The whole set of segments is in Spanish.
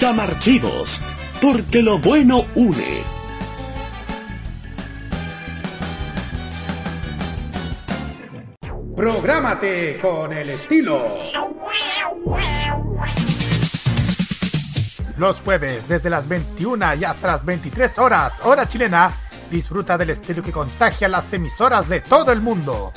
Camarchivos, porque lo bueno une. Prográmate con el estilo. Los jueves, desde las 21 y hasta las 23 horas, hora chilena, disfruta del estilo que contagia las emisoras de todo el mundo.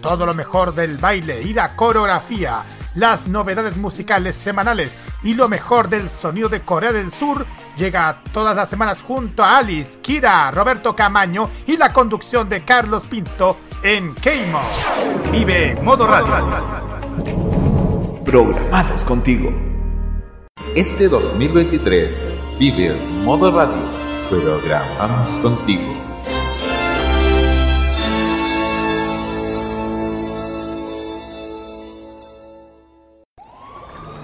Todo lo mejor del baile y la coreografía, las novedades musicales semanales y lo mejor del sonido de Corea del Sur llega todas las semanas junto a Alice, Kira, Roberto Camaño y la conducción de Carlos Pinto en Keimo. Vive Modo Radio. Programados contigo. Este 2023 vive Modo Radio. Programados contigo.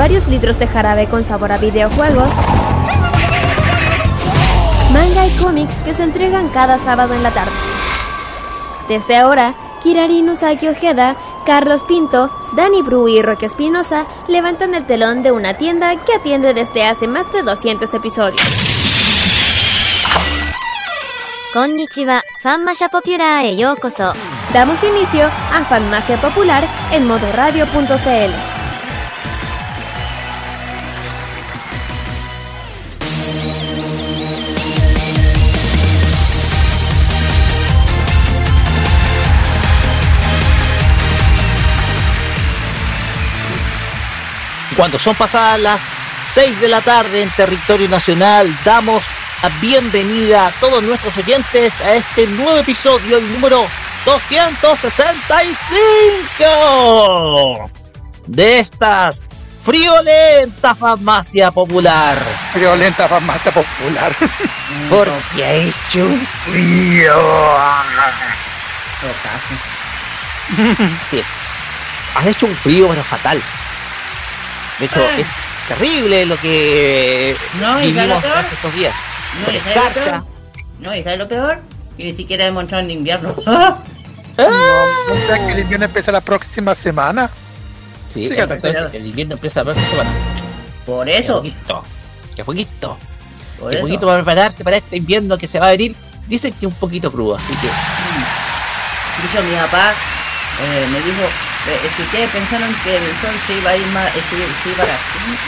varios litros de jarabe con sabor a videojuegos. Manga y cómics que se entregan cada sábado en la tarde. Desde ahora, Kirarin Usagi Ojeda, Carlos Pinto, Dani Bru y Roque Espinosa levantan el telón de una tienda que atiende desde hace más de 200 episodios. Konnichiwa, Fanmasha Popular e. Damos inicio a Fanmacia Popular en modoradio.cl. Cuando son pasadas las 6 de la tarde en territorio nacional, damos la bienvenida a todos nuestros oyentes a este nuevo episodio, el número 265 de estas friolenta farmacia popular. Friolenta farmacia popular. Porque ha hecho un frío. Sí, has hecho un frío, pero fatal. De hecho, Ay. es terrible lo que No, ¿y sabes lo vivimos estos días. No, Con ¿y sabes lo escarcha. peor? No, ¿y sabes lo peor? Que ni siquiera hemos entrado en invierno. ¡Ah! No, o sea que el invierno empieza la próxima semana. Sí, Fíjate. el invierno empieza la próxima semana. Por eso. poquito, que poquito, Por que eso. poquito para prepararse para este invierno que se va a venir. Dicen que un poquito crudo, así que De hecho, mi papá eh, me dijo, eh, si ustedes pensaron que el sol se iba a ir más, eh, se, se iba a las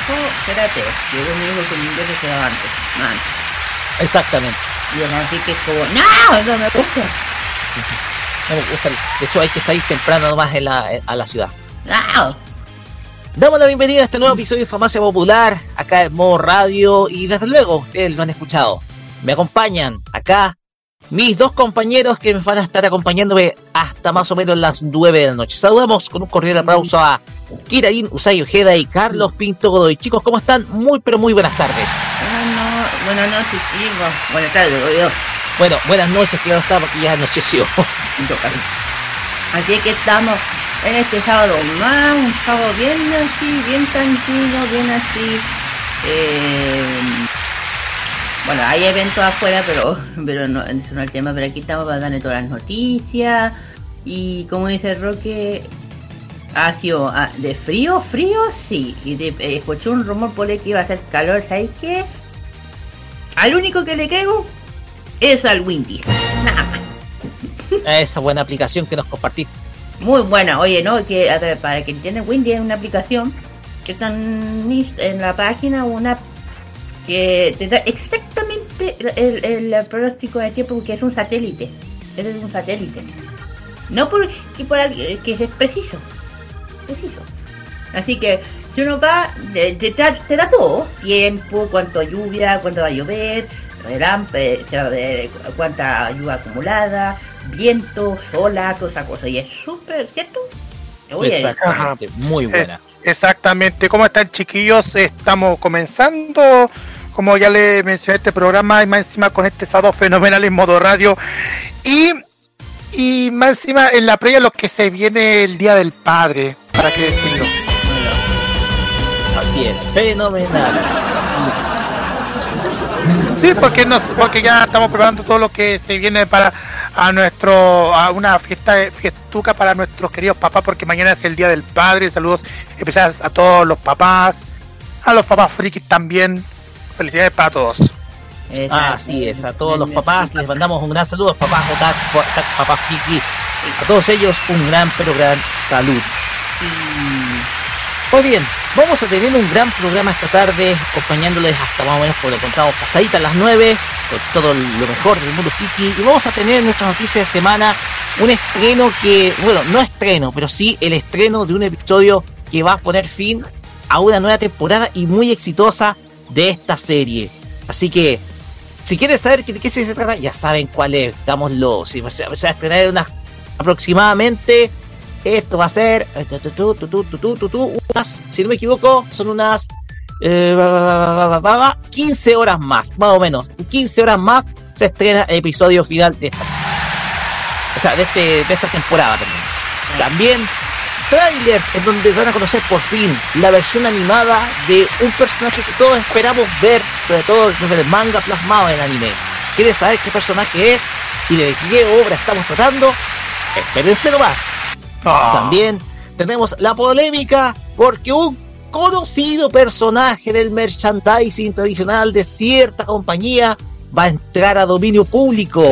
5, espérate, llegó mi hijo que el invierno se va antes, antes. exactamente. Y yo así que es como, no, no me gusta. No me gusta. De hecho, hay que salir temprano nomás en la, a la ciudad. No. Damos la bienvenida a este nuevo episodio de Farmacia Popular, acá en modo radio, y desde luego ustedes lo han escuchado. Me acompañan acá mis dos compañeros que me van a estar acompañándome hasta más o menos las 9 de la noche. Saludamos con un cordial aplauso a Kirarin Usai Ojeda y Carlos Pinto Godoy. Chicos, ¿cómo están? Muy, pero muy buenas tardes. Bueno, buenas noches, chicos. Buenas tardes, oído. Bueno, buenas noches, que ya no está porque ya anocheció. Así que estamos en este sábado más, un sábado bien así, bien tranquilo, bien así. eh, bueno, hay eventos afuera, pero, pero no, eso no es el tema, pero aquí estamos para darle todas las noticias. Y como dice Roque, ha sido ah, de frío, frío, sí. Y de, eh, escuché un rumor por ahí que iba a hacer calor, ¿sabes qué? Al único que le creo es al Windy. Nada más. Esa buena aplicación que nos compartiste. Muy buena, oye, ¿no? Que a ver, para que entiendan, Windy es una aplicación que está en, en la página, una app que te da exactamente el, el, el pronóstico de tiempo porque es un satélite. Ese es un satélite. No porque por alguien que es preciso. Preciso. Así que si uno va, te, te, te da todo. Tiempo, cuánto lluvia, cuánto va a llover, relámpago, ver cuánta lluvia acumulada, viento, sola, toda esa cosa. Y es súper, ¿cierto? Exactamente, muy buena. Eh, exactamente. ¿Cómo están chiquillos? Estamos comenzando. Como ya le mencioné este programa, y más encima con este sábado fenomenal en modo radio. Y, y más encima en la previa lo que se viene el Día del Padre. ¿Para qué decirlo? Así es, fenomenal. Sí, porque nos, porque ya estamos preparando todo lo que se viene para a nuestro a una fiesta fiestuca para nuestros queridos papás porque mañana es el día del padre saludos especiales a todos los papás a los papás frikis también felicidades para todos. Así es a todos los papás les mandamos un gran saludo. Papás papás friki a todos ellos un gran pero gran salud. Pues bien, vamos a tener un gran programa esta tarde, acompañándoles hasta más o menos por lo contamos pasadita a las 9, con todo lo mejor del mundo Kiki. Y vamos a tener en nuestra noticia de semana un estreno que, bueno, no estreno, pero sí el estreno de un episodio que va a poner fin a una nueva temporada y muy exitosa de esta serie. Así que, si quieres saber de qué se trata, ya saben cuál es, digámoslo. Si se va a estrenar unas aproximadamente esto va a ser, unas, si no me equivoco, son unas eh, 15 horas más, más o menos. 15 horas más se estrena el episodio final de esta O sea, de, este, de esta temporada también. También trailers en donde van a conocer por fin la versión animada de un personaje que todos esperamos ver, sobre todo desde el manga plasmado en anime. ¿Quieres saber qué personaje es y de qué obra estamos tratando? Espérense nomás. También tenemos la polémica porque un conocido personaje del merchandising tradicional de cierta compañía va a entrar a dominio público.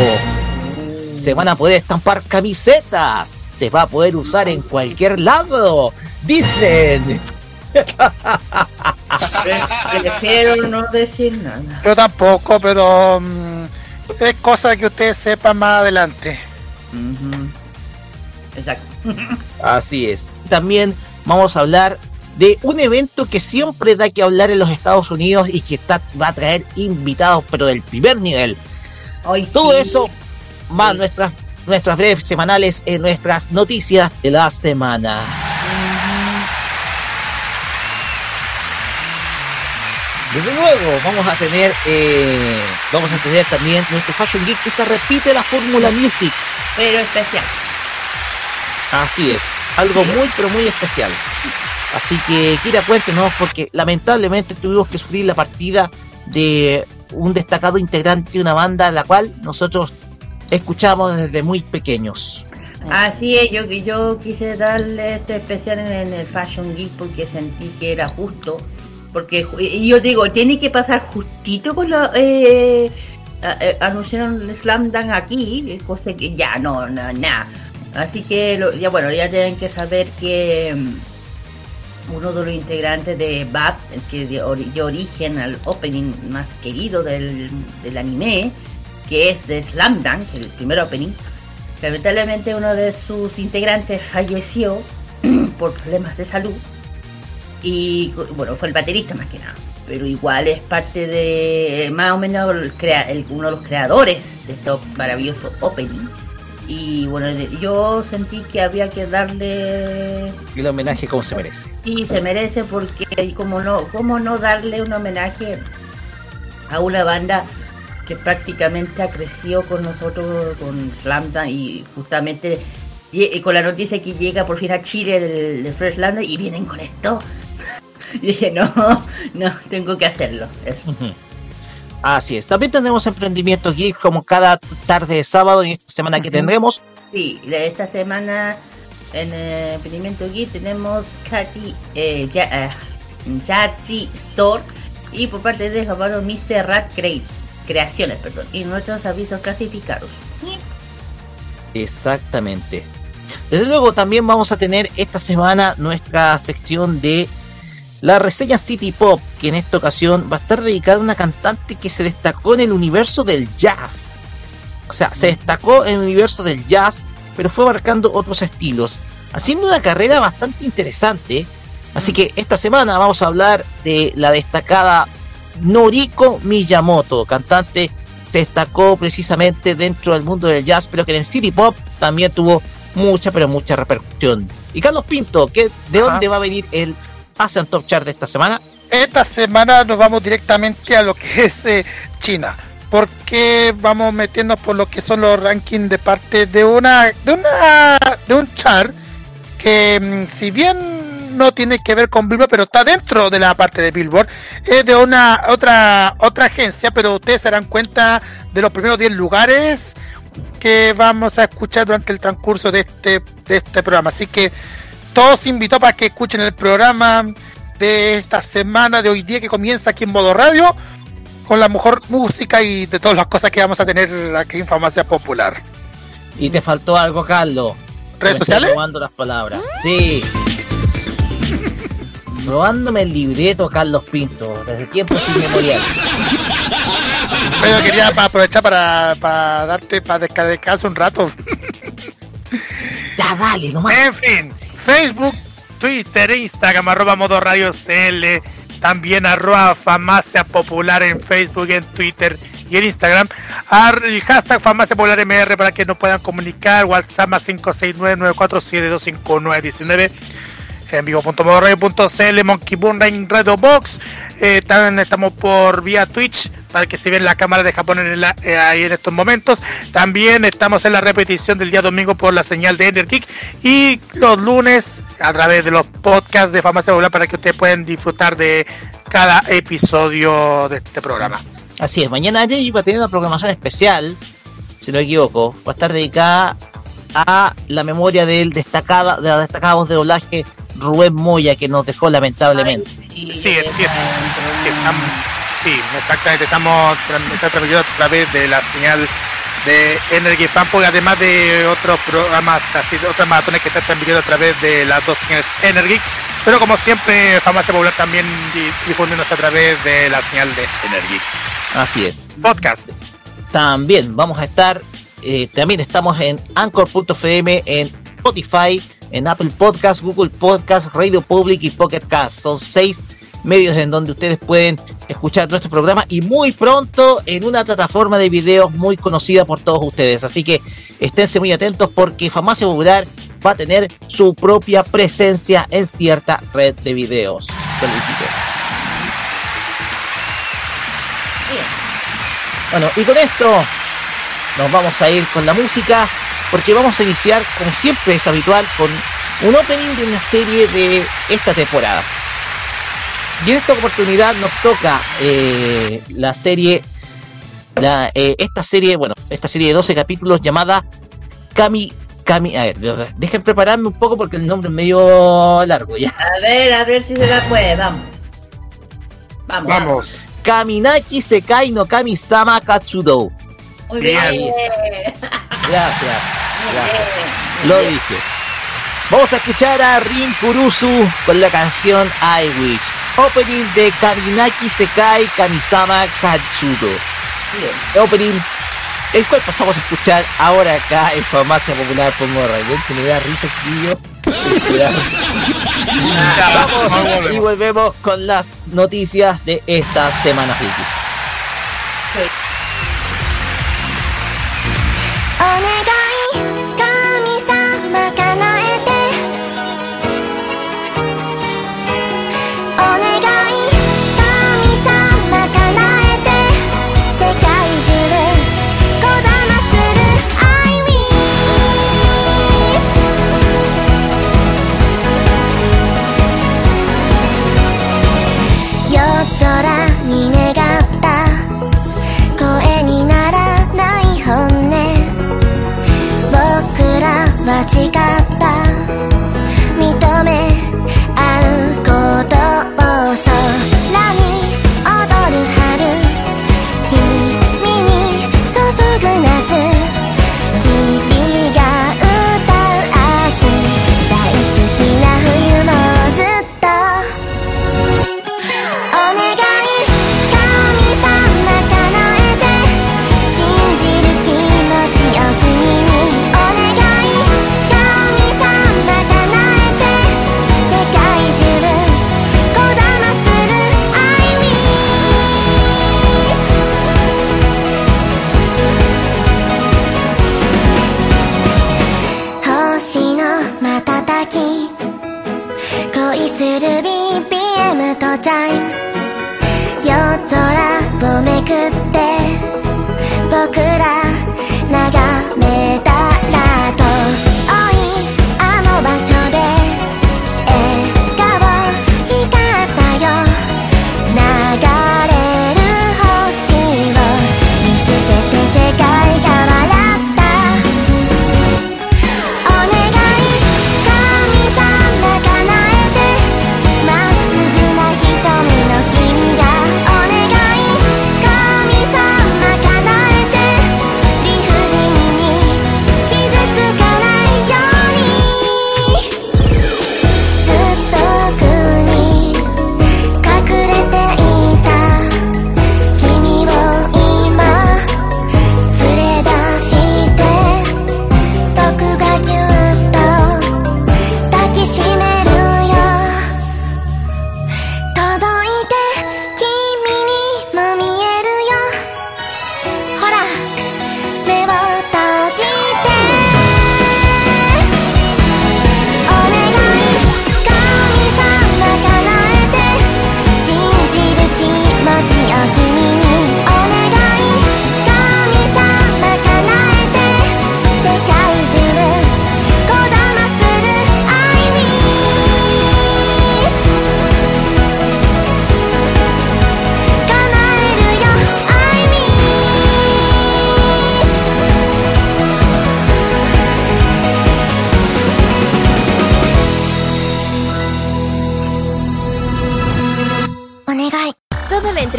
Se van a poder estampar camisetas. Se va a poder usar en cualquier lado. Dicen. Prefiero no decir nada. Yo tampoco, pero um, es cosa que ustedes sepan más adelante. Uh -huh. Exacto. Así es. También vamos a hablar de un evento que siempre da que hablar en los Estados Unidos y que está, va a traer invitados, pero del primer nivel. Todo sí. eso va a nuestras, nuestras breves semanales en nuestras noticias de la semana. Desde luego vamos a tener eh, vamos a tener también nuestro Fashion Geek que se repite la Fórmula Music. Pero especial. Así es, algo muy pero muy especial. Así que Kira, cuéntenos porque lamentablemente tuvimos que sufrir la partida de un destacado integrante de una banda a la cual nosotros escuchamos desde muy pequeños. Así es, yo, yo quise darle este especial en, el Fashion Geek porque sentí que era justo. Porque yo digo, tiene que pasar justito con lo... Eh, eh, anunciaron Slam Dunk aquí, cosa que ya no, nada. Así que lo, ya bueno, ya tienen que saber que um, uno de los integrantes de BAP, que dio, dio origen al opening más querido del, del, anime, que es de Slam Dunk, el primer opening, lamentablemente uno de sus integrantes falleció por problemas de salud y bueno, fue el baterista más que nada. Pero igual es parte de más o menos el crea, el, uno de los creadores de este maravilloso opening y bueno, yo sentí que había que darle el homenaje como se merece. Sí, se merece porque como no, cómo no darle un homenaje a una banda que prácticamente ha crecido con nosotros con Slamda y justamente y con la noticia que llega por fin a Chile el, el Fresh Land y vienen con esto. y dije, no, no, tengo que hacerlo. Eso. Así es. También tendremos emprendimientos geek como cada tarde de sábado y esta semana que tendremos. Sí, esta semana en el emprendimiento geek tenemos Chatty, eh, ya, Chatty Store y por parte de Javaro Mr. Rat Crate, Creaciones, perdón, y nuestros avisos clasificados. Exactamente. Desde luego también vamos a tener esta semana nuestra sección de la reseña City Pop que en esta ocasión va a estar dedicada a una cantante que se destacó en el universo del jazz. O sea, se destacó en el universo del jazz, pero fue abarcando otros estilos, haciendo una carrera bastante interesante. Así que esta semana vamos a hablar de la destacada Noriko Miyamoto, cantante destacó precisamente dentro del mundo del jazz, pero que en el city pop también tuvo mucha, pero mucha repercusión. Y Carlos Pinto, ¿qué, ¿de dónde va a venir el Asian Top Chart de esta semana? Esta semana nos vamos directamente a lo que es eh, China. Porque vamos metiendo por lo que son los rankings de parte de una de una de un chart que mm, si bien no tiene que ver con Billboard, pero está dentro de la parte de Billboard, es de una otra otra agencia, pero ustedes se darán cuenta de los primeros 10 lugares que vamos a escuchar durante el transcurso de este de este programa. Así que todos invito para que escuchen el programa de esta semana de hoy día que comienza aquí en modo radio con la mejor música y de todas las cosas que vamos a tener aquí en Farmacia Popular. Y te faltó algo, Carlos. ¿Redes Me estoy sociales? robando las palabras. Sí. Robándome el libreto, Carlos Pinto, desde tiempos inmemoriales. Pero quería pa- aprovechar para, para darte, para desca- descansar un rato. Ya, dale, nomás. En fin, Facebook, Twitter, Instagram, arroba modo radio CL, también arroba farmacia popular en Facebook, en Twitter y en Instagram. Ar- y hashtag farmacia popular MR para que nos puedan comunicar. WhatsApp más 569-947-25919. En vivo.modoradio.cl, Monkey Rain Radio Box. Eh, también estamos por vía Twitch para que se vean la cámara de Japón en la- eh, ahí en estos momentos. También estamos en la repetición del día domingo por la señal de Energeek y los lunes a través de los podcasts de Farmacia Popular para que ustedes puedan disfrutar de cada episodio de este programa. Así es, mañana Jay va a tener una programación especial, si no me equivoco. Va a estar dedicada a la memoria del destacada, de la destacada voz de doblaje Rubén Moya, que nos dejó lamentablemente. Sí, sí, sí, estamos, sí, exactamente, estamos transmitiendo a través de la señal de Energy Fanpog, además de otros programas, así, otras maratones que están transmitiendo a través de las dos señales Energy, pero como siempre, Farmacia Popular también di- difundiéndose a través de la señal de Energy. Así es. Podcast. También vamos a estar, eh, también estamos en Anchor.fm, en Spotify, en Apple Podcast, Google Podcast, Radio Public y Pocket Cast. Son seis medios en donde ustedes pueden escuchar nuestro programa y muy pronto en una plataforma de videos muy conocida por todos ustedes. Así que esténse muy atentos porque Farmacia Popular va a tener su propia presencia en cierta red de videos. Bueno, y con esto nos vamos a ir con la música porque vamos a iniciar, como siempre es habitual, con un opening de una serie de esta temporada. Y en esta oportunidad nos toca eh, la serie, la, eh, esta serie, bueno, esta serie de 12 capítulos llamada Kami, Kami, a ver, dejen prepararme un poco porque el nombre es medio largo ya. A ver, a ver si se la puede, vamos. Vamos. Vamos. Kaminaki Sekai no Kami-sama Katsudo. Muy Bien. bien. Gracias. Gracias. Lo dije. Vamos a escuchar a Rin Kurusu con la canción I Wish. Opening de Kaminaki Sekai Kamisama Katsudo. Bien. Opening el cual pasamos a escuchar ahora acá en Farmacia Popular por Morra. ¿Ven que me da risa? Ya, Vamos y volvemos con las noticias de esta semana friki. 間違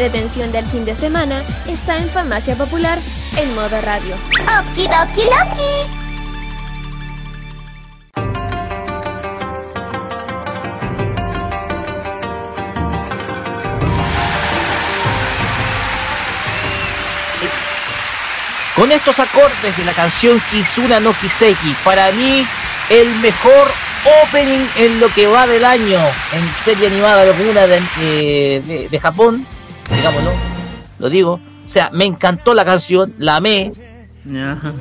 entretención del fin de semana está en Farmacia Popular en modo radio. Okidoki Loki Con estos acordes de la canción Kizuna no Kiseki, para mí el mejor opening en lo que va del año en serie animada alguna de, eh, de, de Japón, digámoslo, lo digo. O sea, me encantó la canción, la amé.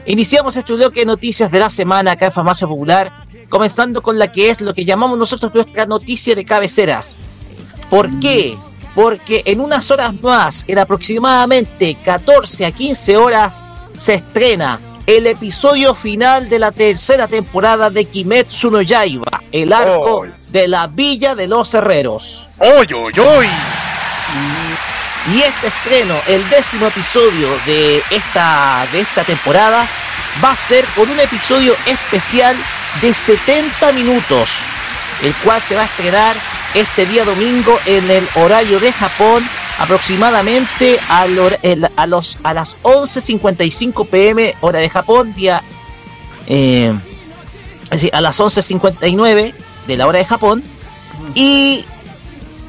Iniciamos este bloque de noticias de la semana acá en Farmacia Popular, comenzando con la que es lo que llamamos nosotros nuestra noticia de cabeceras. ¿Por qué? Porque en unas horas más, en aproximadamente 14 a 15 horas, se estrena el episodio final de la tercera temporada de Kimetsu no Yaiba, el arco de la Villa de los Herreros. ¡Oy, oy, oy! Y este estreno, el décimo episodio de esta, de esta temporada, va a ser con un episodio especial de 70 minutos, el cual se va a estrenar este día domingo en el horario de Japón, aproximadamente a, los, a las 11.55 pm hora de Japón, día, eh, es decir, a las 11.59 de la hora de Japón, y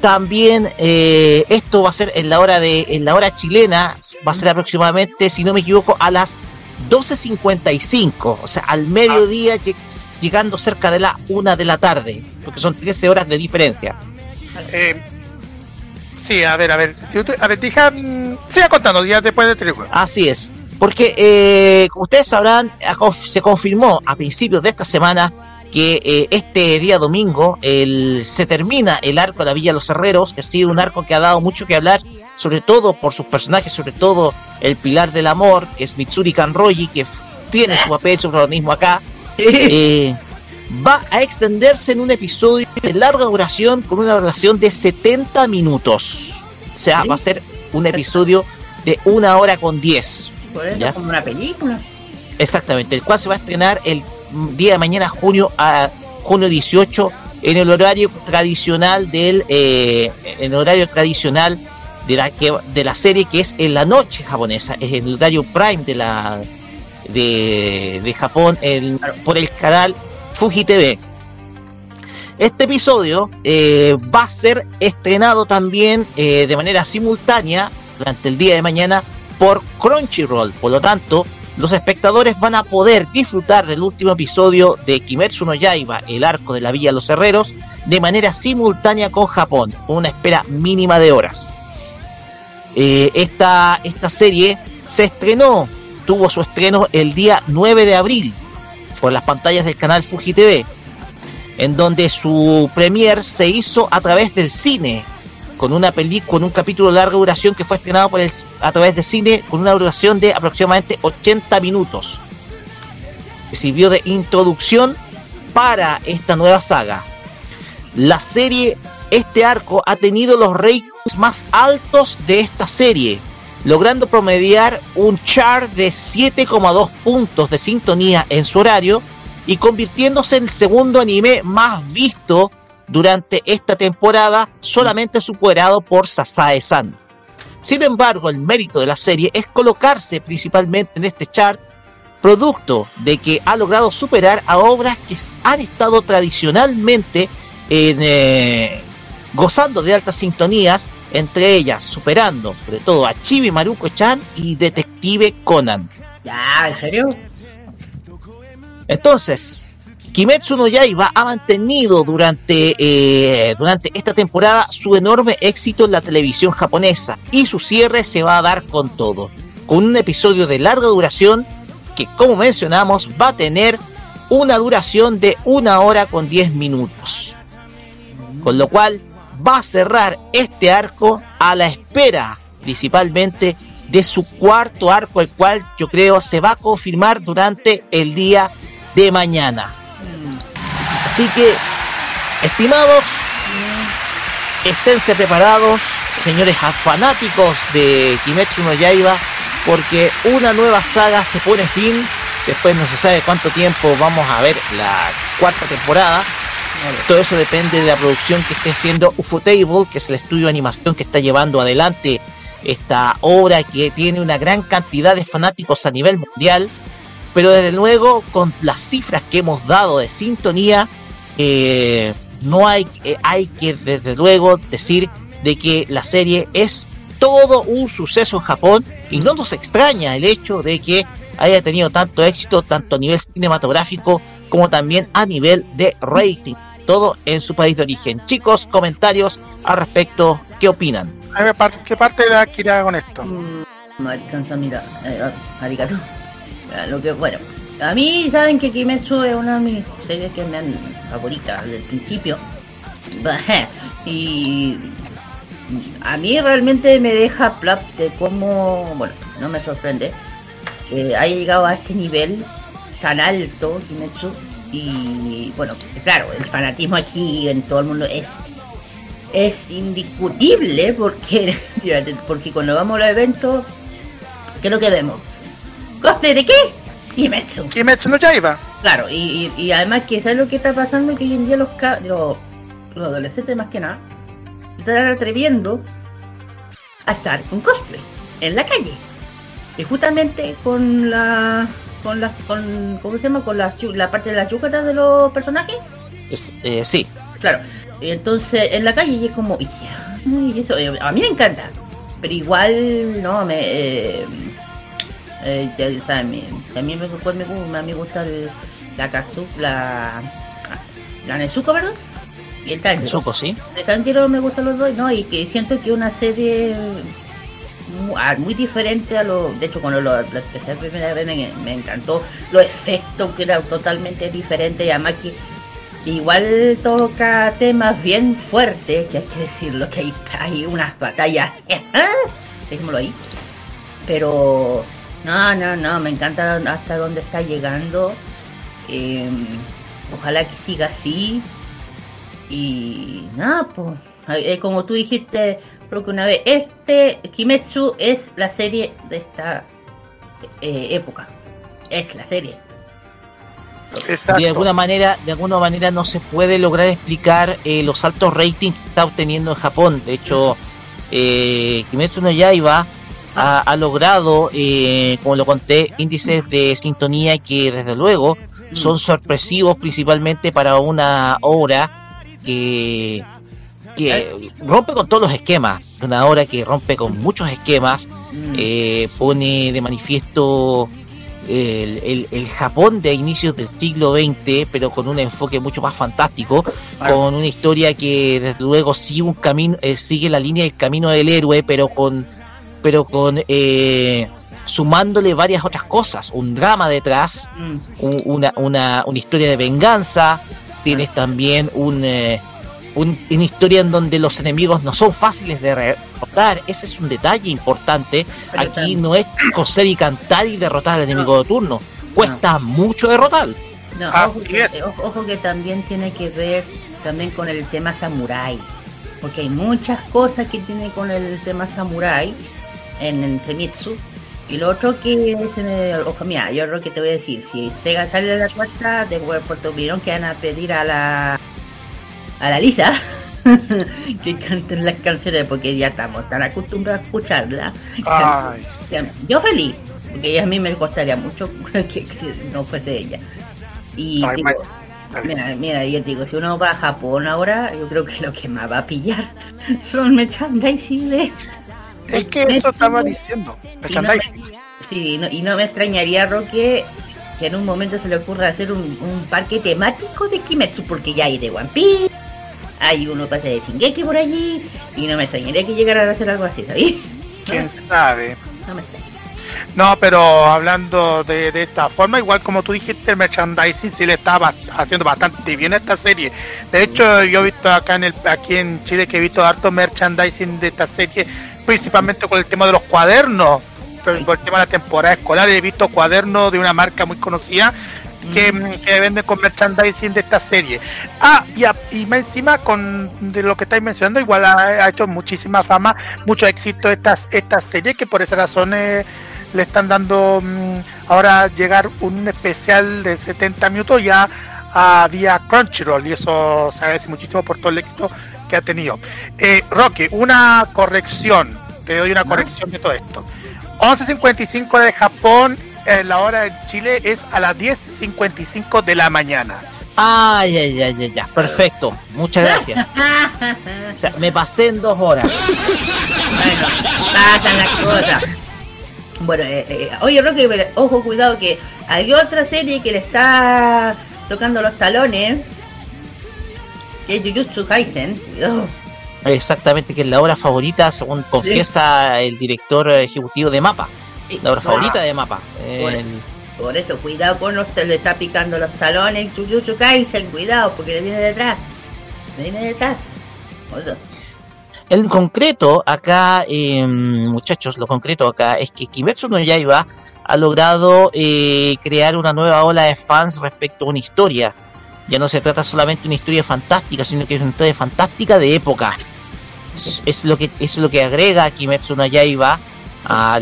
también eh, esto va a ser en la hora de en la hora chilena va a ser aproximadamente si no me equivoco a las 12.55 o sea al mediodía lleg- llegando cerca de la una de la tarde porque son 13 horas de diferencia Eh, sí, a ver, a ver. A ver, deja. mm, Siga contando, ya después de telejuego. Así es. Porque, eh, como ustedes sabrán, se confirmó a principios de esta semana que eh, este día domingo el- se termina el arco de la Villa de los Herreros, que ha sido un arco que ha dado mucho que hablar, sobre todo por sus personajes, sobre todo el pilar del amor, que es Mitsuri Kanroji, que tiene su papel, su protagonismo acá. Eh, va a extenderse en un episodio de larga duración con una duración de 70 minutos. O sea, va a ser un episodio de una hora con 10. Por eso ¿Ya? como una película. Exactamente, el cual se va a estrenar el día de mañana, junio a junio 18, en el horario tradicional del eh, en el horario tradicional de la que de la serie que es en la noche japonesa, es el horario prime de la de, Japón el- por el canal Fuji TV. Este episodio eh, va a ser estrenado también eh, de manera simultánea durante el día de mañana por Crunchyroll. Por lo tanto, los espectadores van a poder disfrutar del último episodio de Kimetsu no Yaiba, el arco de la Villa los Herreros, de manera simultánea con Japón, con una espera mínima de horas. Eh, esta, esta serie se estrenó, tuvo su estreno el día 9 de abril por las pantallas del canal Fuji TV. en donde su premier se hizo a través del cine, con una película, con un capítulo de larga duración que fue estrenado por a través de cine con una duración de aproximadamente 80 minutos. Sirvió de introducción para esta nueva saga. La serie, este arco ha tenido los ratings más altos de esta serie, logrando promediar un chart de 7,2 puntos de sintonía en su horario y convirtiéndose en el segundo anime más visto durante esta temporada, solamente superado por Sasae-san. Sin embargo, el mérito de la serie es colocarse principalmente en este chart, producto de que ha logrado superar a obras que han estado tradicionalmente en, eh, gozando de altas sintonías, entre ellas superando sobre todo a Chibi Maruko-chan y Detective Conan. Ya, ¿en serio? Entonces, Kimetsu no Yaiba ha mantenido durante, eh, durante esta temporada su enorme éxito en la televisión japonesa y su cierre se va a dar con todo, con un episodio de larga duración que como mencionamos va a tener una duración de una hora con 10 minutos. Con lo cual va a cerrar este arco a la espera principalmente de su cuarto arco, el cual yo creo se va a confirmar durante el día de mañana. Así que, estimados, esténse preparados, señores fanáticos de Kimetsu no Yaiba, porque una nueva saga se pone fin. Después no se sabe cuánto tiempo vamos a ver la cuarta temporada. Todo eso depende de la producción que esté haciendo Ufotable, que es el estudio de animación que está llevando adelante esta obra que tiene una gran cantidad de fanáticos a nivel mundial. Pero desde luego, con las cifras que hemos dado de sintonía, eh, no hay, eh, hay que desde luego decir de que la serie es todo un suceso en Japón y no nos extraña el hecho de que haya tenido tanto éxito tanto a nivel cinematográfico como también a nivel de rating, todo en su país de origen. Chicos, comentarios al respecto, ¿qué opinan? ¿Qué parte de Akira con esto? Mm, mira, eh, arigato. Lo que, bueno, a mí saben que Kimetsu es una de mis series que me han favoritas desde el principio. Y a mí realmente me deja plop de cómo, bueno, no me sorprende que haya llegado a este nivel tan alto Kimetsu. Y bueno, claro, el fanatismo aquí en todo el mundo es es indiscutible porque porque cuando vamos a los eventos, ¿qué es lo que vemos? ¿Cosplay de qué? Kimetsu. Kimetsu no Yaiba. Claro, y, y, además que sabes lo que está pasando que hoy en día los, los, los adolescentes más que nada están atreviendo a estar con cosplay en la calle. Y justamente con la con las con ¿cómo se llama? con la, la parte de las yucatas de los personajes. eh, sí. Claro. Y entonces en la calle y es como y eso eh, a mí me encanta, pero igual no me eh, eh, ya saben, también me, pues, me, me, me gusta el, la Kazu, la, la Nezuko, ¿verdad? Y el Tanjiro. Nezuko, sí. El Tanjiro me gustan los dos, ¿no? Y que siento que una serie muy, muy diferente a lo. De hecho, cuando lo, lo empecé la primera vez me, me, encantó los efectos, que era totalmente diferente. Y además que igual toca temas bien fuertes, que hay que decirlo, que hay, hay unas batallas. Dejémoslo ahí. Pero no, no, no, me encanta hasta dónde está llegando. Eh, ojalá que siga así. Y nada, pues, eh, como tú dijiste, creo que una vez, este Kimetsu es la serie de esta eh, época. Es la serie. Exacto. De alguna manera, de alguna manera no se puede lograr explicar eh, los altos ratings que está obteniendo en Japón. De hecho, eh, Kimetsu no Yaiba ha, ha logrado, eh, como lo conté, índices de sintonía que desde luego son sorpresivos principalmente para una obra que, que rompe con todos los esquemas, una obra que rompe con muchos esquemas, eh, pone de manifiesto el, el, el, Japón de inicios del siglo XX, pero con un enfoque mucho más fantástico, con una historia que desde luego sigue un camino, eh, sigue la línea del camino del héroe, pero con pero con eh, sumándole varias otras cosas, un drama detrás, mm. un, una, una, una, historia de venganza, tienes también un, eh, un- una historia en donde los enemigos no son fáciles de derrotar. Ese es un detalle importante. Pero Aquí no es coser y cantar y derrotar al enemigo de turno. Cuesta mucho derrotar. No, Así ojo, que, es. ojo, ojo que también tiene que ver también con el tema samurai. Porque hay muchas cosas que tiene con el tema samurai en el. Y lo otro que es en el... Ojo, mira, yo lo que te voy a decir. Si Sega sale de la cuarta de Puerto Virón que van a pedir a la... A la Lisa. que canten las canciones porque ya estamos tan acostumbrados a escucharla. Ay, Yo feliz, porque a mí me costaría mucho que, que no fuese ella. Y Ay, digo, ma- mira, mira, yo digo, si uno va a Japón ahora, yo creo que lo que más va a pillar son merchandising de... es que eso estaba diciendo. Y no, merchandising. sí, no- y no me extrañaría, Roque, que en un momento se le ocurra hacer un, un parque temático de Kimetsu, porque ya hay de One Piece, hay uno pasa de Shingeki por allí, y no me extrañaría que llegaran a hacer algo así, ¿sabes? ¿Quién sabe? No me extraña. No, pero hablando de, de esta forma, igual como tú dijiste, el merchandising sí le estaba haciendo bastante bien a esta serie. De hecho, yo he visto acá en el aquí en Chile que he visto harto merchandising de esta serie, principalmente con el tema de los cuadernos, pero por el tema de la temporada escolar he visto cuadernos de una marca muy conocida que, que venden con merchandising de esta serie. Ah, y, a- y más encima con de lo que estáis mencionando, igual ha, ha hecho muchísima fama, mucho éxito esta, esta serie, que por esa razón eh, le están dando mm, ahora llegar un especial de 70 minutos ya a vía Crunchyroll y eso se agradece muchísimo por todo el éxito que ha tenido. Eh, Roque, una corrección, te doy una corrección de todo esto. 11.55 de Japón, eh, la hora en Chile es a las 10.55 de la mañana. Ay, ay, ay, ay, ay. Perfecto. Muchas gracias. O sea, me pasé en dos horas. Bueno, pasan las cosas. Bueno, eh, eh, oye Roque, pero ojo, cuidado que hay otra serie que le está tocando los talones, que es Jujutsu Kaisen. Cuidado. Exactamente, que es la obra favorita, según confiesa el director ejecutivo de Mapa. Sí. La obra Ah, favorita de Mapa. Por, El- por eso, cuidado con los le está picando los talones Jujutsu Kaisen, cuidado, porque le viene detrás. Le viene detrás. Por eso. En concreto, acá, eh, muchachos, lo concreto acá es que Kimetsu no Yaiba ha logrado eh, crear una nueva ola de fans respecto a una historia. Ya no se trata solamente de una historia fantástica, sino que es una historia fantástica de época. Es, es lo que es lo que agrega Kimetsu no Yaiba a,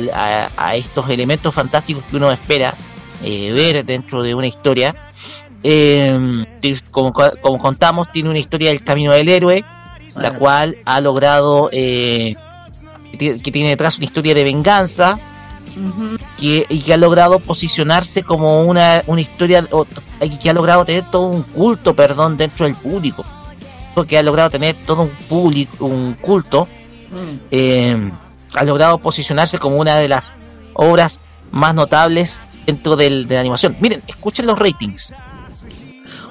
a estos elementos fantásticos que uno espera eh, ver dentro de una historia. Eh, como, como contamos, tiene una historia del camino del héroe, la cual ha logrado eh, que tiene detrás una historia de venganza Que, y que ha logrado posicionarse como una, una historia o- y que ha logrado tener todo un culto perdón dentro del público que ha logrado tener todo un público un culto Mm. eh, ha logrado posicionarse como una de las obras más notables dentro del, de la animación miren escuchen los ratings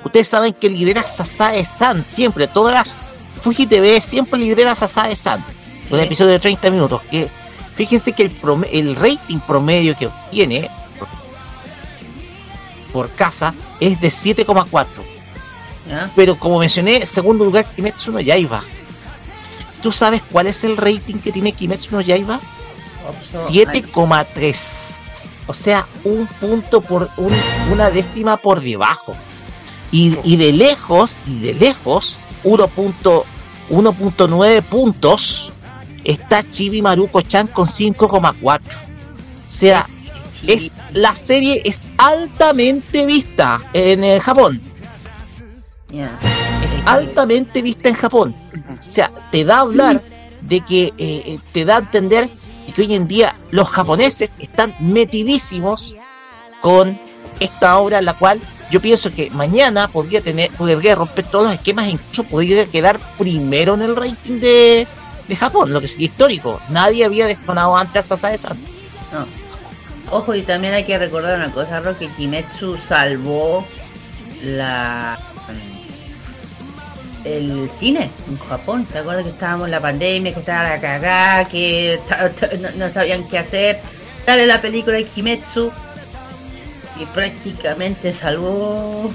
ustedes saben que lidera Sasae-san siempre todas las Fuji TV siempre lidera Sasae-san un Sí. episodio de 30 minutos que fíjense que el, rating promedio que obtiene por casa es de 7,4 ¿Ya? pero como mencioné segundo lugar Kimetsu no Yaiba ¿tú sabes cuál es el rating que tiene Kimetsu no Yaiba? Ocho- 7,3 o sea un punto por un- una décima por debajo y, y de lejos y de lejos 1.9 1.9 puntos está Chibi Maruko Chan con 5,4 o sea es la serie es altamente vista en eh, Japón. Es altamente vista en Japón. O sea, te da a hablar de que eh, eh, te da a entender que hoy en día los japoneses están metidísimos con esta obra, la cual yo pienso que mañana podría tener, podría romper todos los esquemas e incluso podría quedar primero en el ranking de, de Japón, lo que sería histórico. Nadie había destonado antes a Sae-san. No. Ojo, y también hay que recordar una cosa, Ro, que Kimetsu salvó la el cine en Japón. ¿Te acuerdas que estábamos en la pandemia, que estaba la cagada, que no, no sabían qué hacer? Sale la película de Kimetsu y prácticamente salvó.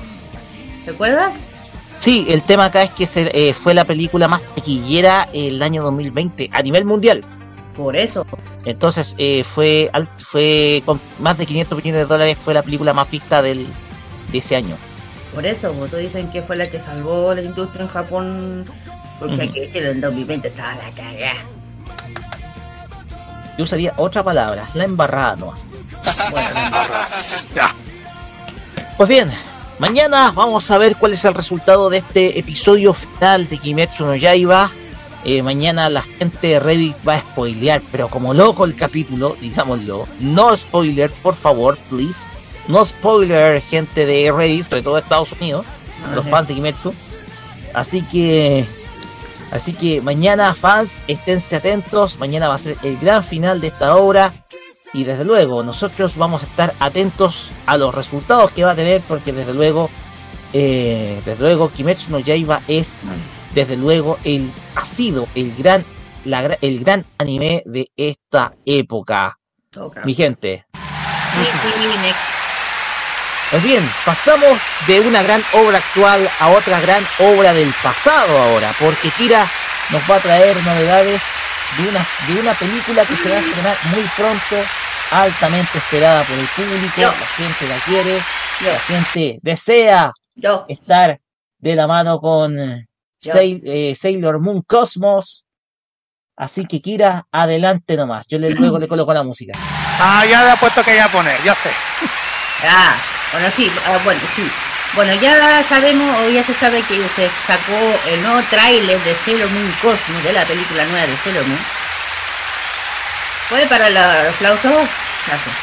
¿Te acuerdas? Sí, el tema acá es que se, eh, fue la película más taquillera el año 2020 a nivel mundial. Por eso. Entonces eh, fue al- fue con más de 500 millones de dólares fue la película más vista del, de ese año. Por eso, votos dicen que fue la que salvó la industria en Japón. Porque hay que decirlo, en 2020 estaba la cagada. Yo usaría otra palabra, la embarrada nomás. Bueno, Ya. Pues bien, mañana vamos a ver cuál es el resultado de este episodio final de Kimetsu no Yaiba. Eh, mañana la gente de Reddit va a spoilear, pero como loco el capítulo, digámoslo. No spoiler, por favor, please. No spoiler, gente de Reddit, sobre todo de Estados Unidos, los fans de Kimetsu. Así que, así que mañana, fans, esténse atentos. Mañana va a ser el gran final de esta obra. Y desde luego, nosotros vamos a estar atentos a los resultados que va a tener, porque desde luego, eh, desde luego, Kimetsu no Yaiba es, desde luego, el ha sido el gran, la el gran anime de esta época, mi gente. Sí, sí, next. Pues bien, pasamos de una gran obra actual a otra gran obra del pasado ahora, porque Kira nos va a traer novedades de una, de una película que se va a estrenar muy pronto, altamente esperada por el público, Yo. la gente la quiere, Yo, la gente desea yo, estar de la mano con eh. Sail- eh, Sailor Moon Cosmos. Así que Kira, adelante nomás. Yo le, luego le coloco la música. Ah, ya le ha puesto que ya poner, ya sé. Ah, bueno, sí, ah, bueno, sí. Bueno, ya sabemos, o ya se sabe que se sacó el nuevo tráiler de Sailor Moon Cosmos, de la película nueva de Sailor Moon. ¿Puede para el aplauso? Gracias.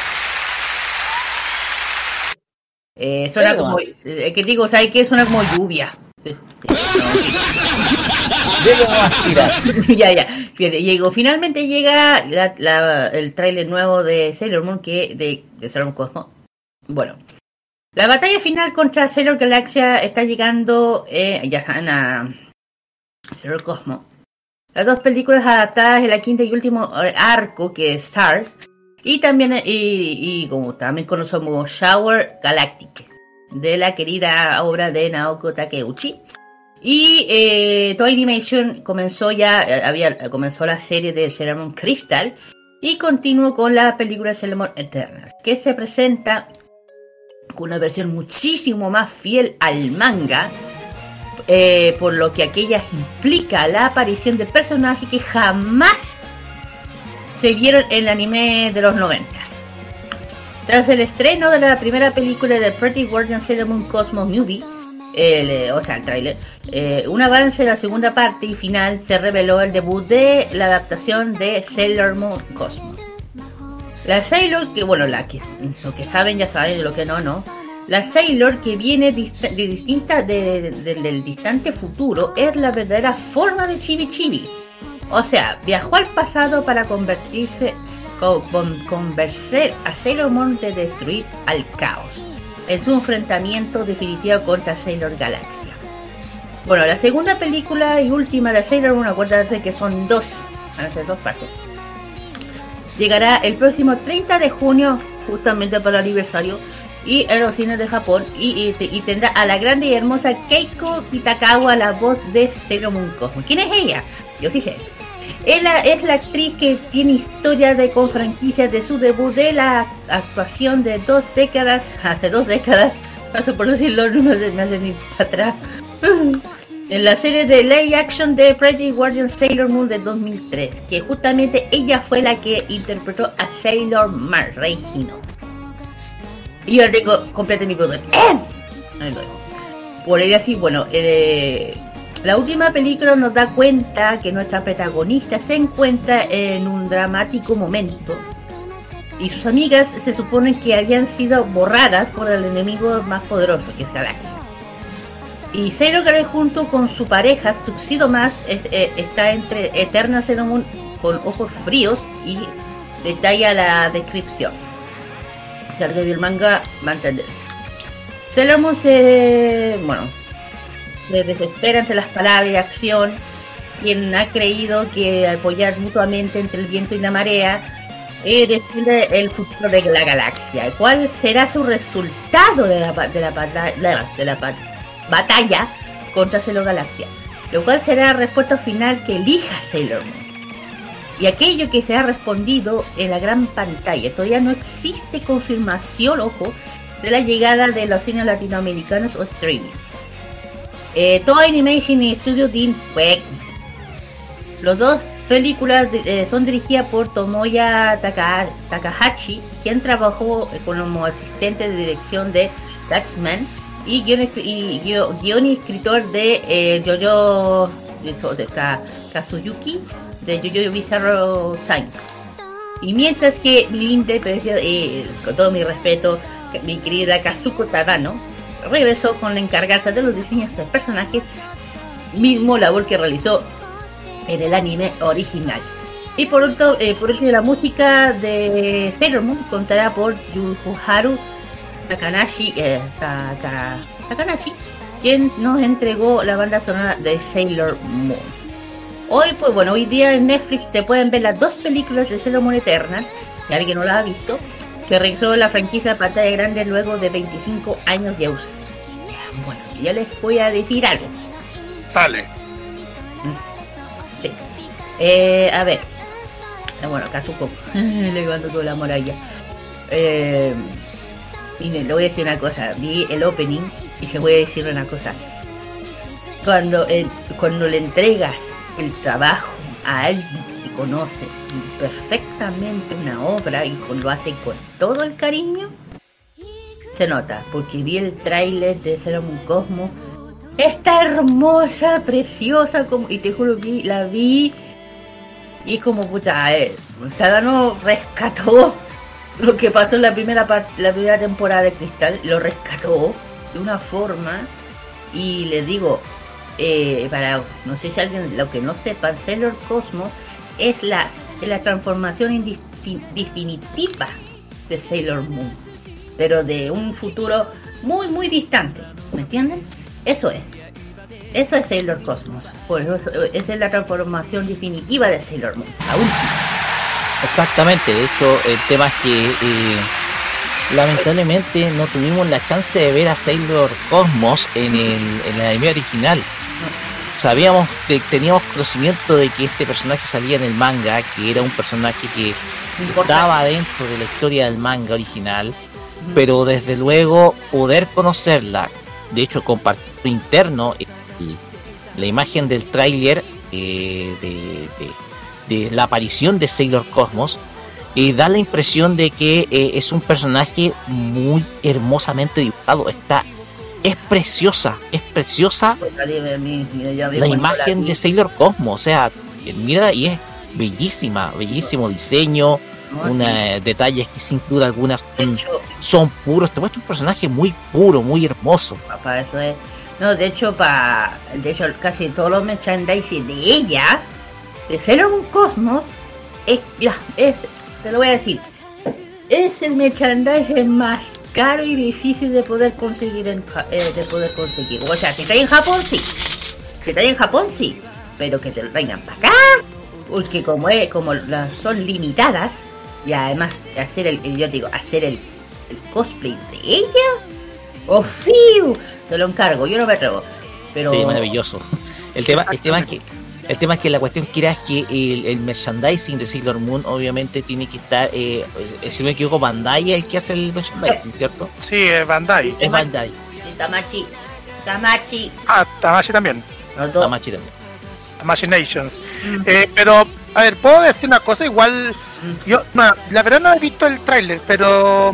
Eh, suena Pero, como, eh, que digo, ¿sabes qué? Suena como lluvia. Ya, ya. Llegó, finalmente llega la- la- el tráiler nuevo de Sailor Moon que de, de Sailor Moon Cosmos. Bueno, la batalla final contra Sailor Galaxia está llegando, eh, ya a Sailor Cosmos. Las dos películas adaptadas en la quinta y último arco que es Stars y también y, como también conocemos Shower Galactic de la querida obra de Naoko Takeuchi. Y eh, Toei Animation comenzó ya, eh, había, comenzó la serie de Moon Crystal y continuó con la película Moon Eternal, que se presenta con una versión muchísimo más fiel al manga, eh, por lo que aquella implica la aparición de personajes que jamás se vieron en el anime de los 90. Tras el estreno de la primera película de Pretty Guardian Sailor Moon Cosmos Movie, el, eh, o sea, el tráiler, eh, un avance de la segunda parte y final se reveló el debut de la adaptación de Sailor Moon Cosmos. La Sailor, que bueno, la que, lo que saben ya saben, lo que no, no. La Sailor que viene de distinta de- de- del distante futuro es la verdadera forma de Chibi Chibi. O sea, viajó al pasado para convertirse, con, con- a Sailor Moon de destruir al caos en su enfrentamiento definitivo contra Sailor Galaxia. Bueno, la segunda película y última de Sailor Moon, acuérdense que son dos, van a ser dos partes. Llegará el próximo 30 de junio, justamente para el aniversario, y en los cines de Japón, y, y te- y tendrá a la grande y hermosa Keiko Kitakawa, la voz de Sailor Moon Cosmos. ¿Quién es ella? Yo sí sé. Ella es la actriz que tiene historia de con franquicias de su debut de la actuación de dos décadas, hace dos décadas, no sé por decirlo, no se me hace ni para atrás. en la serie de live action de Pretty Guardian Sailor Moon de 2003, que justamente ella fue la que interpretó a Sailor Mars, Rey Hino. Y yo tengo completo mi lo dejo. Por ella sí, bueno, eh, la última película nos da cuenta que nuestra protagonista se encuentra en un dramático momento y sus amigas se suponen que habían sido borradas por el enemigo más poderoso que es Galaxia. Y Sailor Girl junto con su pareja Tuxedo Mask es- eh, está entre Eterna Moon con ojos fríos y detalla la descripción. Si alguien vio el manga va a entender. Sailor Moon se... bueno, se desespera entre las palabras y acción, quien ha creído que apoyar mutuamente entre el viento y la marea eh, define el futuro de la galaxia. ¿Cuál será su resultado de la, de la, bata- la- de la batalla contra Sailor Galaxia, lo cual será la respuesta final que elija Sailor Moon. Y aquello que se ha respondido en la gran pantalla, todavía no existe confirmación, ojo, de la llegada de los cines latinoamericanos o streaming. Eh, Animation y Studio Dean Los dos películas eh, son dirigidas por Tomoya Takahashi, quien trabajó como asistente de dirección de Taxman y guion, y, escritor de eh, de, Kazuyuki de Jojo Bizarro Time. Y mientras que Linda, eh, con todo mi respeto, mi querida Kazuko Tadano, regresó con la encargarse de los diseños de personajes, mismo labor que realizó en el anime original. Y por último, eh, por último la música de Sailor Moon contará por Yuharu Takanashi, eh, Takanashi, quien nos entregó la banda sonora de Sailor Moon. Hoy, pues bueno, hoy día en Netflix se pueden ver las dos películas de Sailor Moon Eternal, si alguien no las ha visto, que regresó la franquicia pantalla grande luego de 25 años de ausencia. Bueno, yo les voy a decir algo. Vale. Sí. Eh, a ver. Bueno, Kazuko. le mando toda la muralla. Eh, miren, le voy a decir una cosa. Vi el opening y se voy a decir una cosa. Cuando, cuando le entregas el trabajo a alguien que conoce perfectamente una obra y lo hace con todo el cariño, se nota, porque vi el tráiler de Sailor Cosmo. Está hermosa, preciosa, como, y te juro que la vi y como pucha, eh, no rescató lo que pasó en la primera parte, la primera temporada de Cristal, lo rescató de una forma y les digo, eh, para no sé si alguien lo que no sepa, Sailor Cosmos es la, la transformación definitiva de Sailor Moon, pero de un futuro muy muy distante, ¿me entienden? Eso es. Eso es Sailor Cosmos. Esa es la transformación definitiva de Sailor Moon. Exactamente. De hecho, el tema es que eh, lamentablemente no tuvimos la chance de ver a Sailor Cosmos en el, en el anime original sabíamos, que teníamos conocimiento de que este personaje salía en el manga, que era un personaje que estaba dentro de la historia del manga original, pero desde luego poder conocerla, de hecho compartir interno la imagen del tráiler eh, de, la aparición de Sailor Cosmos, y da la impresión de que eh, es un personaje muy hermosamente dibujado, está es preciosa, es preciosa la imagen de Sailor Cosmo, o sea, mira y es bellísima, bellísimo diseño, una, detalles que sin duda algunas son, puros, te muestra un personaje muy puro, muy hermoso. Para eso es, no, de hecho, para, de hecho casi todos los merchandising de ella, de Sailor Cosmos, es, es, te lo voy a decir, es el merchandising más caro y difícil de poder conseguir en, eh, de poder conseguir. O sea, que está en Japón sí, que está en Japón sí, pero que te lo traigan para acá, porque como es, como las son limitadas y además hacer el, yo digo, hacer el, cosplay de ella, oh fiu, te lo encargo, yo no me atrevo. Pero sí, maravilloso. El tema, el tema es que el tema es que la cuestión que era es que el, merchandising de Sailor Moon obviamente tiene que estar, eh, eh si me equivoco, Bandai es el que hace el merchandising, ¿cierto? Sí, es Bandai. Es Bandai. Tamachi. Tamachi. Ah, Tamachi también. Tamachi también. Tamachi Nations. Eh, pero, a ver, puedo decir una cosa, igual, yo, no, la verdad no he visto el tráiler, pero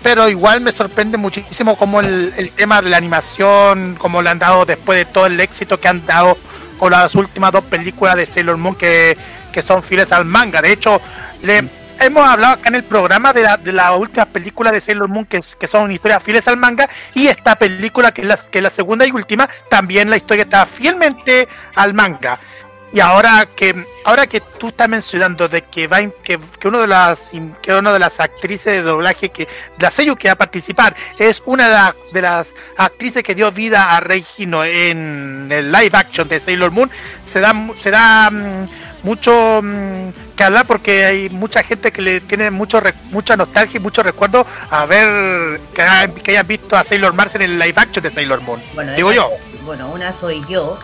pero igual me sorprende muchísimo como el, el, tema de la animación, como le han dado después de todo el éxito que han dado con las últimas dos películas de Sailor Moon que, son fieles al manga. De hecho, le hemos hablado acá en el programa de la, de las últimas películas de Sailor Moon que, que son historias fieles al manga y esta película que es la, que la segunda y última también la historia está fielmente al manga. Y ahora que ahora que tú estás mencionando de que va que, que uno de las que una de las actrices de doblaje que la sello que va a participar es una de, las actrices que dio vida a Rei Hino en el live action de Sailor Moon se da se da mm, mucho mm, que hablar porque hay mucha gente que le tiene mucho mucha nostalgia y mucho recuerdo a ver que, hayan visto a Sailor Mars en el live action de Sailor Moon. Bueno, Digo yo. Bueno, una soy yo.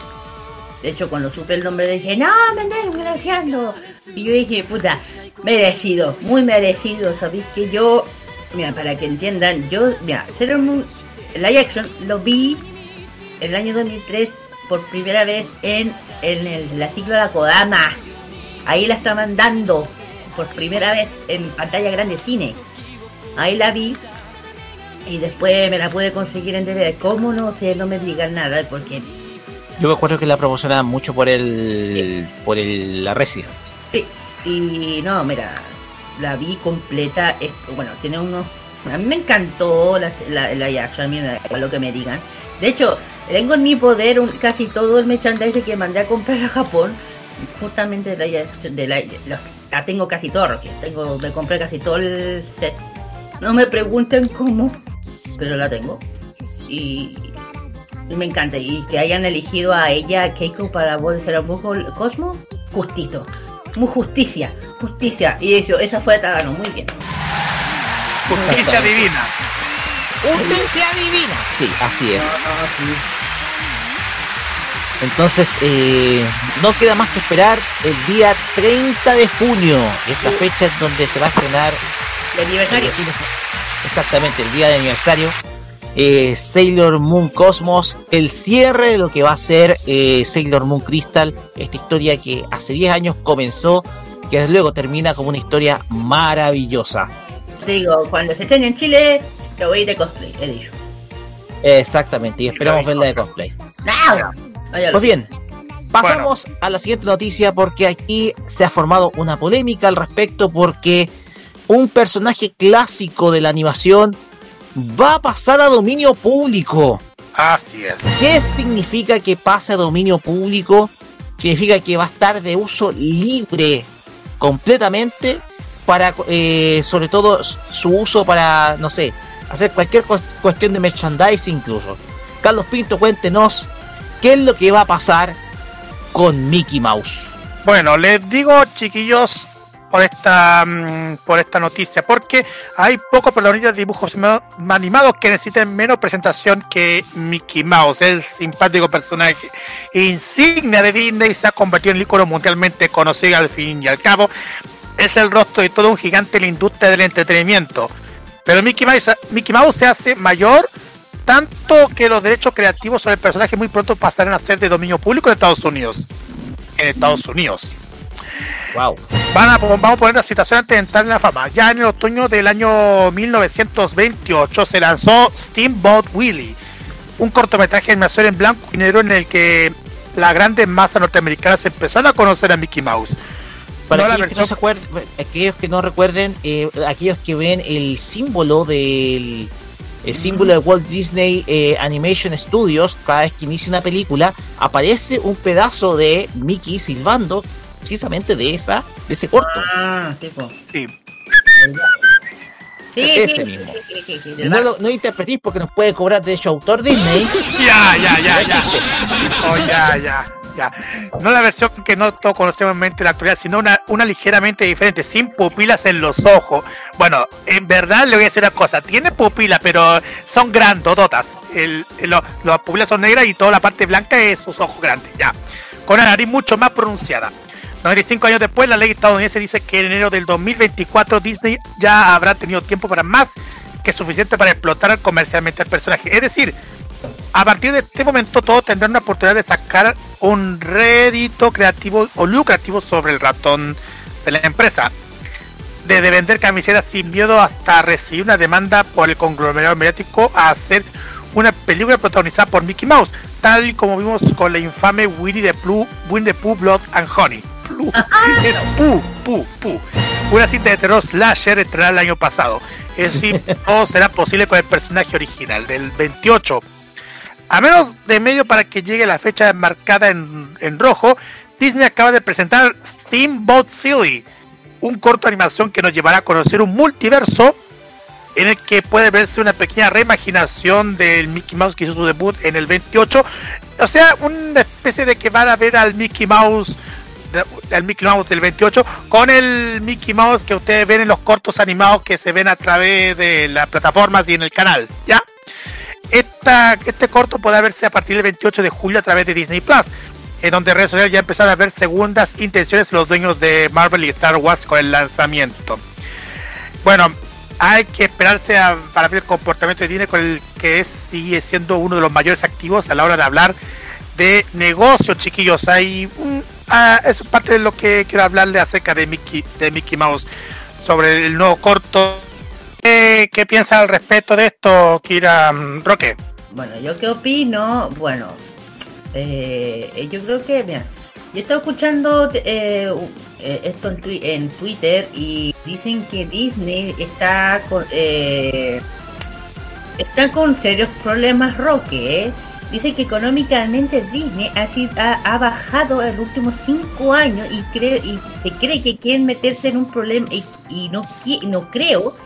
De hecho, cuando supe el nombre dije, no, me estás desgraciando. Y yo dije, puta, merecido, muy merecido. Sabéis que yo, mira, para que entiendan, yo, mira, Sailor Moon, live lo vi el año 2003 por primera vez en, en el, la ciclo de la Kodama. Ahí la estaban dando por primera vez en pantalla grande cine. Ahí la vi y después me la pude conseguir en DVD. ¿Cómo no sé? No me digan nada porque... Yo me acuerdo que la promocionaban mucho por el... por el, la Resident. Sí, y no, mira, la vi completa. bueno, tiene unos... A mí me encantó la, la, la a mí me da lo que me digan. De hecho, tengo en mi poder casi todo el merchandising que mandé a comprar a Japón. Justamente de la, de la, tengo casi todo, tengo, me compré casi todo el set. No me pregunten cómo, pero la tengo. Y, me encanta. Y que hayan elegido a ella, Keiko, para voz de ser un poco Cosmo, justito. Muy justicia, justicia. Y eso, esa fue Tadano, muy bien. Justicia divina. Justicia divina. Sí, así es. Entonces, eh, no queda más que esperar el día 30 de junio, esta fecha es donde se va a estrenar el aniversario. exactamente, el día de aniversario. Eh, Sailor Moon Cosmos, el cierre de lo que va a ser eh, Sailor Moon Crystal, esta historia que hace 10 años comenzó, que luego termina como una historia maravillosa. Digo, cuando se estrene en Chile, lo voy de cosplay, he dicho. Exactamente, y esperamos verla de cosplay. Pues bien, pasamos a la siguiente noticia porque aquí se ha formado una polémica al respecto porque un personaje clásico de la animación va a pasar a dominio público. Así es. ¿Qué significa que pase a dominio público? Significa que va a estar de uso libre completamente para, eh, sobre todo, su uso para, no sé, hacer cualquier cuestión de merchandising incluso. Carlos Pinto, cuéntenos qué es lo que va a pasar con Mickey Mouse. Bueno, les digo, chiquillos, por esta mm, por esta noticia, porque hay pocos protagonistas de dibujos animados que necesiten menos presentación que Mickey Mouse, el simpático personaje insignia de Disney, se ha convertido en el icono mundialmente conocido al fin y al cabo. Es el rostro de todo un gigante en la industria del entretenimiento. Pero Mickey Mouse, Mickey Mouse se hace mayor tanto que los derechos creativos sobre el personaje muy pronto pasarán a ser de dominio público en Estados Unidos. En Estados Unidos. Wow. Van a, vamos a poner la situación antes de entrar en la fama. Ya en el otoño del año 1928 se lanzó Steamboat Willie, un cortometraje de animación en blanco y negro en el que la grande masa norteamericana se empezaron a conocer a Mickey Mouse. Para aquellos, que no se acuerden, aquellos que no recuerden, eh, aquellos que ven el símbolo del el símbolo de Walt Disney eh, Animation Studios, cada vez que inicia una película, aparece un pedazo de Mickey silbando precisamente de esa, de ese corto. Ah, sí, sí. Sí, ese mismo. no lo no interpretís porque nos puede cobrar de hecho autor Disney. ya, ya, ya, ya. Oh, ya, ya, ya. No la versión que no todos conocemos en mente la actualidad, sino una, una ligeramente diferente, sin pupilas en los ojos. Bueno, en verdad le voy a decir una cosa, tiene pupilas, pero son grandototas. El, las pupilas son negras y toda la parte blanca es sus ojos grandes, ya. Con una nariz mucho más pronunciada. 95 años después, la ley estadounidense dice que en enero del 2024 Disney ya habrá tenido tiempo para más que suficiente para explotar comercialmente al personaje. Es decir, a partir de este momento todos tendrán una oportunidad de sacar un rédito creativo o lucrativo sobre el ratón de la empresa. Desde vender camisetas sin miedo hasta recibir una demanda por el conglomerado mediático a hacer una película protagonizada por Mickey Mouse, tal como vimos con la infame Winnie the Pooh, Winnie the Pooh Blood and Honey. Una cinta de terror slasher estrenada el año pasado. Es decir, todo será posible con el personaje original del 28. A menos de medio para que llegue la fecha marcada en, en rojo, Disney acaba de presentar Steamboat Silly, un corto de animación que nos llevará a conocer un multiverso en el que puede verse una pequeña reimaginación del Mickey Mouse que hizo su debut en el 28. O sea, una especie de que van a ver al Mickey Mouse el Mickey Mouse del 28 con el Mickey Mouse que ustedes ven en los cortos animados que se ven a través de las plataformas y en el canal, ¿ya? Esta, este corto puede verse a partir del 28 de julio a través de Disney Plus, en donde redes sociales ya empezaron a ver segundas intenciones los dueños de Marvel y Star Wars con el lanzamiento. Bueno, hay que esperarse a- para ver el comportamiento de Disney con el que es- sigue siendo uno de los mayores activos a la hora de hablar de negocios, chiquillos. Hay un- ah, es parte de lo que quiero hablarle acerca de Mickey, de Mickey Mouse sobre el nuevo corto. ¿Qué, qué piensa al respecto de esto, Kira mm, Roque? Bueno, yo qué opino, bueno, eh, yo creo que, mira, yo estaba escuchando eh, eh, esto en, en Twitter y dicen que Disney está con, eh, está con serios problemas, Roque. ¿eh? Dicen que económicamente Disney ha, ha, bajado en los últimos cinco años y, se cree que quieren meterse en un problema y, no, no creo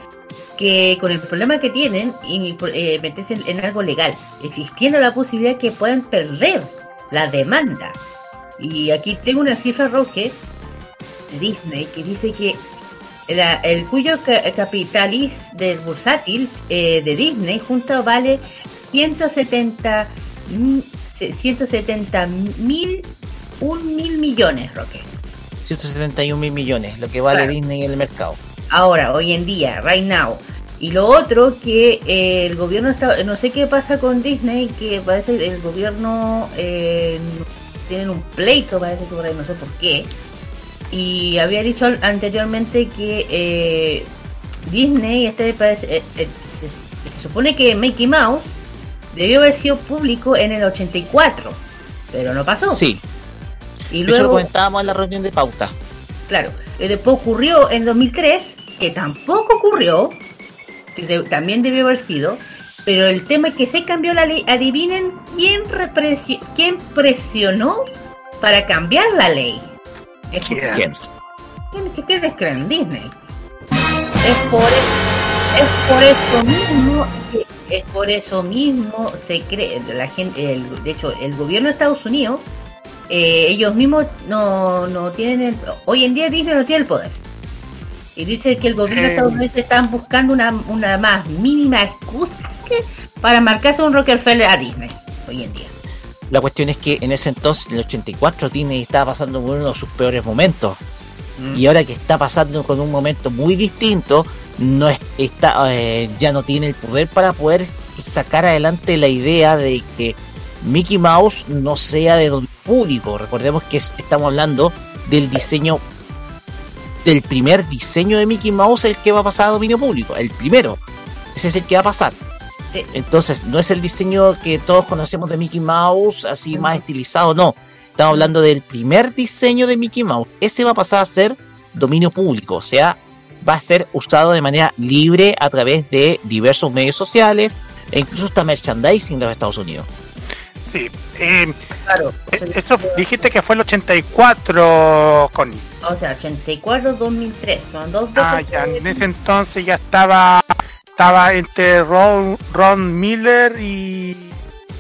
que con el problema que tienen y eh, meterse en, algo legal, existiendo la posibilidad que puedan perder la demanda. Y aquí tengo una cifra roja de Disney que dice que el cuyo ca- capitaliz del bursátil eh, de Disney junto vale 170 mm, 170 mil un mil millones, Roque. 171 mil millones, lo que vale Claro. Disney en el mercado. ahora, hoy en día, right now. Y lo otro que eh, el gobierno está, no sé qué pasa con Disney, que parece que el gobierno eh, tienen un pleito, parece que por ahí no sé por qué. Y había dicho anteriormente que eh, Disney, este parece, eh, se, se supone que Mickey Mouse debió haber sido público en el 84, pero no pasó. Sí, y eso lo luego comentábamos en la reunión de pauta. Claro, y después ocurrió en 2003, que tampoco ocurrió, que de- también debió haber sido, pero el tema es que se cambió la ley. Adivinen quién, quién presionó para cambiar la ley. Es ¿Quién? ¿Quién- ¿Qué quiénes creen? Disney. Es por, e- es por eso mismo que- es por eso mismo se cree la gente el- de hecho el gobierno de Estados Unidos eh, ellos mismos no, no tienen el, hoy en día Disney no tiene el poder y dice que el gobierno de. Estados Unidos están buscando una, una más mínima excusa que para marcarse un Rockefeller a Disney hoy en día La cuestión es que en ese entonces, en el 84, Disney estaba pasando por uno de sus peores momentos. Y ahora que está pasando con un momento muy distinto, no es- está, eh, ya no tiene el poder para poder sacar adelante la idea de que Mickey Mouse no sea de dominio público. Recordemos que es- estamos hablando del diseño, del primer diseño de Mickey Mouse, el que va a pasar a dominio público. El primero. Ese es el que va a pasar. Sí. Entonces, no es el diseño que todos conocemos de Mickey Mouse, así más estilizado, no. Estamos hablando del primer diseño de Mickey Mouse. Ese va a pasar a ser dominio público, o sea, va a ser usado de manera libre a través de diversos medios sociales e incluso hasta merchandising de los Estados Unidos. Sí. eh, claro eh, eso dijiste que fue el 84, con o sea 84 2003 son dos Ah, veces ya, que- en ese entonces ya estaba estaba entre Ron, Ron Miller y,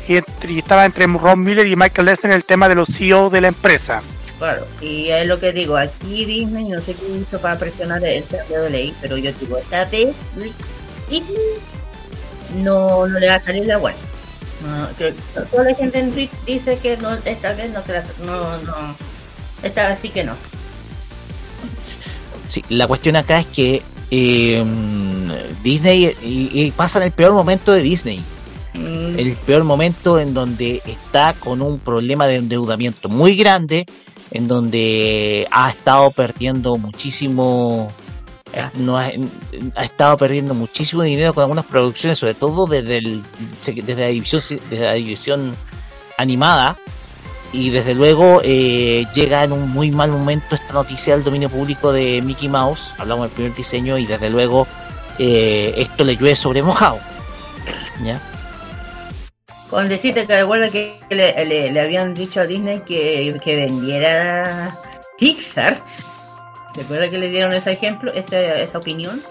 y, entre- y estaba entre Ron Miller y Michael Lesnar el tema de los CEO de la empresa. Claro, y es lo que digo, aquí Disney no sé qué hizo para presionar el cambio de ley, pero yo digo, esta vez Disney no, no le va a salir la buena. No, que toda la gente en Twitch dice que no, esta vez no se la, no, no, esta vez sí que no. Sí, la cuestión acá es que eh, Disney y, y pasa en el peor momento de Disney. Mm, el peor momento en donde está con un problema de endeudamiento muy grande, en donde ha estado perdiendo muchísimo, eh, no ha, estado perdiendo muchísimo dinero con algunas producciones, sobre todo desde, el, desde la división, desde la división animada. Y desde luego eh, llega en un muy mal momento esta noticia del dominio público de Mickey Mouse. Hablamos del primer diseño y desde luego eh, esto le llueve sobre mojado. ¿Ya? Con decirte que recuerda que le, le- le habían dicho a Disney que, que vendiera Pixar. ¿Recuerda que le dieron ese ejemplo, esa, esa opinión?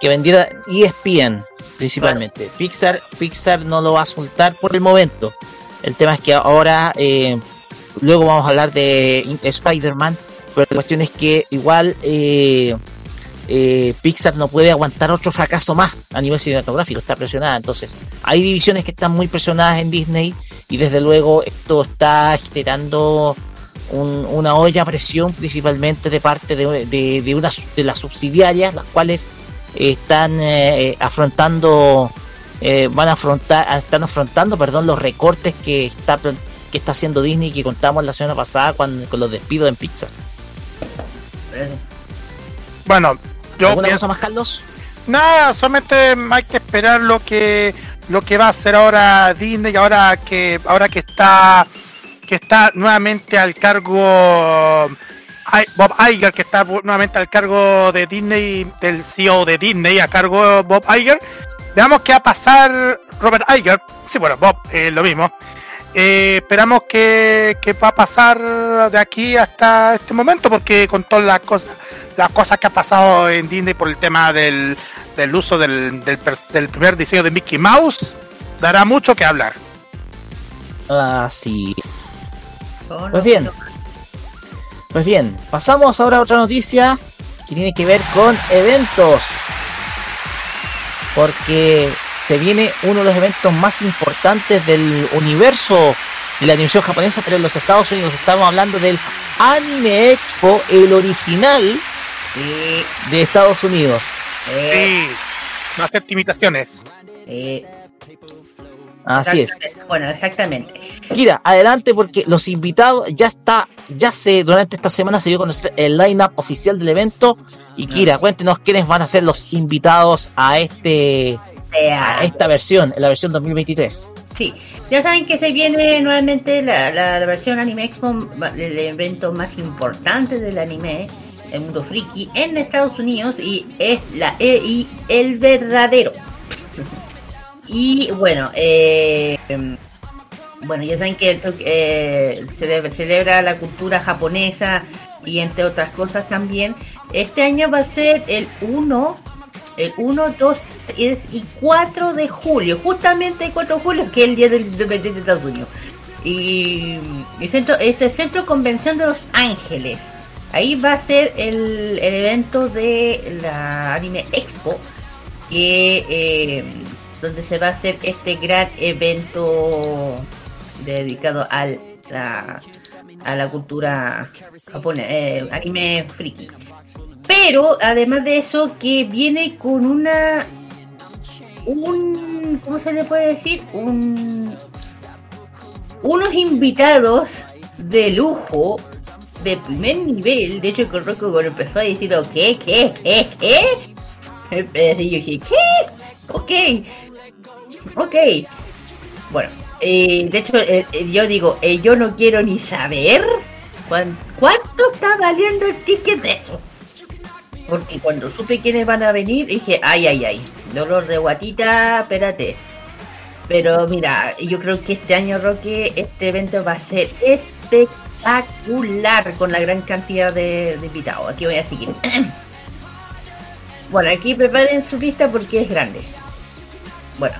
que vendiera ESPN principalmente. Pixar, Pixar no lo va a soltar por el momento. El tema es que ahora, eh, luego vamos a hablar de Spider-Man, pero la cuestión es que igual eh, eh, Pixar no puede aguantar otro fracaso más a nivel cinematográfico, está presionada. Entonces, hay divisiones que están muy presionadas en Disney y desde luego esto está generando un- una olla a presión principalmente de parte de, de, de una, de las subsidiarias, las cuales eh, están eh, eh, afrontando, eh, van a afrontar, están afrontando, perdón, los recortes que está que está haciendo Disney que contamos la semana pasada cuando, con los despidos en Pixar. Bueno, yo ¿Alguna pienso- cosa más, Carlos? Nada, solamente hay que esperar lo que lo que va a hacer ahora Disney ahora que ahora que está que está nuevamente al cargo Bob Iger que está nuevamente al cargo de Disney del CEO de Disney a cargo Bob Iger. Veamos qué va a pasar Robert Iger. Sí bueno Bob eh, lo mismo. Eh, esperamos que, que va a pasar de aquí hasta este momento porque con todas las cosas las cosas que ha pasado en Disney por el tema del, del uso del, del, del primer diseño de Mickey Mouse dará mucho que hablar Así es. Pues bien. Pues bien, pasamos ahora a otra noticia que tiene que ver con eventos. Porque se viene uno de los eventos más importantes del universo de la animación japonesa, pero en los Estados Unidos estamos hablando del Anime Expo, el original Sí, de Estados Unidos. eh, sí no hacer imitaciones eh, Así es. Bueno, exactamente. Kira, adelante porque los invitados ya está, ya se durante esta semana se dio a conocer el line-up oficial del evento. Y Kira, cuéntenos quiénes van a ser los invitados a este a esta versión, en la versión 2023. Sí, ya saben que se viene nuevamente la, la, la versión Anime Expo, el evento más importante del anime, el mundo friki, en Estados Unidos y es la e- y el verdadero. y bueno, eh, bueno, ya saben que el eh, celebra, celebra la cultura japonesa y entre otras cosas también. Este año va a ser el 1, el 1, 2 3 y 4 de julio, justamente el 4 de julio, que es el día del independencia de Estados Unidos. Y, y centro, este Centro Convención de Los Ángeles. Ahí va a ser el, el evento de la Anime Expo, que eh, donde se va a hacer este gran evento dedicado al, la, a la cultura japonesa, eh, anime friki. Pero además de eso, que viene con una. Un. ¿Cómo se le puede decir? Un. Unos invitados de lujo, de primer nivel. De hecho, con Rocco empezó a decir, ¿qué? ¿Qué? ¿Qué? ¿Qué? Y yo dije, ¿qué? Ok. Ok. Bueno, eh, de hecho, eh, eh, yo digo, yo no quiero ni saber cuán- cuánto está valiendo el ticket de eso. Porque cuando supe quiénes van a venir, dije, ay, ay, ay, dolor de guatita, espérate. Pero mira, yo creo que este año, Roque, este evento va a ser espectacular con la gran cantidad de, invitados. Aquí voy a seguir. bueno, aquí preparen su lista porque es grande. Bueno,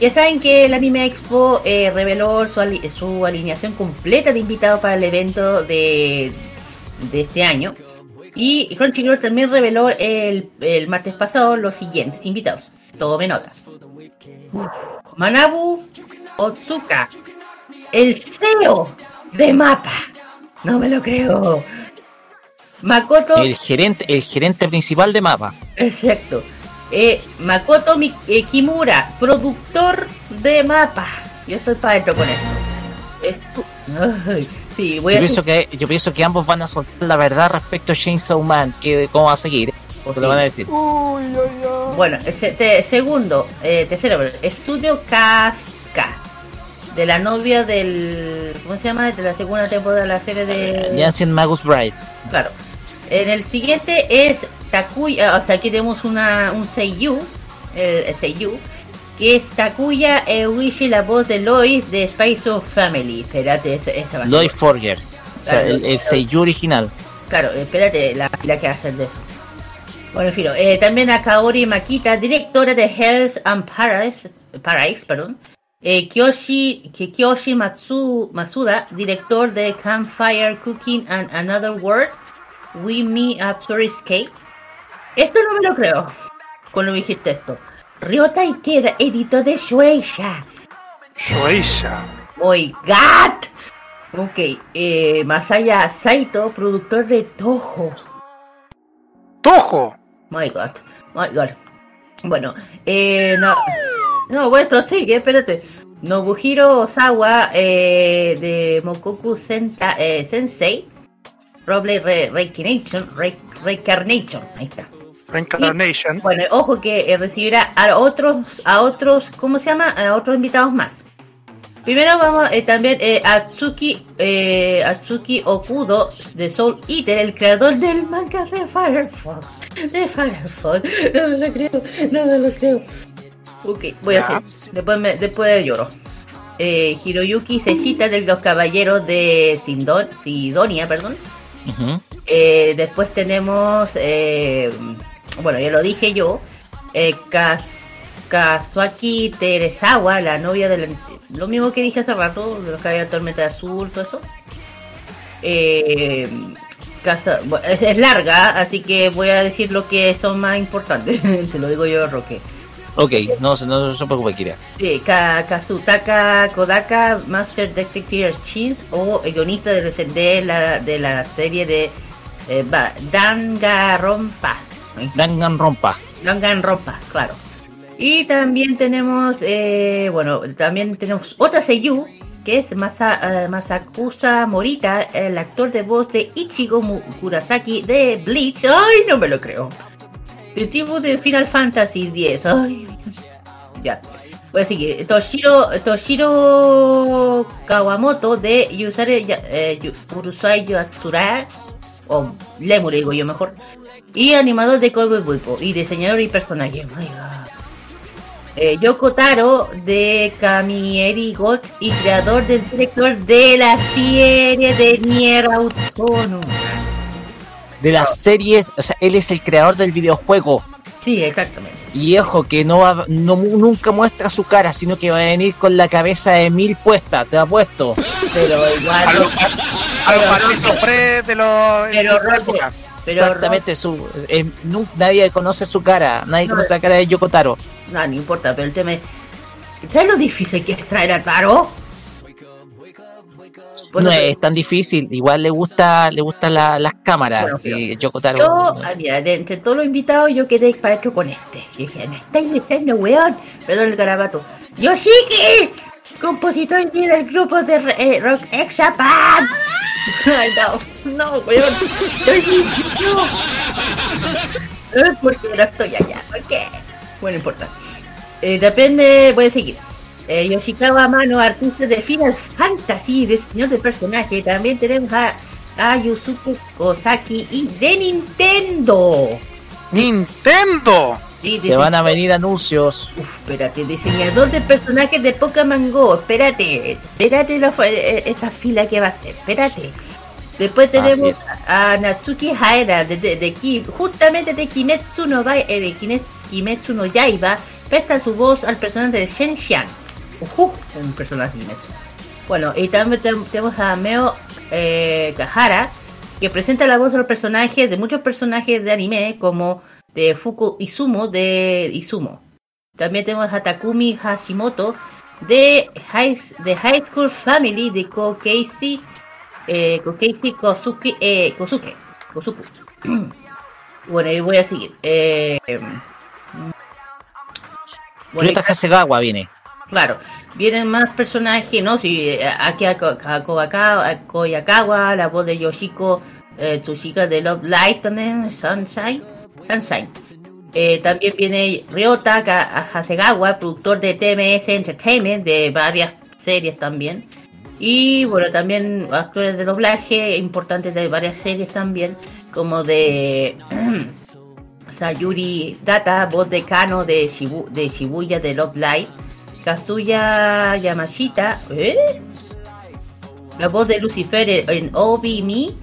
ya saben que el Anime Expo eh, reveló su, ali- su alineación completa de invitados para el evento de, este año. Y Crunchyroll también reveló el, el martes pasado los siguientes invitados. Tome nota. Uf, Manabu Otsuka, el CEO de Mapa. No me lo creo. Makoto. El gerente, el gerente principal de Mapa. Exacto. Eh, Makoto Mi- eh, Kimura, productor de mapa. Yo estoy para adentro con esto. Estu- Ay, sí, voy Yo a pienso que yo pienso que ambos van a soltar la verdad respecto a Chainsaw Man, que cómo va a seguir, porque lo van a decir. Bueno, el se- te- segundo, eh, tercero, Estudio Kafka. De la novia del. ¿Cómo se llama? De la segunda temporada de la serie de. Jansen Magus Bride. Claro. En el siguiente es Takuya, o sea, aquí tenemos una, un Seiyu, el, el Seiyu, que es Takuya Euishi, la voz de Lois de Spice of Family. Espérate, esa, esa va a ser- Lloyd Forger. O sea, Claro, el, el seiyuu original. Claro, espérate, la la que va a hacer de eso. Bueno, en fin, eh, también a Kaori Makita, directora de Hells and Paradise, Paradise perdón. Eh, Kyoshi, Ki- Kyoshi Matsu, Masuda, director de Campfire Cooking and Another World. We Me Absurd Escape. Esto no me lo creo. Cuando me dijiste esto. Ryota Ikeda, editor de Shueisha. Shueisha. Oh my god. Ok, eh, Masaya Saito, productor de Toho. Toho. My god, my god. Bueno, eh, no. No, bueno, sigue, espérate. Nobuhiro Osawa eh, de Mokoku Senta, eh, Sensei. Roble Re, Reincarnation, Re, Reincarnation, ahí está. Reincarnation. Y, bueno, ojo que eh, recibirá a otros, a otros, ¿cómo se llama? A otros invitados más. Primero vamos eh, también eh, Atsuki, eh, Atsuki Okudo de Soul Eater, el creador del manga de Firefox. De Firefox. No me lo creo, no me lo creo. Ok, voy a hacer. Después, me, después lloro. Eh, Hiroyuki Seshita de los caballeros de Sindon, Sidonia, perdón. Eh, después tenemos, eh, bueno, ya lo dije yo, eh, Kaz- Kazuaki Teresawa, la novia de la, lo mismo que dije hace rato, de los que había Tormenta Azul, todo eso. Eh, bueno, es, es larga, así que voy a decir lo que son más importantes. Te lo digo yo, Roque. Ok, no, se- no, se preocupe, Kira. Sí, Ka- Kazutaka Kodaka, Master Detective Cheese o el guionista de, de la, de la serie de eh, Danganronpa. Danganronpa. Danganronpa, claro. Y también tenemos, eh, bueno, también tenemos otra seiyuu que es Masa, eh, Masakusa Morita, el actor de voz de Ichigo Kurasaki de Bleach. ¡Ay, no me lo creo! De tipo de Final Fantasy X. Ya. Voy a seguir. Toshiro, Toshiro Kawamoto de Yusare, eh, Urusai Yatsura, o Lemur digo yo mejor, y animador de Cowboy Bebop y diseñador y personaje. My God. Eh, Yoko Taro de Kamieri Gold y creador del director de la serie de Nier Autónoma. De la serie, o sea, él es el creador del videojuego. Sí, exactamente. Y ojo, que no, va, no nunca muestra su cara, sino que va a venir con la cabeza de mil puesta, te apuesto. Pero igual. A los Patricio Fred de los. Pero, de la Roque, época. pero Exactamente, su, eh, nadie conoce su cara, nadie No, conoce la cara de Yoko Taro. No, no importa, pero el tema es. ¿Sabes lo difícil que es traer a Taro? Bueno, no es tan difícil, igual le gusta le gustan la- las cámaras. Bueno, Taro. Yo, ah, mira, de entre todos los invitados, yo quedé para con este. Y dije, me estáis diciendo, weón. Perdón el garabato. ¡Yoshiki! Compositor y del grupo de eh, Rock X Japan. Ay, no, no, weón. Yoshiki, no. Eh, Porque no estoy allá, ¿por qué? Bueno, no importa. Eh, depende, voy a seguir. Eh, Yoshikawa Mano, artista de Final Fantasy, diseñador de personaje. También tenemos a, a Yusuke Kosaki y de Nintendo. ¡Nintendo! Sí, Se van a venir anuncios. Uf, espérate, diseñador de personajes de Pokémon Go. Espérate, espérate la fu- eh, esa fila que va a ser. Espérate. Después tenemos a Natsuki Haera de, de, de Ki- justamente de Kimetsu no, eh, Kimetsu no Yaiba. Presta su voz al personaje de Shen Un personaje de Kimetsu. Bueno, y también tenemos a Meo eh, Kahara, que presenta la voz de los personajes, de muchos personajes de anime, como de Fuku Izumo de Izumo. También tenemos a Takumi Hashimoto de High, de High School Family de Kokeisi, eh, Kokeisi Kosuke, eh, Kosuke, Kosuke. bueno, y voy a seguir. Eh, bueno, y- Ryota Hasegawa viene. Claro, vienen más personajes, ¿no? Si eh, aquí a, Ko- a Koyakawa, la voz de Yoshiko eh, Tsushika de Love Live también, Sunshine. Sunshine. Eh, también viene Ryota Hasegawa, productor de TMS Entertainment, de varias series también. Y bueno, también actores de doblaje importantes de varias series también, como de Sayuri Data, voz de Kano de Shibuya de Love Live. Kazuya Yamashita, ¿eh? La voz de Lucifer en Obi Me.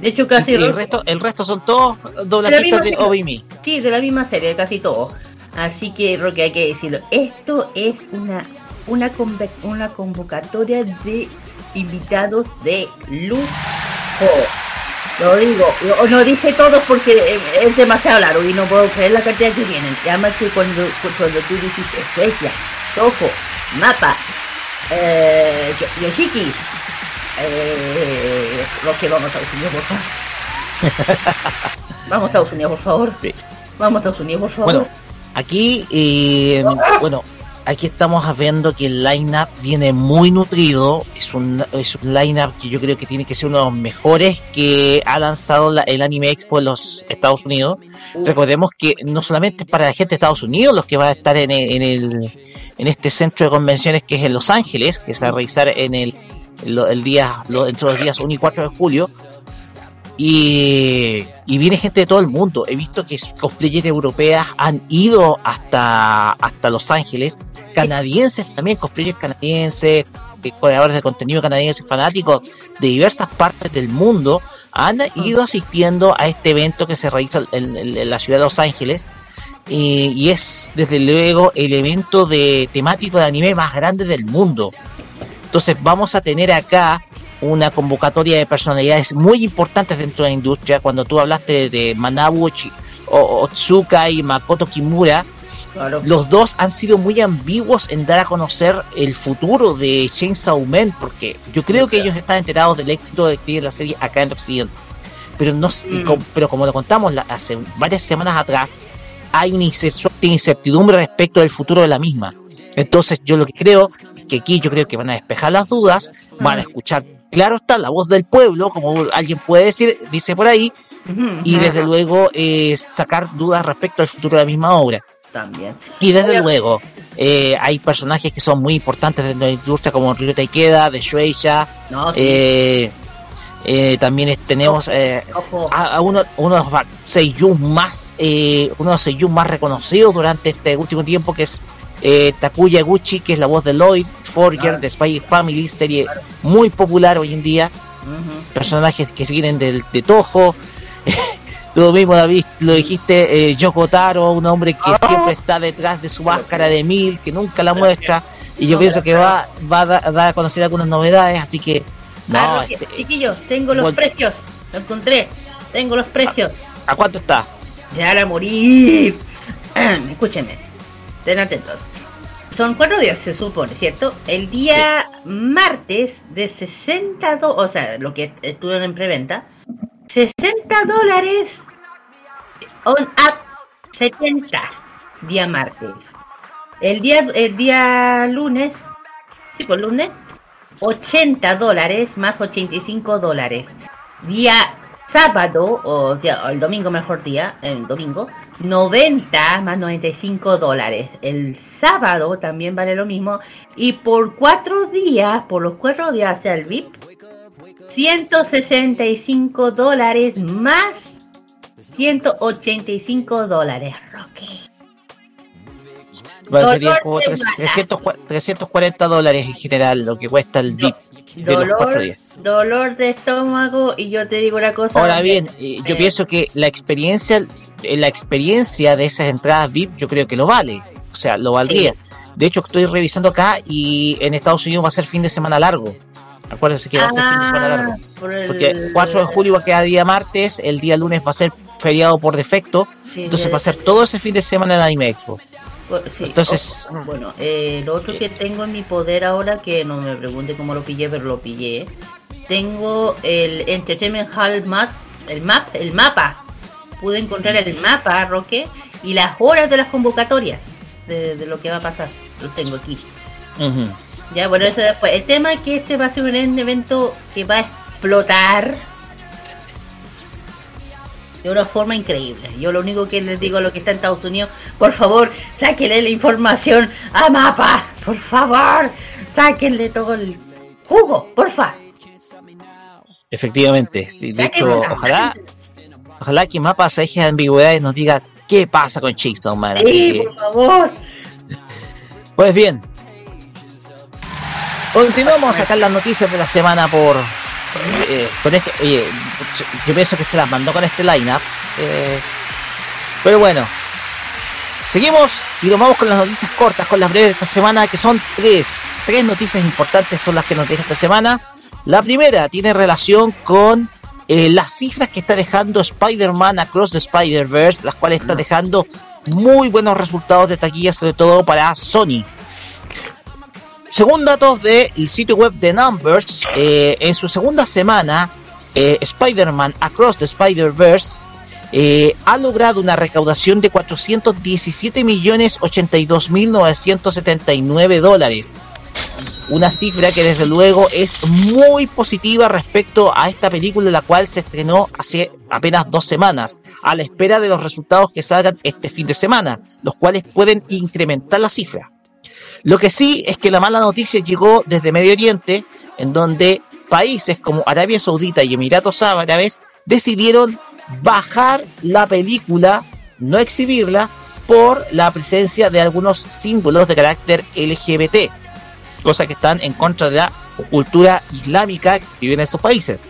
De hecho, casi el resto, el resto son todos doblajistas de misma- Obimi. Sí, de la misma serie, casi todo. Así que, Roque, hay que decirlo. Esto es una, una, una convocatoria de invitados de lujo. Lo digo, lo- no dije todos porque eh, es demasiado largo y no puedo creer la cantidad que vienen. Además que cuando, cuando tú dijiste Suecia, Toho, Mapa, eh, Yo- Yoshiki, eh, lo que vamos a Estados Unidos, por favor. vamos a Estados Unidos, por favor. Sí. Vamos a Estados Unidos, por favor. Bueno, aquí, eh, bueno, aquí estamos viendo que el lineup viene muy nutrido. Es un, es un lineup que yo creo que tiene que ser uno de los mejores que ha lanzado la- el Anime Expo en los Estados Unidos. Recordemos que no solamente es para la gente de Estados Unidos los que va a estar en el, en el en este centro de convenciones que es en Los Ángeles, que se va a realizar en el, el, el día, lo- entre los días 1 y 4 de julio. Y, y viene gente de todo el mundo. He visto que cosplayers europeas han ido hasta, hasta Los Ángeles. Canadienses también, cosplayers canadienses, eh, creadores de contenido canadienses, fanáticos de diversas partes del mundo, han ido asistiendo a este evento que se realiza en, en- en la ciudad de Los Ángeles. Y, y es desde luego el evento de temático de anime más grande del mundo. Entonces vamos a tener acá una convocatoria de personalidades muy importantes dentro de la industria. Cuando tú hablaste de Manabu Otsuka y Makoto Kimura, Claro. los dos han sido muy ambiguos en dar a conocer el futuro de Chainsaw Man, porque yo creo que ellos están enterados del éxito de que tiene la serie acá en Occidente. Pero, no, Mm. pero como lo contamos la- hace varias semanas atrás, hay una incer- incertidumbre respecto del futuro de la misma. Entonces yo lo que creo es que aquí yo creo que van a despejar las dudas, van a escuchar, claro está, la voz del pueblo, como alguien puede decir, dice por ahí, y desde luego eh, sacar dudas respecto al futuro de la misma obra. También. Y desde Oye. luego, eh, hay personajes que son muy importantes dentro de la industria, como Ryota Ikeda, de Shueisha. No, sí. eh, eh, también tenemos eh, a, a uno, uno de los seiyuu más, eh, uno de los seiyuu más reconocidos durante este último tiempo, que es eh, Takuya Guchi, que es la voz de Lloyd Forger Claro. de Spy Family, serie muy popular hoy en día. Ujú. Personajes que vienen del, de Toho. Tú mismo, David, lo dijiste, eh, Yoko Taro, un hombre que Ah. siempre está detrás de su máscara de mil, que nunca la muestra, y yo No, pienso que va, va a dar a conocer algunas novedades, así que no, Ah, Roque, este, chiquillos, tengo los precios. Lo encontré. Tengo los precios. ¿a cuánto está? Van a morir. Escúchenme. Estén atentos. Son cuatro días, se supone, ¿cierto? El día martes de 62, o sea, lo que estuvieron en preventa, 60 dólares on up 70 día martes. El día, el día lunes, sí, pues lunes, 80 dólares más 85 dólares. Día sábado, o sea, el domingo mejor día, el domingo, 90 más 95 dólares. El sábado también vale lo mismo. Y por cuatro días, por los cuatro días, sea, el VIP, 165 dólares más 185 dólares, Roque. Bueno, Dolor sería como de tres- bala. 300 cua- 340 dólares en general lo que cuesta el VIP de Dolor, días. dolor de estómago y yo te digo una cosa. Ahora bien, eh, yo eh, pienso que la experiencia, eh, la experiencia de esas entradas VIP, yo creo que lo vale. O sea, lo valdría. De hecho, estoy revisando acá y en Estados Unidos va a ser fin de semana largo. Acuérdense que va a ser fin de semana largo. ah, por el- Porque el 4 de julio va a quedar día martes, el día lunes va a ser feriado por defecto, Sí, entonces va a ser todo ese fin de semana en Anime Expo. Sí, entonces- ojo, bueno, eh, lo otro que tengo en mi poder ahora, que no me pregunte cómo lo pillé, pero lo pillé. Tengo el Entertainment Hall Map, el map, el mapa. Pude encontrar el mapa, Roque, y las horas de las convocatorias de, de lo que va a pasar. Lo tengo aquí. Ya, bueno, eso después. El tema es que este va a ser un evento que va a explotar de una forma increíble. Yo lo único que les digo a los que están en Estados Unidos, por favor, sáquenle la información a Mapa. Por favor, sáquenle todo el jugo, porfa. Efectivamente, sí, de hecho, ojalá, ojalá que Mapa se deje de ambigüedades y nos diga qué pasa con Chainsaw Man. Sí, que- por favor. Pues bien. Continuamos a sacar las noticias de la semana por eh, con este oye, yo pienso que se las mandó con este lineup. Eh, pero bueno. Seguimos y nos vamos con las noticias cortas, con las breves de esta semana, que son tres. Tres noticias importantes son las que nos deja esta semana. La primera tiene relación con eh, las cifras que está dejando Spider-Man Across the Spider-Verse, las cuales está dejando muy buenos resultados de taquilla, sobre todo para Sony. Según datos del sitio web de Numbers, eh, en su segunda semana, eh, Spider-Man Across the Spider-Verse eh, ha logrado una recaudación de 417.082.979 dólares. Una cifra que desde luego es muy positiva respecto a esta película, la cual se estrenó hace apenas dos semanas, a la espera de los resultados que salgan este fin de semana, los cuales pueden incrementar la cifra. Lo que sí es que la mala noticia llegó desde Medio Oriente, en donde países como Arabia Saudita y Emiratos Árabes decidieron bajar la película, no exhibirla, por la presencia de algunos símbolos de carácter LGBT, cosas que están en contra de la cultura islámica que vive en estos países.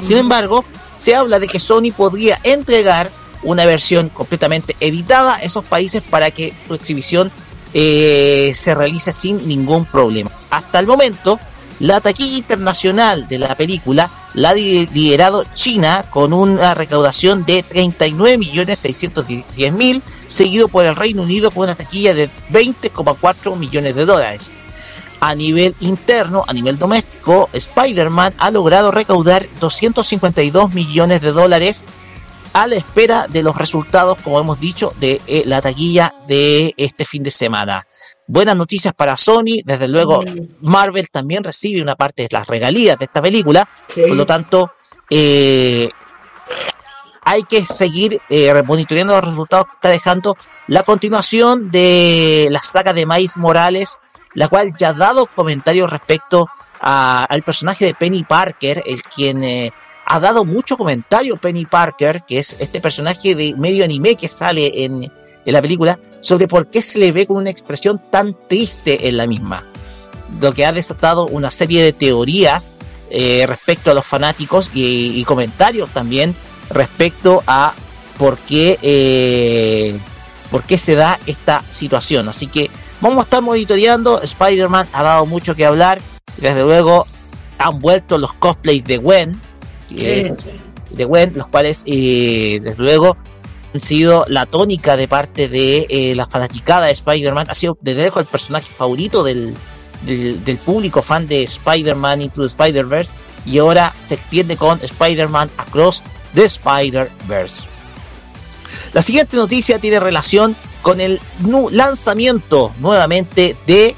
Sin embargo, se habla de que Sony podría entregar una versión completamente editada a esos países para que su exhibición eh, se realice sin ningún problema. Hasta el momento, la taquilla internacional de la película la ha liderado China con una recaudación de 39.610.000, seguido por el Reino Unido con una taquilla de 20,4 millones de dólares. A nivel interno, a nivel doméstico, Spider-Man ha logrado recaudar 252 millones de dólares a la espera de los resultados, como hemos dicho, de eh, la taquilla de este fin de semana. Buenas noticias para Sony, desde luego Marvel también recibe una parte de las regalías de esta película, por lo tanto eh, hay que seguir eh, monitoreando los resultados que está dejando la continuación de la saga de Miles Morales, la cual ya ha dado comentarios respecto a- al personaje de Penny Parker, el quien ha dado mucho comentario Penny Parker, que es este personaje de medio anime que sale en, en la película, sobre por qué se le ve con una expresión tan triste en la misma. Lo que ha desatado una serie de teorías eh, respecto a los fanáticos y, comentarios también respecto a por qué, eh, por qué se da esta situación. Así que vamos a estar monitoreando. Spider-Man ha dado mucho que hablar. Desde luego han vuelto los cosplays de Gwen. De Gwen, los cuales eh, desde luego han sido la tónica de parte de eh, la fanaticada de Spider-Man. Ha sido desde lejos el personaje favorito del, del, público fan de Spider-Man Into Spider-Verse. Y ahora se extiende con Spider-Man Across the Spider-Verse. La siguiente noticia tiene relación con el lanzamiento nuevamente de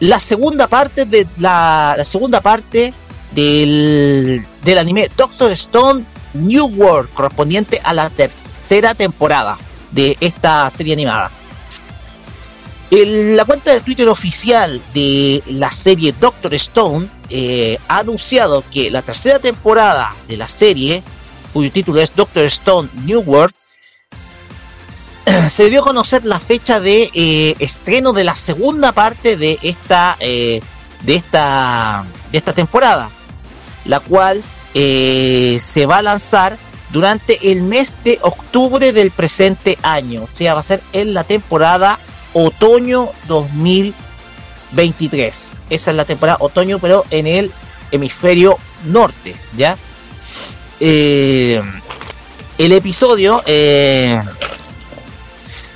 la segunda parte de la segunda parte del, del anime Doctor Stone New World correspondiente a la tercera temporada de esta serie animada. El- la cuenta de Twitter oficial de la serie Doctor Stone eh, ha anunciado que la tercera temporada de la serie, cuyo título es Doctor Stone New World, se dio a conocer la fecha de eh, estreno de la segunda parte de esta, eh, de esta, de esta temporada, la cual eh, se va a lanzar durante el mes de octubre del presente año, o sea, va a ser en la temporada otoño 2023. Esa es la temporada otoño, pero en el hemisferio norte, ¿ya? Eh, el episodio, eh,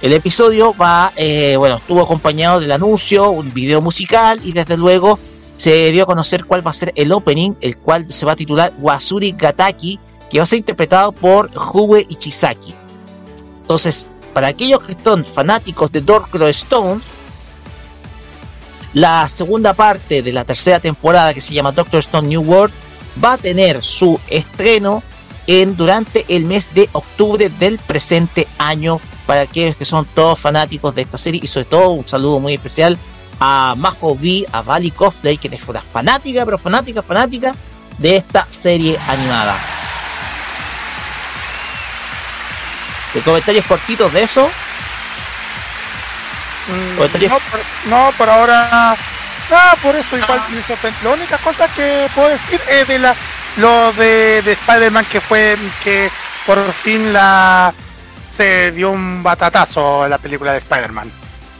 el episodio va, bueno, estuvo acompañado del anuncio, un video musical y desde luego se dio a conocer cuál va a ser el opening, el cual se va a titular Wasuri Gataki, que va a ser interpretado por Hue Ichizaki. Entonces, para aquellos que son fanáticos de Doctor Stone, la segunda parte de la tercera temporada que se llama Doctor Stone New World va a tener su estreno en durante el mes de octubre del presente año para aquellos que son todos fanáticos de esta serie y sobre todo un saludo muy especial a Majo V, a Vali Cosplay, que es una fanática, pero fanática, fanática de esta serie animada. ¿De comentarios cortitos de eso? Mm, Comentarios- No, por, no, por ahora. No, por eso igual sorprende. La única cosa que puedo decir es de la lo de, de Spider-Man que fue que por fin la se dio un batatazo a la película de Spider-Man.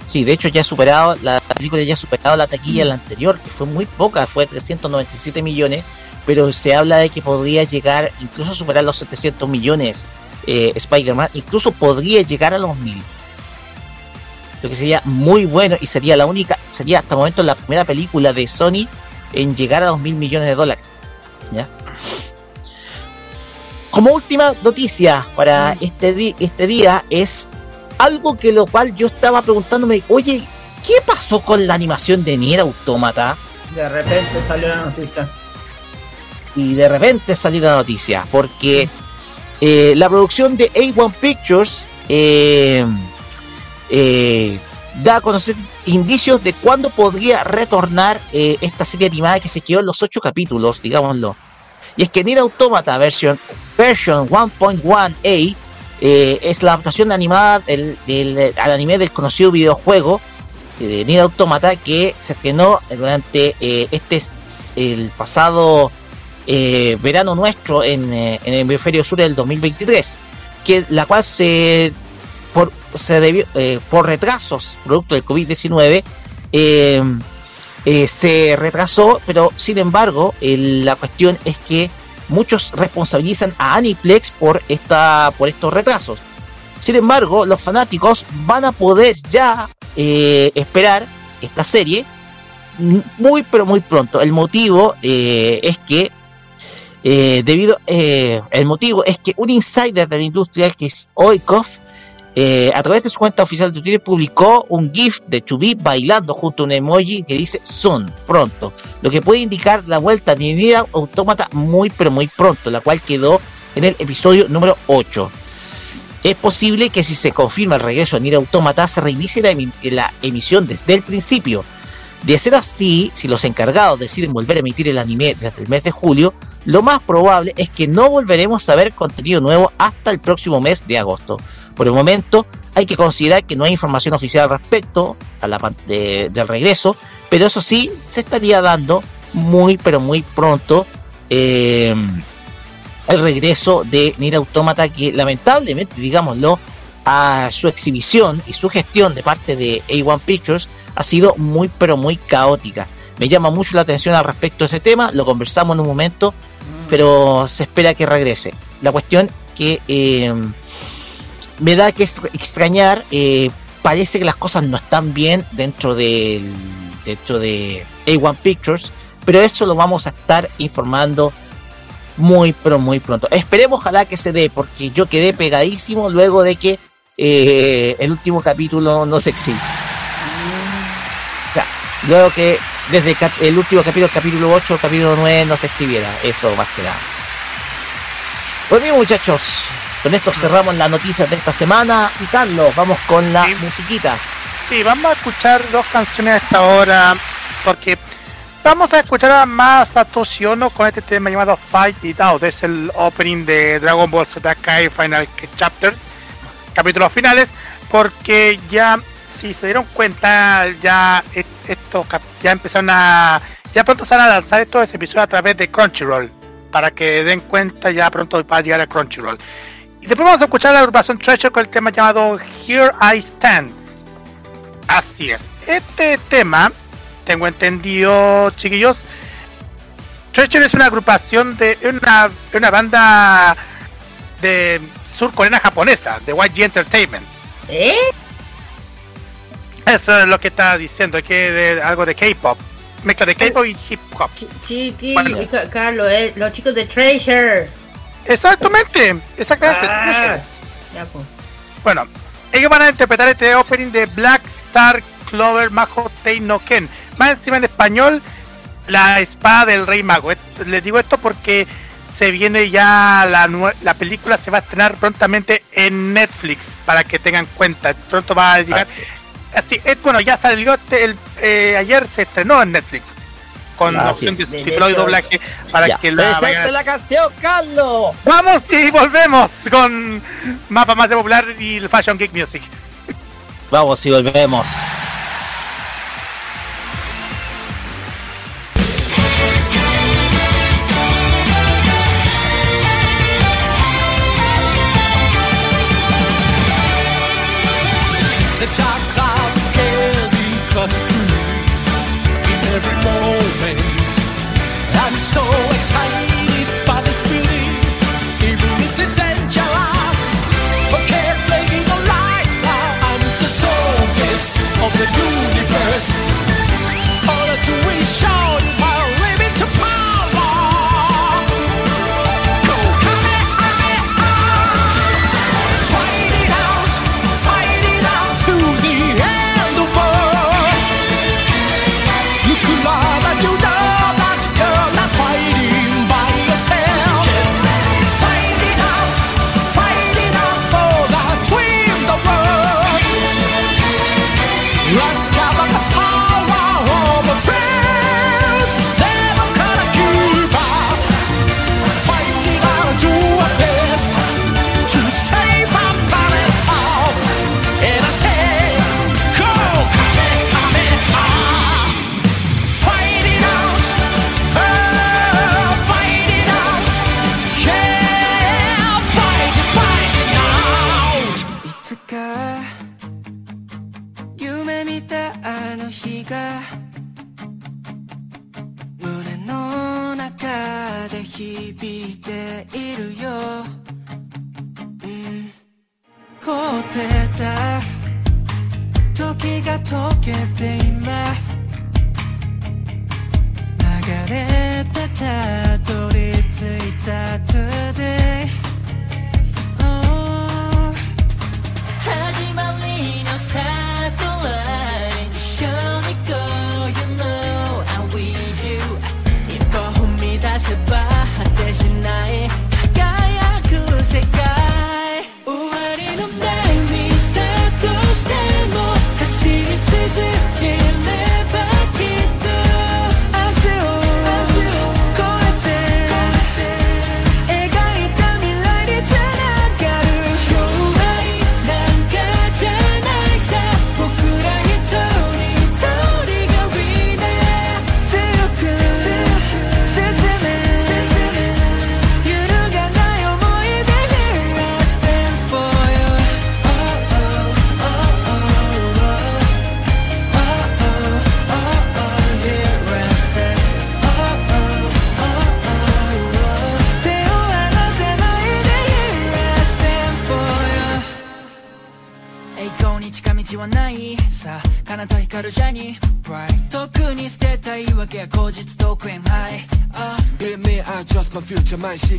Sí, de hecho ya ha superado, la película ya ha superado la taquilla la anterior, que fue muy poca, fue 397 millones, pero se habla de que podría llegar incluso a superar los 700 millones eh, Spider-Man, incluso podría llegar a los mil. Lo que sería muy bueno y sería la única, sería hasta el momento la primera película de Sony en llegar a los mil millones de dólares. ¿ya? Como última noticia para este, este día es algo que lo cual yo estaba preguntándome, oye, ¿qué pasó con la animación de Nier Automata? De repente salió la noticia. Y de repente salió la noticia, porque eh, la producción de A1 Pictures eh, eh, da a conocer indicios de cuándo podría retornar esta serie animada que se quedó en los ocho capítulos, digámoslo. Y es que Nier Automata version, version 1.1a es la adaptación animada del, al anime del conocido videojuego de Nier Automata que se estrenó durante este el pasado eh, verano nuestro en, eh, en, el hemisferio sur del 2023, que la cual se por, se debió, eh, por retrasos producto del COVID-19 se retrasó, pero sin embargo la cuestión es que muchos responsabilizan a Aniplex por esta por estos retrasos. Sin embargo, los fanáticos van a poder ya esperar esta serie muy pero muy pronto. El motivo es que eh, debido, eh, el motivo es que un insider de la industria, que es Oikov, eh, a través de su cuenta oficial de Twitter publicó un GIF de Chubby bailando junto a un emoji que dice son, pronto, lo que puede indicar la vuelta de Nier Automata muy pero muy pronto, la cual quedó en el episodio número 8. Es posible que si se confirma el regreso de Nier Automata se reinicie la, la emisión desde el principio. De ser así, si los encargados deciden volver a emitir el anime desde el mes de julio, lo más probable es que no volveremos a ver contenido nuevo hasta el próximo mes de agosto. Por el momento hay que considerar que no hay información oficial respecto a la del regreso, pero eso sí se estaría dando muy pero muy pronto eh, el regreso de Nier Automata que lamentablemente digámoslo a su exhibición y su gestión de parte de A1 Pictures ha sido muy pero muy caótica. Me llama mucho la atención al respecto de ese tema, lo conversamos en un momento pero se espera que regrese. La cuestión que eh, me da que extrañar, eh, parece que las cosas no están bien dentro de dentro de A1 Pictures, pero eso lo vamos a estar informando muy pero muy pronto. Esperemos ojalá que se dé, porque yo quedé pegadísimo luego de que eh, el último capítulo no se exhibe. O sea, luego que desde el último capítulo, capítulo 8, capítulo 9, no se exhibiera. Eso más que nada. Pues bien, muchachos, con esto cerramos las noticias de esta semana. Y Carlos, vamos con la musiquita. Sí, vamos a escuchar dos canciones a esta hora, porque vamos a escuchar a Toshiono con este tema llamado Fight It Out. Es el opening de Dragon Ball Z Kai Final Chapters, capítulos finales, porque ya si se dieron cuenta, ya esto ya empezaron a ya pronto se van a lanzar estos episodios a través de Crunchyroll para que den cuenta ya pronto para llegar a Crunchyroll. Y después vamos a escuchar la agrupación Treasure con el tema llamado Here I Stand. Así es. Este tema, tengo entendido, chiquillos, Treasure es una agrupación de una, una banda de surcoreana japonesa, de YG Entertainment. ¿Eh? Eso es lo que está diciendo, que de, algo de K-pop. Mezcla de K-pop y hip hop. Chiqui, Carlos, eh, los chicos de Treasure. Exactamente, exactamente. Ah, pues. Bueno, ellos van a interpretar este opening de Black Star Clover Majo no Ken. Más encima en español, la espada del rey mago. Les digo esto porque se viene ya la, la película se va a estrenar prontamente en Netflix para que tengan cuenta. Pronto va a llegar así, es, bueno, ya salió este, el, eh, ayer se estrenó en Netflix con opción de subtítulo y doblaje para que la vayan... la canción, Carlos. Vamos y volvemos con mapa más de popular y el Fashion Geek Music. Vamos y volvemos.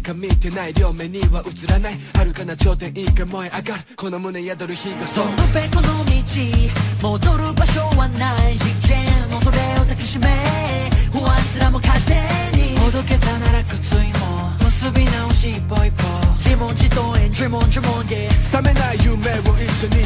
か見てない両目には映らない遥かな頂点いか燃え上がるこの胸宿る日がそう。べこの道戻る場所はない実験のそれを抱きしめ不安すらも勝手に。ほどけたなら靴いも結び直し一歩一歩。自問自答へ呪文呪文で覚めない夢を一緒に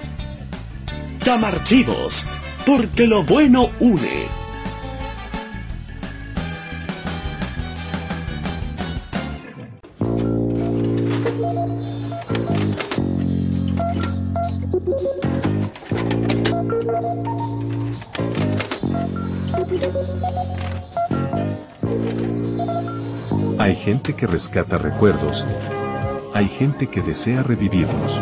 Camarchivos, porque lo bueno une. Hay gente que rescata recuerdos. Hay gente que desea revivirlos.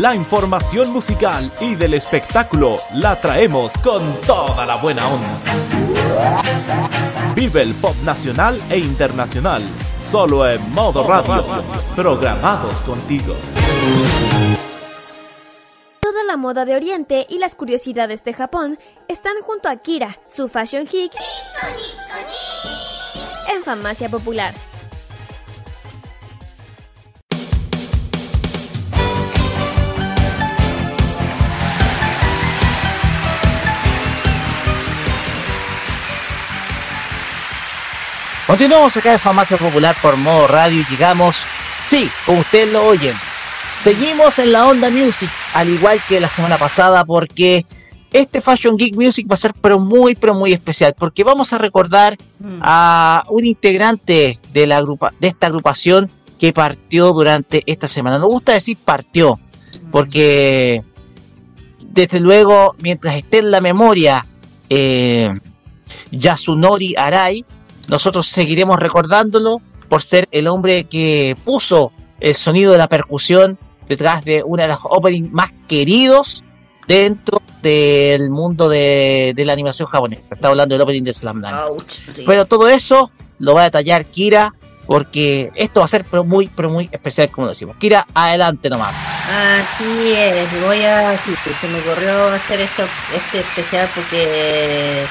La información musical y del espectáculo la traemos con toda la buena onda. Vive el pop nacional e internacional, solo en modo radio, programados contigo. Toda la moda de Oriente y las curiosidades de Japón están junto a Kira, su fashion geek, en Farmacia Popular. Continuamos acá en Farmacia Popular por modo radio y llegamos, sí, como ustedes lo oyen, seguimos en la onda music, al igual que la semana pasada, porque este Fashion Geek Music va a ser pero muy, pero muy especial, porque vamos a recordar a un integrante de, la agrupa de esta agrupación que partió durante esta semana. Nos gusta decir partió, porque desde luego, mientras esté en la memoria eh, Yasunori Arai, nosotros seguiremos recordándolo por ser el hombre que puso el sonido de la percusión detrás de una de las openings más queridos dentro del mundo de, de la animación japonesa. Está hablando del opening de Slam Dunk. sí. Pero todo eso lo va a detallar Kira porque esto va a ser pero muy, pero muy especial como decimos. Kira, adelante nomás. Así es, voy a. sí, se me ocurrió hacer esto, este especial porque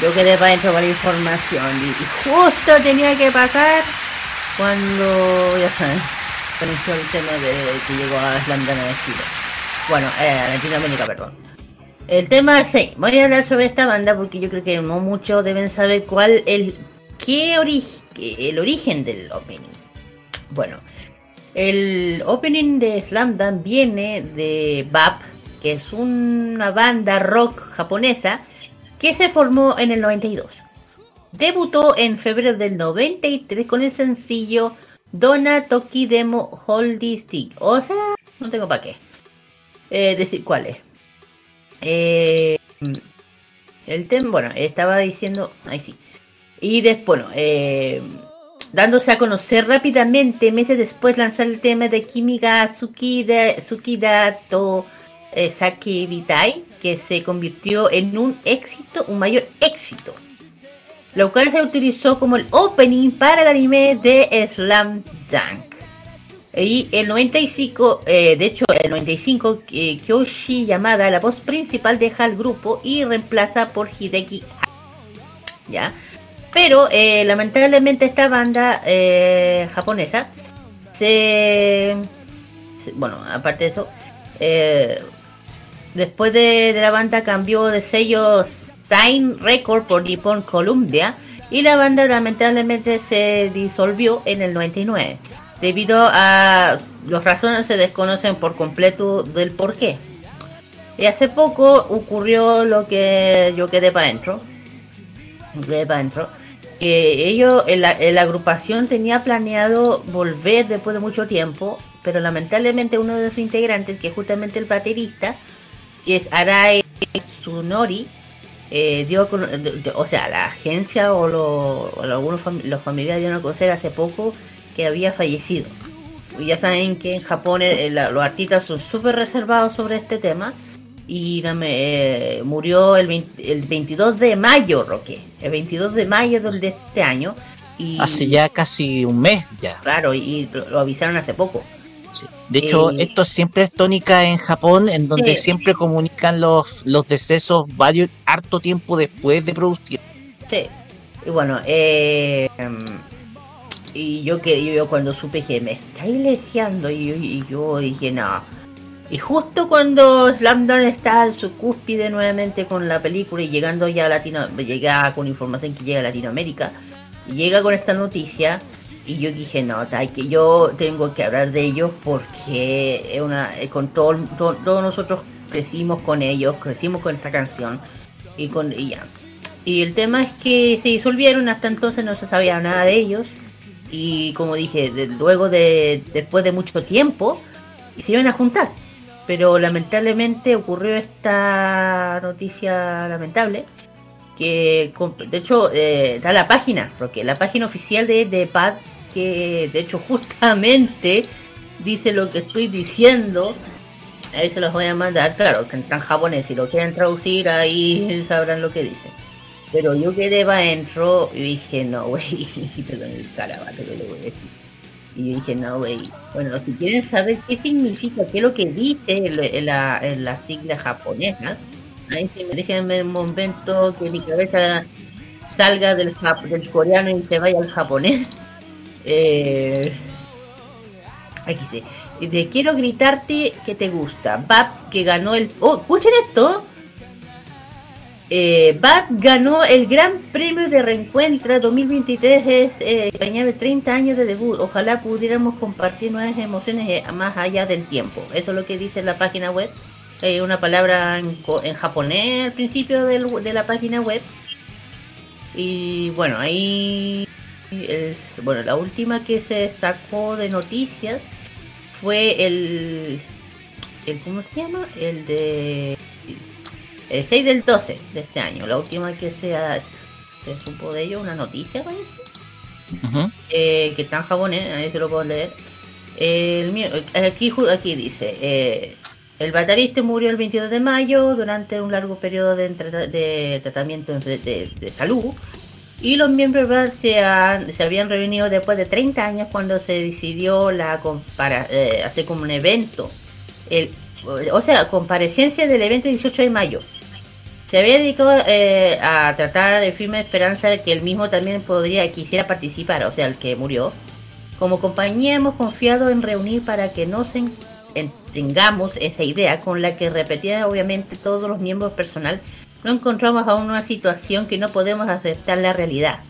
yo quedé para dentro con la información y, justo tenía que pasar cuando, ya saben, comenzó el tema de que llegó a Slandana de Chile. Bueno, eh, Latinoamérica, perdón. El tema, sí, voy a hablar sobre esta banda porque yo creo que no muchos deben saber cuál el qué ori- que- el origen del opening. Bueno, el opening de Slam viene de BAP, que es una banda rock japonesa que se formó en el 92. Debutó en febrero del 93 con el sencillo Dona Toki Demo Holdy Stick. O sea, no tengo para qué. Eh, decir cuál es. Eh, el tema, bueno, estaba diciendo. Ahí sí. Y después, bueno, eh, dándose a conocer rápidamente, meses después lanzar el tema de Kimiga Tsukida, Tsukidato eh, Saki Vitai, que se convirtió en un éxito, un mayor éxito. Lo cual se utilizó como el opening para el anime de Slam Dunk. Y el 95, eh, de hecho, el 95, eh, Kyoshi Yamada, la voz principal, deja el grupo y reemplaza por Hideki ¿Ya? Pero lamentablemente esta banda japonesa se, se- Bueno, aparte de eso, después de, la banda cambió de sello Sign Record por Nippon Columbia y la banda lamentablemente se disolvió en el 99 debido a las razones se desconocen por completo del por qué. Y hace poco ocurrió lo que yo quedé para adentro. Quedé para adentro. Que ellos, en la, la agrupación tenía planeado volver después de mucho tiempo pero lamentablemente uno de sus integrantes, que es justamente el baterista, que es Arae Tsunori, eh, dio o sea, la agencia o, lo- o algunos fam- los familiares dieron a conocer hace poco que había fallecido. Y ya saben que en Japón eh, la- los artistas son súper reservados sobre este tema. Y eh, murió el, 20 el 22 de mayo, Roque. El 22 de mayo del- de este año. Y, Hace ya casi un mes ya. Claro, y lo, lo avisaron hace poco. De hecho, Eh, esto siempre es tónica en Japón, en donde siempre comunican los, los decesos varios, harto tiempo después de producir. Sí. Y bueno, eh, y yo que yo, yo cuando supe que me está iglesiando y, yo- y yo dije no. Y justo cuando Slamdon está en su cúspide nuevamente con la película y llegando ya a Latino, llega con información que llega a Latinoamérica, y llega con esta noticia y yo dije no, ta, que yo tengo que hablar de ellos porque es una, eh, con todo, todo- todos nosotros crecimos con ellos, crecimos con esta canción y con y ya. Y el tema es que se disolvieron, hasta entonces no se sabía nada de ellos. Y como dije, luego de después de mucho tiempo, se iban a juntar. Pero lamentablemente ocurrió esta noticia lamentable. Que de hecho eh, da la página, porque la página oficial de, de Pad, que de hecho justamente dice lo que estoy diciendo. Ahí se los voy a mandar, claro, que está en japonés. Si lo quieren traducir, ahí sabrán lo que dice. Pero yo quedé para adentro y dije, no, güey, perdón el carabato que le voy a decir. Y yo dije, no, güey. Bueno, si quieren saber qué significa, qué es lo que dice en, la, en la sigla japonesa, ahí sí me déjenme un momento que mi cabeza salga del, del coreano y se vaya al japonés. Eh, aquí dice, de quiero gritarte que te gusta. Bab que ganó el... Oh, escuchen esto. Eh, Bab ganó el Gran Premio de Reencuentra 2023, es eh, que añade 30 años de debut. Ojalá pudiéramos compartir nuevas emociones eh, más allá del tiempo. Eso es lo que dice la página web. Hay una palabra en, japonés al principio de la página web. Y bueno, ahí es, bueno, la última que se sacó de noticias fue el, el ¿cómo se llama? El de el 6 del 12 de este año, la última que se, ha- se supo de ello, una noticia parece, eh, que está en japonés, ahí se lo puedo leer. El, aquí, aquí dice, eh, el baterista murió el 22 de mayo durante un largo periodo de, de tratamiento de, de- de salud y los miembros se, han- se habían reunido después de 30 años cuando se decidió la compara, eh, hacer como un evento. El, o sea, comparecencia del evento 18 de mayo. Se había dedicado eh, a tratar de firme esperanza de que él mismo también podría, quisiera participar, o sea, el que murió. Como compañía hemos confiado en reunir para que nos en- en- tengamos esa idea con la que repetía obviamente todos los miembros personal. No encontramos aún una situación que no podemos aceptar la realidad,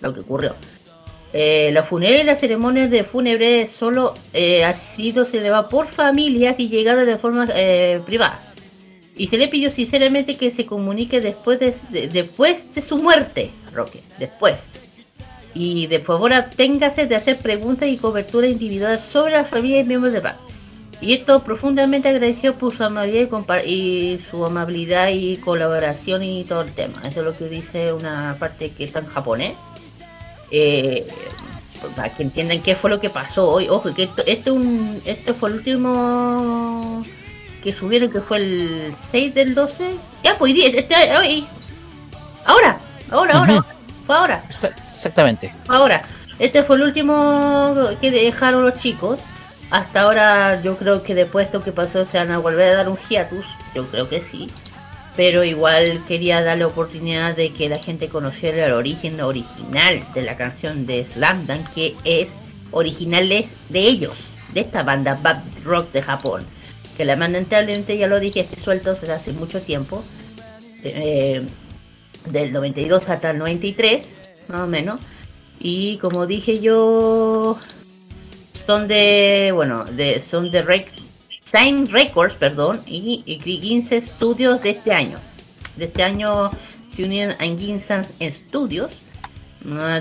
lo que ocurrió. Eh, la funeraria y las ceremonias de fúnebre solo eh, ha sido celebrada por familias y llegada de forma eh, privada. Y se le pidió sinceramente que se comunique después de, de- después de su muerte, Roque, después. Y de favor absténgase de hacer preguntas y cobertura individual sobre la familia y miembros de paz. Y esto profundamente agradecido por su amabilidad y, su amabilidad y colaboración y todo el tema. Eso es lo que dice una parte que está en japonés. Eh, para que entiendan qué fue lo que pasó hoy. Ojo, que esto, este, un, este fue el último que subieron, que fue el 6 del 12. Ya, pues, este, hoy. Ahora, ahora, ahora. Fue ahora. Exactamente. Ahora, este fue el último que dejaron los chicos. Hasta ahora yo creo que después de esto que pasó se van a volver a dar un hiatus. Yo creo que sí. Pero igual quería darle oportunidad de que la gente conociera el origen original de la canción de Slam Dunk, que es original de ellos, de esta banda Bad Rock de Japón. Que lamentablemente, ya lo dije, este suelto desde hace mucho tiempo. Eh, del 92 hasta el 93, más o menos. Y como dije yo, son de, bueno, de, son de Rec Sign Records, perdón, y, y 15 Studios de este año. De este año se unieron a Ginsan Studios,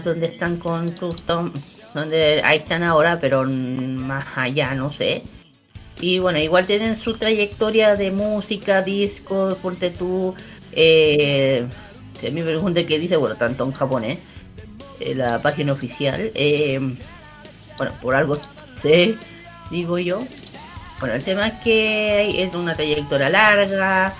donde están con sus tom- donde ahí están ahora, pero más allá, no sé. Y bueno, igual tienen su trayectoria de música, discos, ponte tú. Eh, me pregunta qué dice, bueno, tanto en japonés, eh, la página oficial. Eh, bueno, por algo sé, digo yo. Bueno, el tema es que es una trayectoria larga.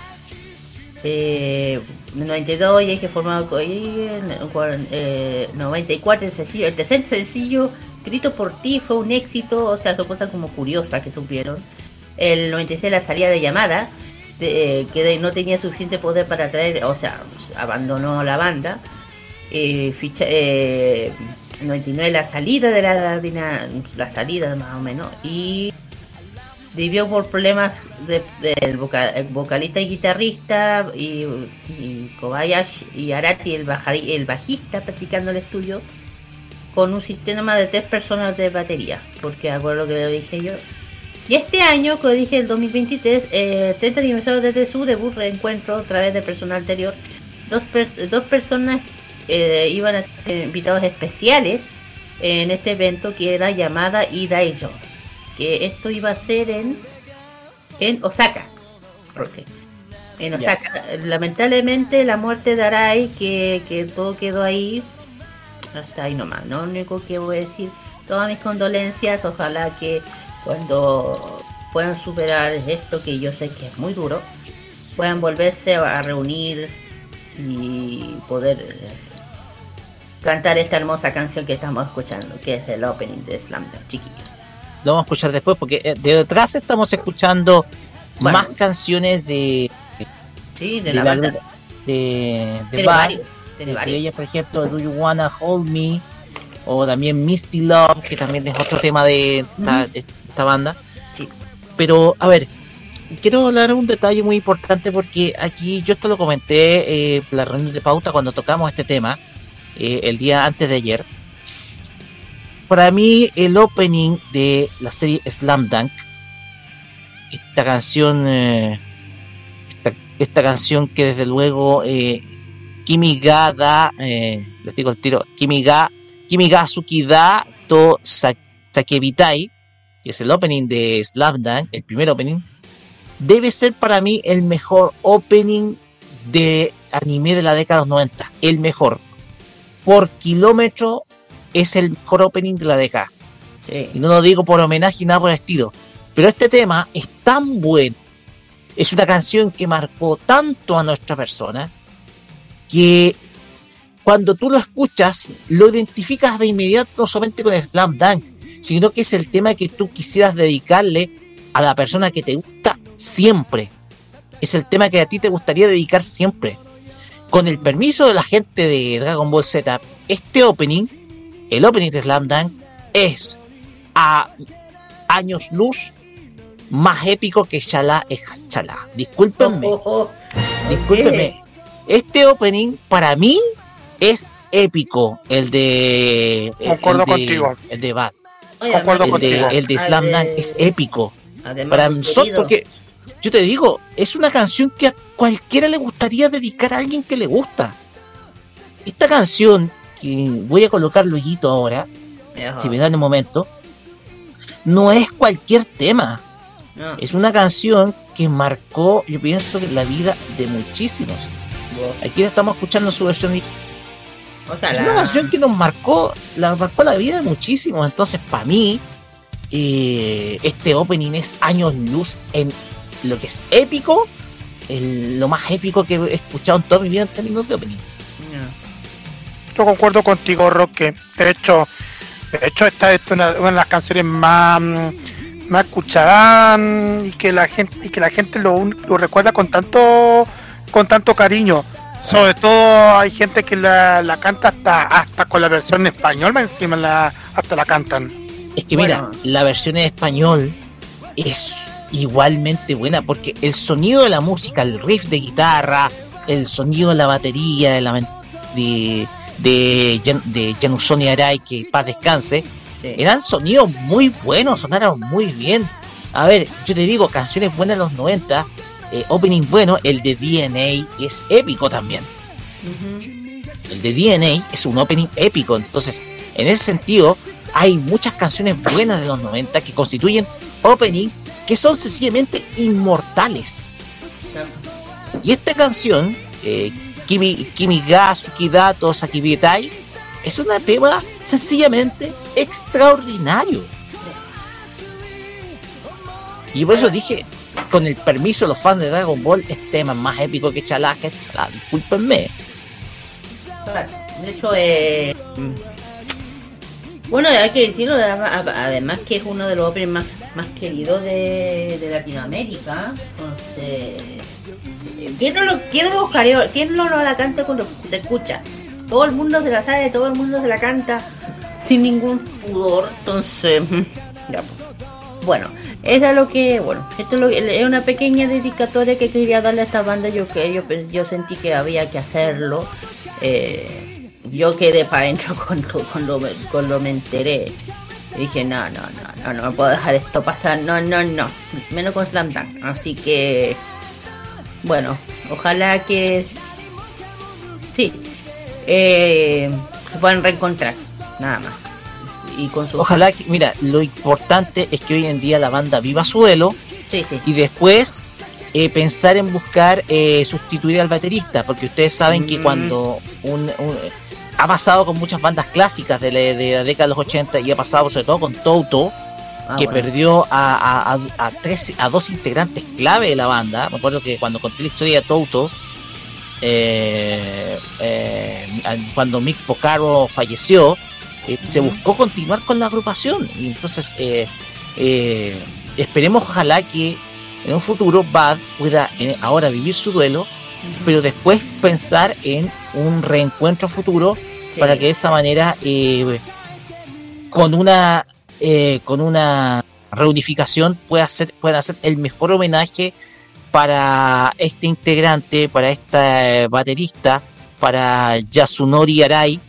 Eh, 92 ya que formado con eh, 94 el sencillo, el tercer sencillo escrito por ti fue un éxito, o sea, son cosas como curiosas que supieron. El 96 la salida de llamada, de, que no tenía suficiente poder para traer, o sea, abandonó la banda. Eh, ficha, eh, 99 la salida de la, la salida más o menos y debió por problemas del vocalista y guitarrista y, y, y Arati el, el bajista practicando el estudio con un sistema de tres personas de batería porque acuerdo que lo dije yo. Y este año, como dije, el 2023, eh, 30 aniversario desde su debut, reencuentro a través del personal anterior, dos, dos personas eh, iban a ser invitados especiales en este evento que era llamada Idaiso. Que esto iba a ser en, en Osaka. En Osaka. Lamentablemente la muerte de Arai, que, que todo quedó ahí. Hasta ahí nomás. Lo único que voy a decir, todas mis condolencias. Ojalá que cuando puedan superar esto, que yo sé que es muy duro, puedan volverse a reunir y poder cantar esta hermosa canción que estamos escuchando, que es el opening de Slam Dunk, chiquillo. Lo vamos a escuchar después porque eh, de detrás estamos escuchando más canciones de sí, de, la, banda. de, de varios, ella, por ejemplo, Do You Wanna Hold Me o también Misty Love, que también es otro tema de esta, de esta banda. Sí. Pero, a ver, quiero hablar un detalle muy importante porque aquí yo esto lo comenté eh, la reunión de pauta cuando tocamos este tema eh, el día antes de ayer. Para mí, el opening de la serie Slam Dunk, esta canción, eh, esta, canción que desde luego eh, Kimiga da, eh, les digo el tiro, Kimiga, Kimiga Tsukida to Sakebitai, que es el opening de Slam Dunk, el primer opening, debe ser para mí el mejor opening de anime de la década de los 90, el mejor por kilómetro es el mejor opening de la década. Y no lo digo por homenaje y nada por el estilo. Pero este tema es tan bueno. Es una canción que marcó tanto a nuestra persona que cuando tú lo escuchas lo identificas de inmediato no solamente con el Slam Dunk, sino que es el tema que tú quisieras dedicarle a la persona que te gusta siempre. Es el tema que a ti te gustaría dedicar siempre con el permiso de la gente de Dragon Ball Z, este opening, el opening de Slam Dunk, es a años luz más épico que Shala es Chala. Discúlpenme. Oh, oh, oh. Discúlpenme. Este opening para mí es épico. El de. Concuerdo el de, contigo. El de Bad. Concuerdo el, contigo. de, el de Slam Dunk es épico. Además, Para nosotros, querido. Yo te digo, es una canción que a cualquiera le gustaría dedicar a alguien que le gusta. Esta canción, que voy a colocar luego ahora, Ajá. si me dan un momento, no es cualquier tema. No. Es una canción que marcó, yo pienso, la vida de muchísimos. Aquí estamos escuchando su versión. y- O sea, Es la- una canción que nos marcó, la marcó la vida de muchísimos. Entonces, para mí, eh, este opening es años luz en lo que es épico, el- lo más épico que he escuchado en toda mi vida en términos de opening. Yo concuerdo contigo, Roque. De hecho, de hecho esta es una, una de las canciones más, más escuchadas y que la gente y que la gente lo, lo recuerda con tanto con tanto cariño. Sobre todo hay gente que la, la canta hasta hasta con la versión en español, más encima la, hasta la cantan. Es que mira, la versión en español es igualmente buena porque el sonido de la música, el riff de guitarra, el sonido de la batería, de la de de, Arai, que paz descanse, eran sonidos muy buenos, sonaron muy bien. A ver, yo te digo, canciones buenas de los 90, eh, opening bueno, el de DNA es épico también. El de DNA es un opening épico, entonces, en ese sentido, hay muchas canciones buenas de los 90 que constituyen opening que son sencillamente inmortales. Y esta canción, eh, Kimi, Kimi ga Sukidato Sakibitai, es un tema sencillamente extraordinario. Y por eso dije, con el permiso de los fans de Dragon Ball, este tema es más épico que Chalá, que Chalá, discúlpenme. De hecho, eh, bueno, hay que decirlo, además que es uno de los openings más, más queridos de, de Latinoamérica. Entonces, ¿quién no lo, quién no lo, buscaría- quién no lo la canta cuando se escucha? Todo el mundo se la sabe, todo el mundo se la canta sin ningún pudor. Entonces, ya, pues. Bueno, es lo que, bueno, esto es, lo- es una pequeña dedicatoria que quería darle a esta banda. Yo que yo, yo sentí que había que hacerlo. Eh, yo quedé para adentro cuando, cuando, me, cuando me enteré. Y dije, no, no, no, no, no me puedo dejar esto pasar. No, no, no. Menos con Slam Dunk. Así que, bueno, ojalá que, sí, eh, se puedan reencontrar. Nada más. Y con su Ojalá que, mira, lo importante es que hoy en día la banda viva su duelo Sí, sí. y después eh, pensar en buscar eh, sustituir al baterista, porque ustedes saben que Mm. cuando un, un- ha pasado con muchas bandas clásicas de la, de la década de los 80 y ha pasado sobre todo con Toto, Ah, que bueno. perdió a, a- a- a tres, a dos integrantes clave de la banda. Me acuerdo que cuando conté la historia de Toto, eh, eh, cuando Mick Pocaro falleció, eh, se buscó continuar con la agrupación. Y entonces, eh, esperemos, ojalá que en un futuro Bad pueda ahora vivir su duelo, pero después pensar en un reencuentro futuro Sí. para que de esa manera, eh, con una eh, con una reunificación, pueda hacer, puedan hacer el mejor homenaje para este integrante, para esta eh, baterista, para Yasunori Arai,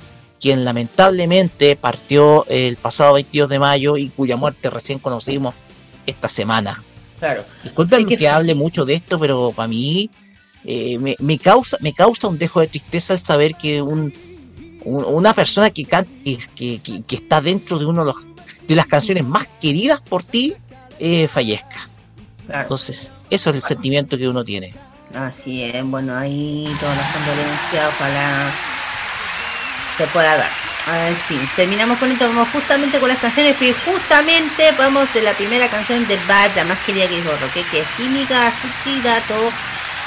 quien lamentablemente partió el pasado 22 de mayo y cuya muerte recién conocimos esta semana. Claro. Disculpen Es que, que- hable mucho de esto, pero para mí eh, me, me causa me causa un dejo de tristeza el saber que un, un- una persona que, can- que, que- que- está dentro de uno de, los, de las canciones más queridas por ti eh, fallezca. Claro. Entonces, eso es el sentimiento que uno tiene. Así es, bueno, ahí todas las condolencias, ojalá se pueda dar. En fin, terminamos con esto, vamos justamente con las canciones, pero justamente vamos de la primera canción de Bad, la más querida que Roque, que es Química Dato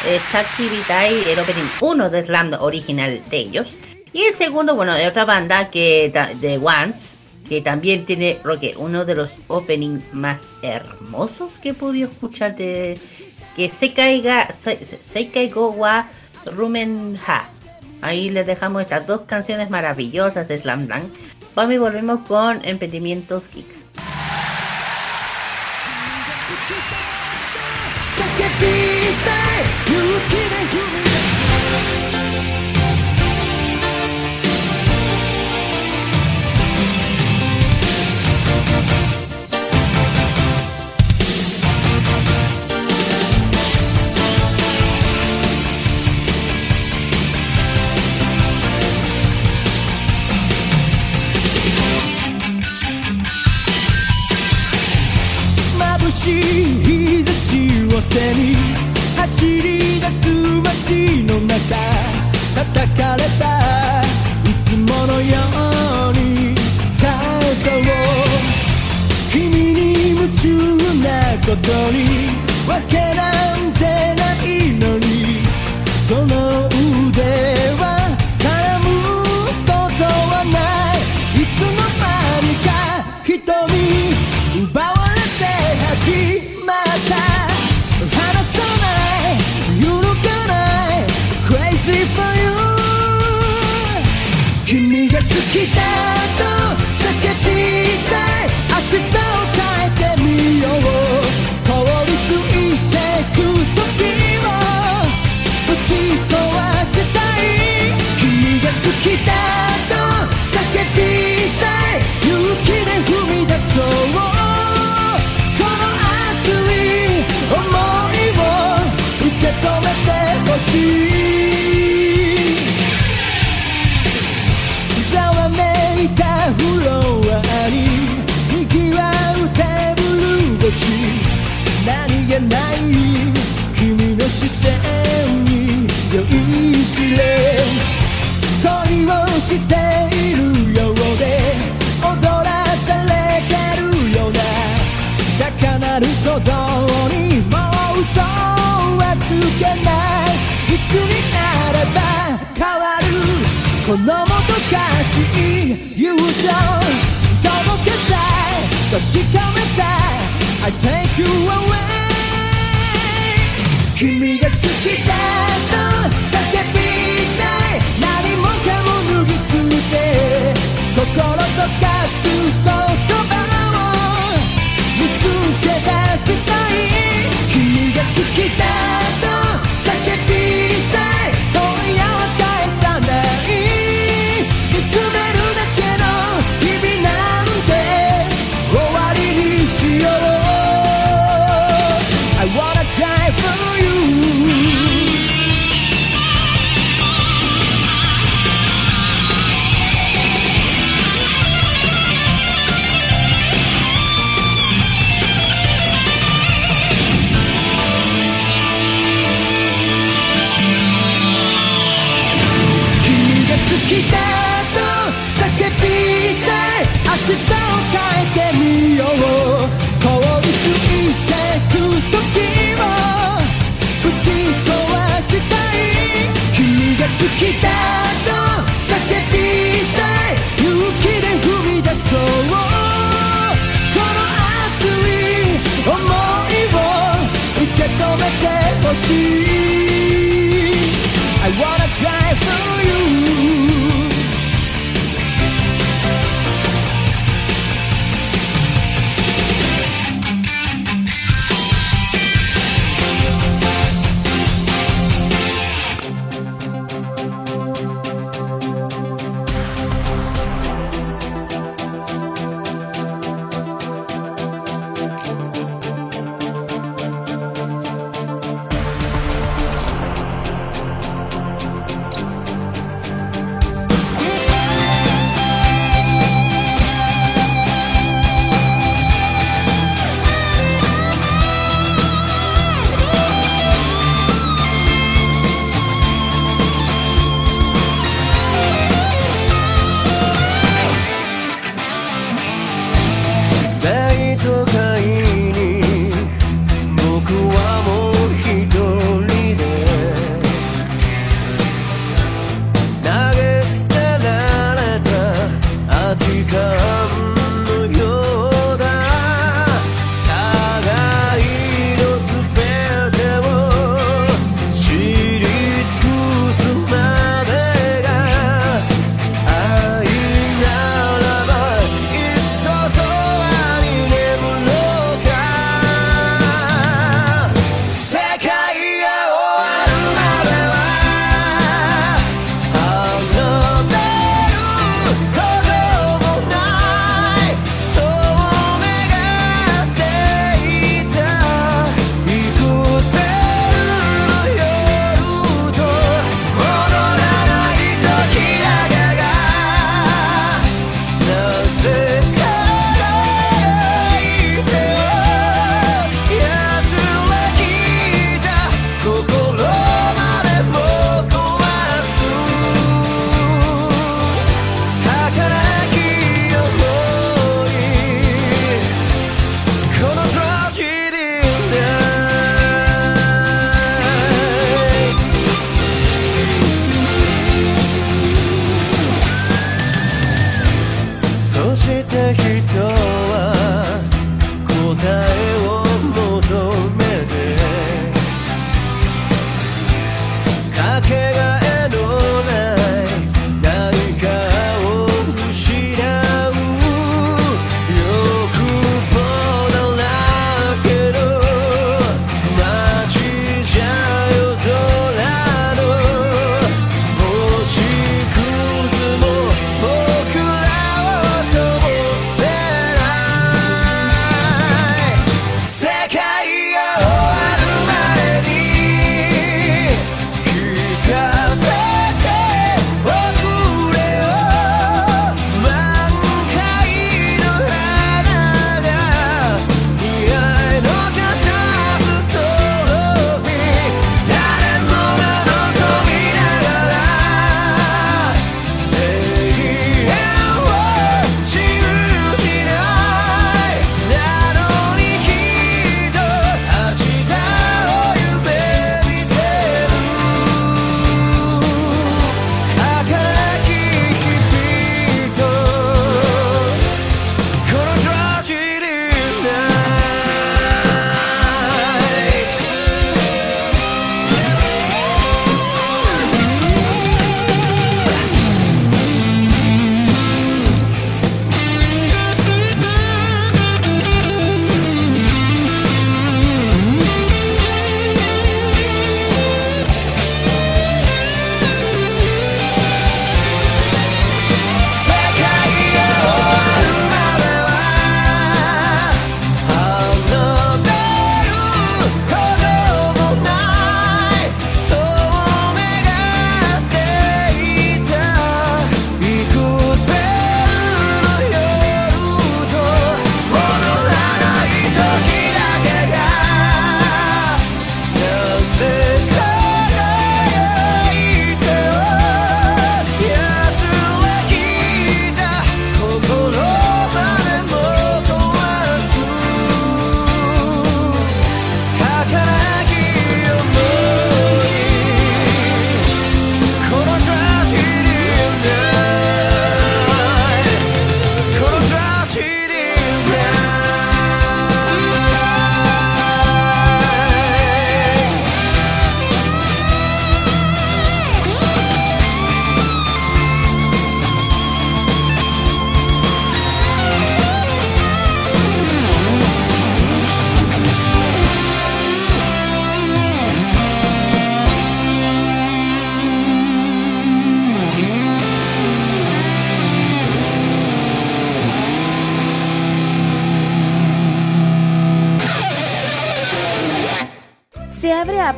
eh, Sachi Vitai, el opening 1 de Slam original de ellos. Y el segundo, bueno, de otra banda, que de Once, que también tiene, Roque, uno de los openings más hermosos que he podido escuchar de que se caiga se, se- caigo wa rumen ha. Ahí les dejamos estas dos canciones maravillosas de Slam Dunk. Vamos y volvemos con Emprendimientos Kicks 眩を背に走り出す街の中叩かれたいつものように肩を君に夢中なことにわけなんてないのにその視線に酔いしれ恋をしているようで踊らされてるような高鳴る鼓動にもう嘘はつけないいつになれば変わるこのもどかしい友情届けたい確かめたい I take you away. 君が好きだと叫来と叫びたい。明日を変えてみよう凍りついてく。時を打ち壊したい君が好きだと叫びたい。勇気で踏み出そう。この熱い想いを受け止めてほしい。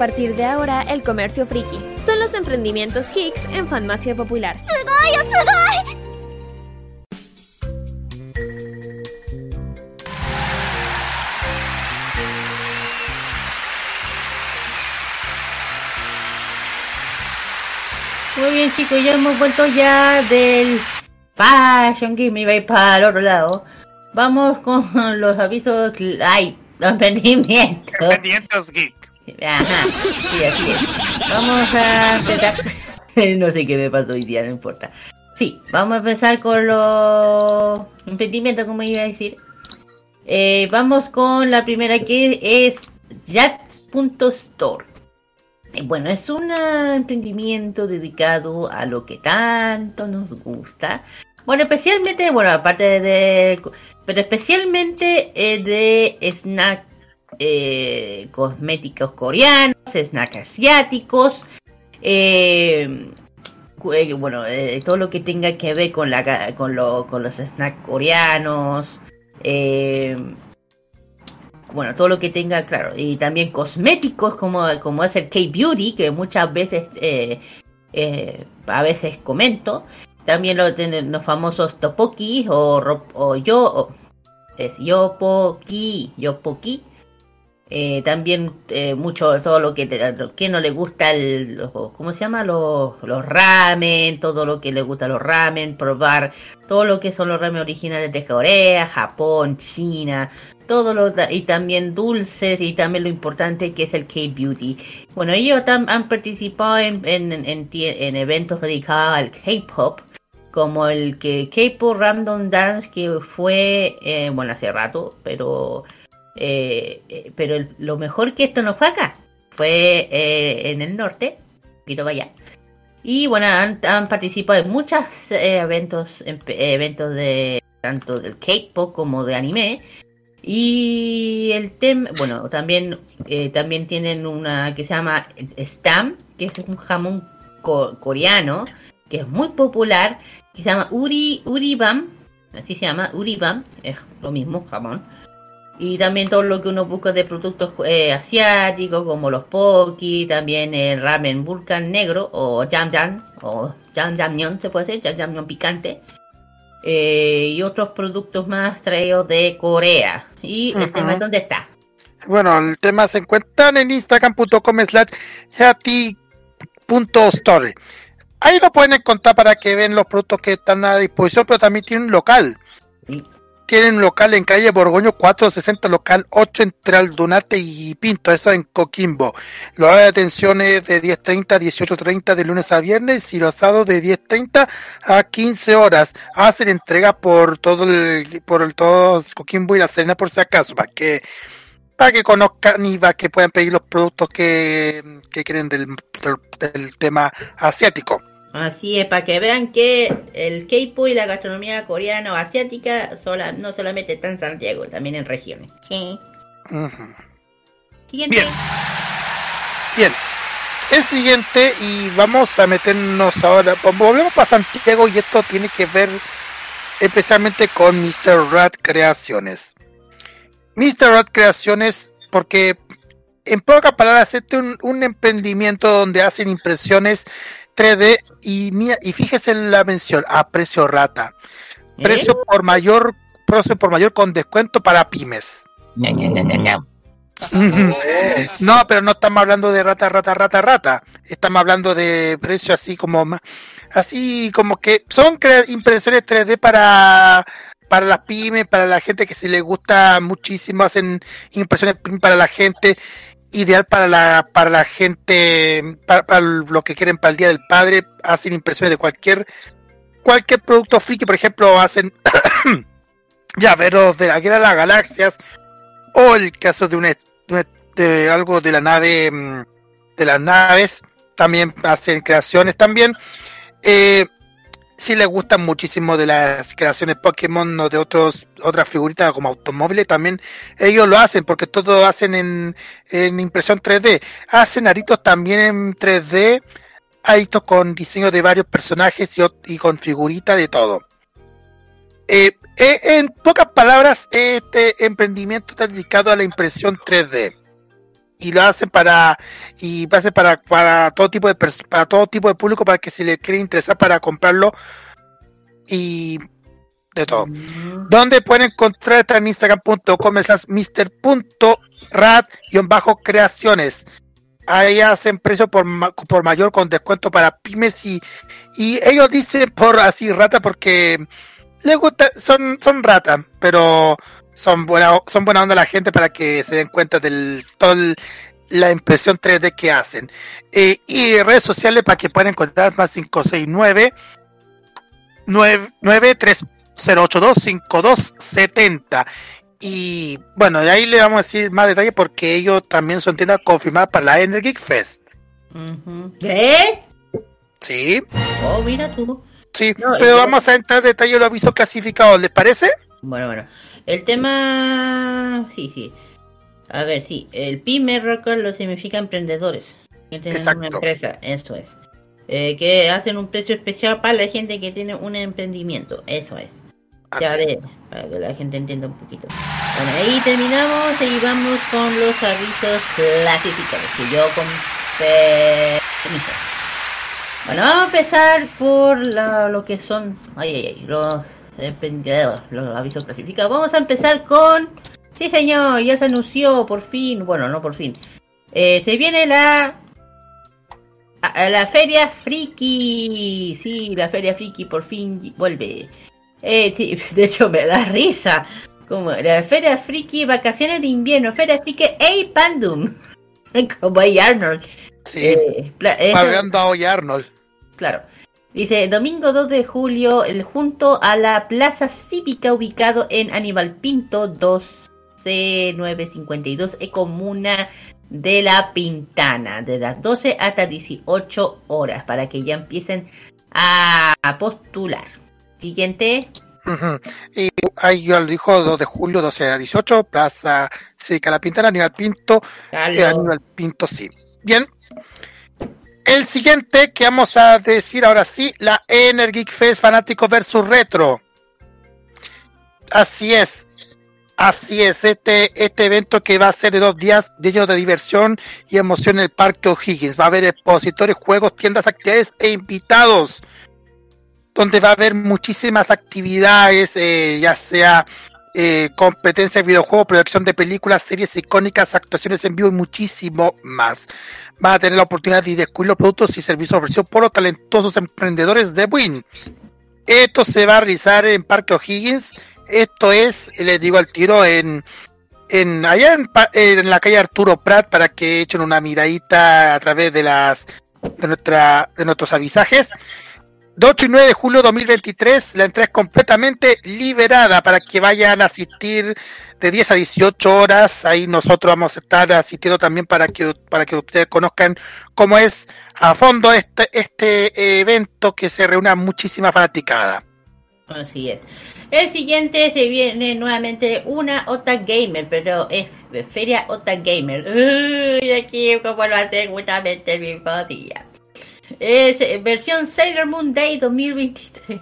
A partir de ahora el comercio friki. Son los emprendimientos Hicks en Farmacia Popular. Muy bien chicos, ya hemos vuelto ya del Fashion Game y va para el otro lado. Vamos con los avisos... ¡Ay! Los emprendimientos. Emprendimientos geek. Ajá, sí, así es. Vamos a empezar. no sé qué me pasó hoy día, no importa. Sí, vamos a empezar con los emprendimientos, como iba a decir. Eh, vamos con la primera que es Yat.store. Eh, Bueno, es un emprendimiento dedicado a lo que tanto nos gusta. Bueno, especialmente, bueno, aparte de, pero especialmente eh, de snack eh, cosméticos coreanos, snacks asiáticos, eh, eh, bueno, eh, todo lo que tenga que ver con la con, lo- con los snacks coreanos, eh, bueno, todo lo que tenga, claro, y también cosméticos como, como es el K-Beauty, que muchas veces, a veces comento. También lo tienen los famosos Topoki o, o yo, o- es Yopoki, Yopoki. Eh, también eh, mucho todo lo que que no le gusta el los- cómo se llama los, los ramen todo lo que le gusta los ramen probar todo lo que son los ramen originales de Corea Japón China todo lo y también dulces y también lo importante que es el K-beauty. Bueno ellos han participado en, en, en en eventos dedicados al K-pop como el que K-pop Random Dance que fue eh, bueno hace rato pero eh, eh, pero lo mejor que esto no fue acá. Fue eh, en el norte, un poquito para. Y bueno, han, participado en muchos eventos, en- eh, eventos de tanto del K-pop como de anime. Y el tema, bueno, también también tienen una que se llama Stam, que es un jamón co- coreano, que es muy popular, que se llama Uri Uribam, así se llama Uribam, es lo mismo, jamón. Y también todo lo que uno busca de productos eh, asiáticos, como los poki, también el ramen vulcan negro, o jam jam, o jam jamnyeon se puede decir, jam jamnyeon picante. eh, y otros productos más traídos de Corea. ¿Y el tema dónde está? Bueno, el tema se encuentran en instagram.com slash. Ahí lo pueden encontrar para que vean los productos que están a disposición, pero también tienen un local. Tienen un local en calle Borgoño 460, local 8 entre Aldunate y Pinto, eso en Coquimbo. Los de atención es de 10.30 a 18.30 de lunes a viernes y los sábados de 10.30 a 15 horas. Hacen entrega por todo el, por el todo Coquimbo y La Serena por si acaso, para que para que conozcan y para que puedan pedir los productos que, que quieren del, del tema asiático. Así es, para que vean que el K-pop y la gastronomía coreana o asiática sola, no solamente está en Santiago, también en regiones. Sí. Siguiente. Bien. Bien. El siguiente, y vamos a meternos ahora, volvemos para Santiago y esto tiene que ver especialmente con Mr. Rat Creaciones. Mr. Rat Creaciones, porque en pocas palabras, este es un, un emprendimiento donde hacen impresiones 3D y, mira- y fíjese en la mención, a precio rata. Precio por mayor, precio por mayor con descuento para pymes. No, pero no estamos hablando de rata, rata, rata, rata. Estamos hablando de precio así como así como que son impresiones 3D para para las pymes, para la gente que se le gusta muchísimo, hacen impresiones para la gente, ideal para la para la gente para, lo que quieren para el día del padre, hacen impresiones de cualquier cualquier producto friki, por ejemplo, hacen llaveros de la guerra de las galaxias o el caso de una de, una- de algo de la nave mm, de las naves también hacen creaciones también. Eh, si les gustan muchísimo de las creaciones Pokémon o de otros otras figuritas como automóviles también ellos lo hacen porque todo hacen en, en impresión 3D hacen aritos también en 3D aritos con diseño de varios personajes y, y con figuritas de todo eh, eh, en pocas palabras, este emprendimiento está dedicado a la impresión 3D. Y lo hacen para y ser para para todo tipo de para todo tipo de público para que se le quiera interesar para comprarlo y de todo. ¿Dónde pueden encontrar esta en instagram.com slash mister.rat-creaciones? Ahí hacen precio por, ma- por mayor con descuento para pymes y, y ellos dicen por así rata porque les gusta, son, son rata, pero son buena, son buena onda la gente para que se den cuenta del todo el- la impresión 3D que hacen. Eh, y redes sociales para que puedan encontrar más 569 930825270 y bueno, de ahí le vamos a decir más detalles porque ellos también son tiendas confirmadas para la Energy Fest. ¿Eh? Sí, Oh, mira tú. sí, No, pero yo- vamos a entrar en detalle los avisos clasificados, ¿les parece? Bueno, bueno. El tema... Sí, sí. A ver, sí. El PYME Record lo significa emprendedores. Que tienen Exacto. una empresa, eso es. Eh, que hacen un precio especial para la gente que tiene un emprendimiento, eso es. Ya de, para que la gente entienda un poquito. Bueno, ahí terminamos y vamos con los avisos clasificados. Que yo con permiso. Bueno, vamos a empezar por la- lo que son ay, ay, ay, los los avisos clasificados. Vamos a empezar con... Sí, señor, ya se anunció por fin, bueno, no por fin. Eh, se viene la... a- la Feria Friki. Sí, la Feria Friki por fin vuelve. Eh, sí, de hecho me da risa. Como la Feria Friki, vacaciones de invierno, Feria Friki A Pandum. Como hay Arnold. Sí. Eh, eso- Arnold. Claro. Dice, domingo 2 de julio, el junto a la plaza cívica ubicado en Aníbal Pinto 12952, e comuna de La Pintana, de las 12 hasta 18 horas, para que ya empiecen a postular. Siguiente. Y ahí ya lo dijo 2 de julio, 12 a 18, Plaza Cívica La Pintana, Aníbal Pinto, eh, Aníbal Pinto, sí. Bien. El siguiente que vamos a decir ahora sí, la Energy Fest Fanático versus Retro. Así es. Así es, este, este evento que va a ser de dos días lleno de diversión y emoción en el Parque O'Higgins. Va a haber expositores, juegos, tiendas, actividades e invitados donde va a haber muchísimas actividades, eh, ya sea eh, competencia de videojuegos, producción de películas, series icónicas, actuaciones en vivo y muchísimo más. Van a tener la oportunidad de descubrir los productos y servicios ofrecidos por los talentosos emprendedores de Win. Esto se va a realizar en Parque O'Higgins. Esto es, les digo al tiro, en, en allá en, en la calle Arturo Prat para que echen una miradita a través de las de nuestra de nuestros avisajes. De 8 y 9 de julio 2023, la entrada es completamente liberada para que vayan a asistir de 10 a 18 horas. Ahí nosotros vamos a estar asistiendo también para que, para que ustedes conozcan cómo es a fondo este, este evento que se reúne a muchísima fanaticada. Así es. El siguiente se viene nuevamente una Ota Gamer, pero es Feria Ota Gamer. Uy, aquí como lo hacen justamente el mismo día. Es eh, versión Sailor Moon Day 2023.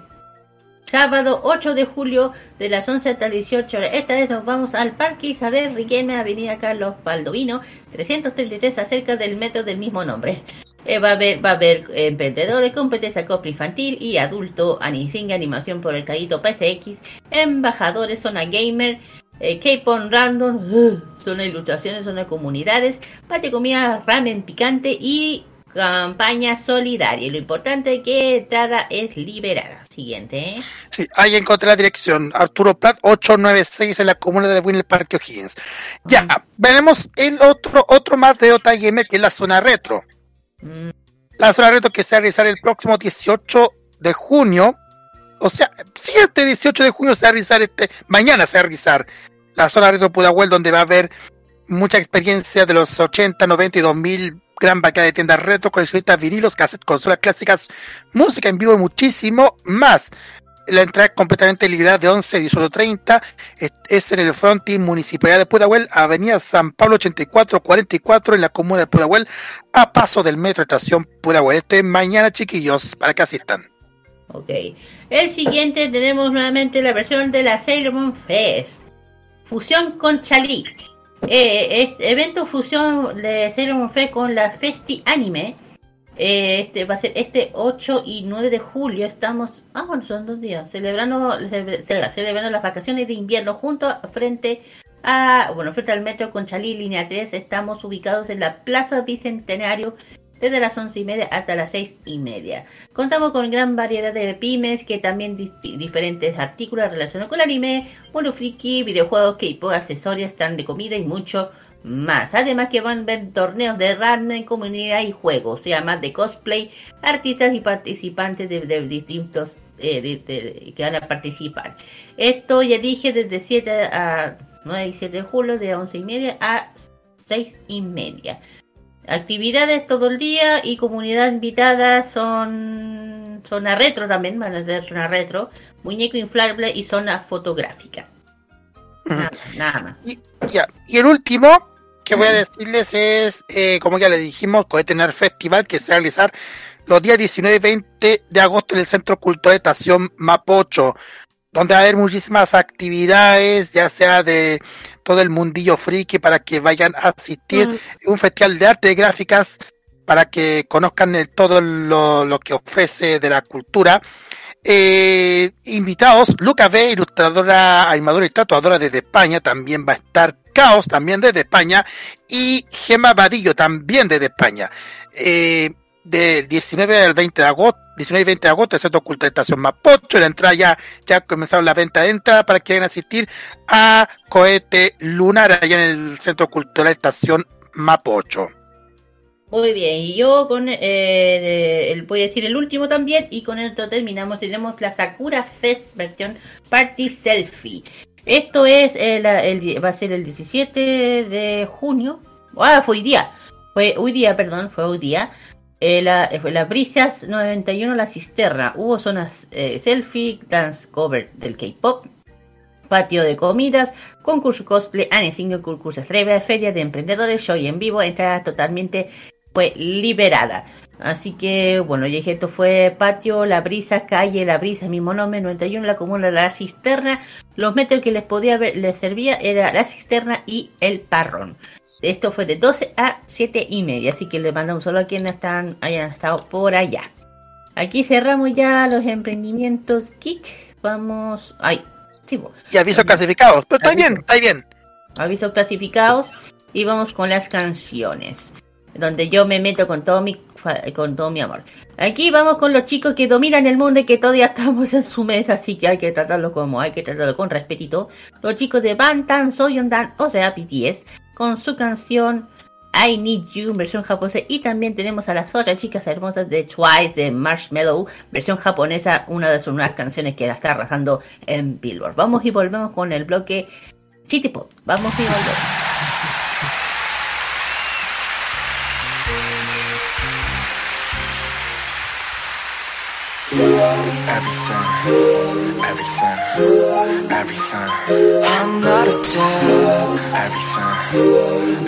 Sábado 8 de julio de las 11 hasta 18 horas. Esta vez nos vamos al Parque Isabel Riquelme, Avenida Carlos Baldovino, 333, acerca del metro del mismo nombre. Eh, va a haber, va a haber eh, emprendedores, competencia copla infantil y adulto, animación, animación por el cadito PSX, embajadores, zona gamer, eh, K-Pon random, uh, zona ilustraciones, zona comunidades, patio comida, ramen picante y campaña solidaria. Y lo importante es que entrada es liberada. Siguiente. ¿eh? Sí, ahí encontré la dirección. Arturo Prat 896 en la comuna de Winner Parque O'Higgins. Ya, veremos el otro, otro más de Gamer que es la zona retro. La zona retro que se va a realizar el próximo 18 de junio. O sea, sí, este 18 de junio se va a realizar este, mañana se va a realizar la zona retro Pudahuel, donde va a haber mucha experiencia de los 80, 90 y 2000, gran variedad de tiendas retro, coleccionistas vinilos, cassettes, consolas clásicas, música en vivo y muchísimo más. La entrada es completamente liberada de 11 a 18.30. Es, en el fronting Municipalidad de Pudahuel, Avenida San Pablo 8444 en la comuna de Pudahuel, a paso del metro estación Pudahuel. Esto es mañana, chiquillos, para que asistan. Ok. El siguiente tenemos nuevamente la versión de la Sailor Moon Fest. Fusión con Chalí. Eh, este evento fusión de Sailor Fest con la Festi Anime. Eh, este va a ser este 8 y 9 de julio. Estamos, ah, bueno, son dos días, celebrando, celebra- celebrando las vacaciones de invierno junto frente a, bueno, frente al metro Conchalí, línea 3. Estamos ubicados en la Plaza Bicentenario desde las once y media hasta las seis y media. Contamos con gran variedad de pymes que también di- diferentes artículos relacionados con el anime, mundo friki, videojuegos, K-pop, accesorios, stand de comida y mucho más. Además que van a ver torneos de ramen, comunidad y juegos, o sea, más de cosplay, artistas y participantes de, distintos eh, que van a participar. Esto ya dije desde 7 a 9 y 7 de julio, de 11 y media a 6 y media. Actividades todo el día y comunidad invitada son zona retro también, van a ser zona retro, muñeco inflable y zona fotográfica. Nada, nada más. Ya, y el último que voy a decirles es, eh, como ya le dijimos, Cohete Nerd Festival que se va a realizar los días 19 y 20 de agosto en el Centro Cultural Estación Mapocho, donde va a haber muchísimas actividades, ya sea de todo el mundillo friki para que vayan a asistir, un festival de arte y gráficas para que conozcan el- todo lo, lo que ofrece de la cultura. Eh, invitados, Luca B, ilustradora, animadora y tatuadora desde España, también va a estar Caos, también desde España, y Gema Vadillo, también desde España. Eh, del 19 al 20 de agosto, 19 y 20 de agosto, el Centro Cultural Estación Mapocho, la entrada ya, ya comenzaron la venta de entrada para que vayan asistir a Cohete Lunar allá en el Centro Cultural Estación Mapocho. Muy bien, y yo con eh, voy a decir el último también y con esto terminamos. Tenemos la Sakura Fest versión Party Selfie. Esto es eh, el, va a ser el 17 de junio. Ah, fue hoy día. Fue hoy día, perdón, fue hoy día. Eh, la, eh, la Brisas 91 La Cisterna. Hubo zonas eh, selfie, dance cover del K-pop, patio de comidas, concurso cosplay, anime concursos breve, feria de emprendedores, show en vivo, entrada totalmente fue liberada. Así que, bueno, ya dije, esto fue patio, la brisa, calle, la brisa, mismo nombre, 91, la comuna la cisterna. Los metros que les podía ver, les servía era la cisterna y el parrón. Esto fue de 12 a 7 y media, así que les mandamos solo a quienes están, hayan estado por allá. Aquí cerramos ya los emprendimientos geek. Vamos. Ay, sí, vos. Y avisos clasificados, pero está bien, está bien. Avisos clasificados y vamos con las canciones. Donde yo me meto con todo mi con todo mi amor. Aquí vamos con los chicos que dominan el mundo y que todavía estamos en su mesa, así que hay que tratarlo como hay que tratarlo con respetito. Los chicos de Bantan Soyondan, o sea BTS, con su canción I Need You versión japonesa y también tenemos a las otras chicas hermosas de Twice de Marshmallow versión japonesa, una de sus nuevas canciones que la está arrasando en Billboard. Vamos y volvemos con el bloque City Pop. Vamos y volvemos. Everything, everything, everything. I'm not a dog. Everything,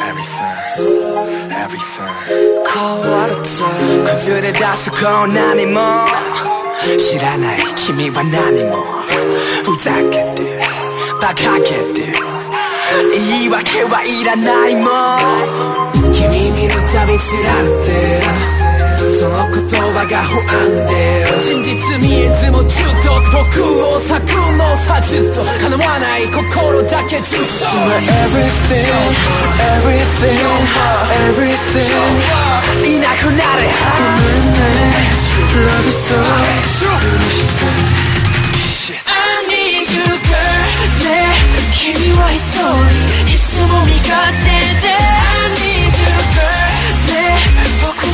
everything, everything. Call what a dog. 崩れ出すこう何も知らない君は何もふざけて馬鹿げて言い訳はいらないもん君見るたびつられて その言葉が不安で真実見えずも中毒僕を咲くのさずっと叶わない心だけずっと。Everything, everything, everything いなくなれ。ごめんね。Love is so I need you girl ね君は一人。いつも味方で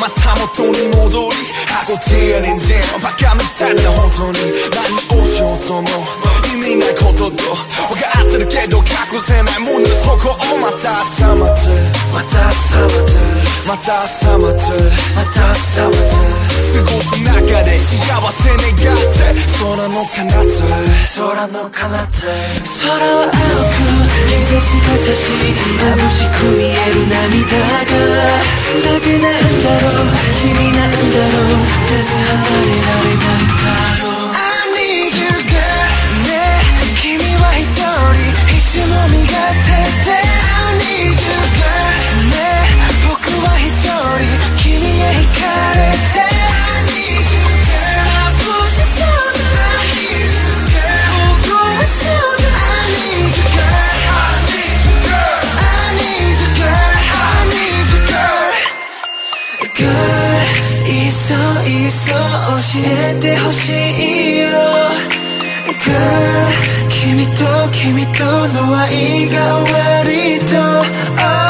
마타모토니 모조리 하고 지은 인생 바깥에 달려 호소니 난 오셔서 뭐 이미 날 거둬도 화가 아뜨르게도 가꾸세 날 문을 서고. 어 마타 사마트 마타 사마트 마타 사마트 마타 사마트. 過ごす中で幸せ願って。空の彼方。空の彼方。空は青く日差しが差し眩しく見える涙が。なぜなんだろう。君なんだろう。なぜ離れられないんだろう。ちも身勝手で。I need you girl ね。僕は一人君へ惹かれて。そいそ教えてほしいよ。Girl 君と君との愛が割と、oh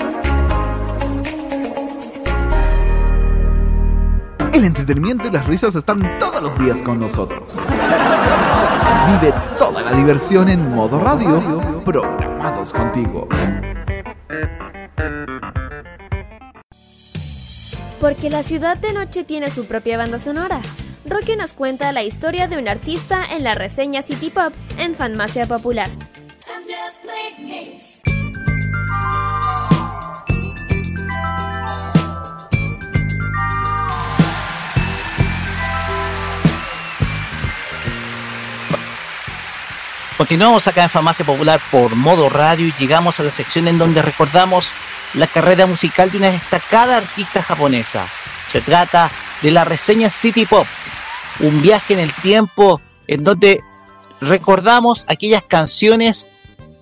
El entretenimiento y las risas están todos los días con nosotros. Vive toda la diversión en modo radio, programados contigo. Porque la ciudad de noche tiene su propia banda sonora. Rocky nos cuenta la historia de un artista en la reseña City Pop en Fanmacia Popular. Continuamos acá en Farmacia Popular por modo radio y llegamos a la sección en donde recordamos la carrera musical de una destacada artista japonesa. Se trata de la reseña City Pop, un viaje en el tiempo en donde recordamos aquellas canciones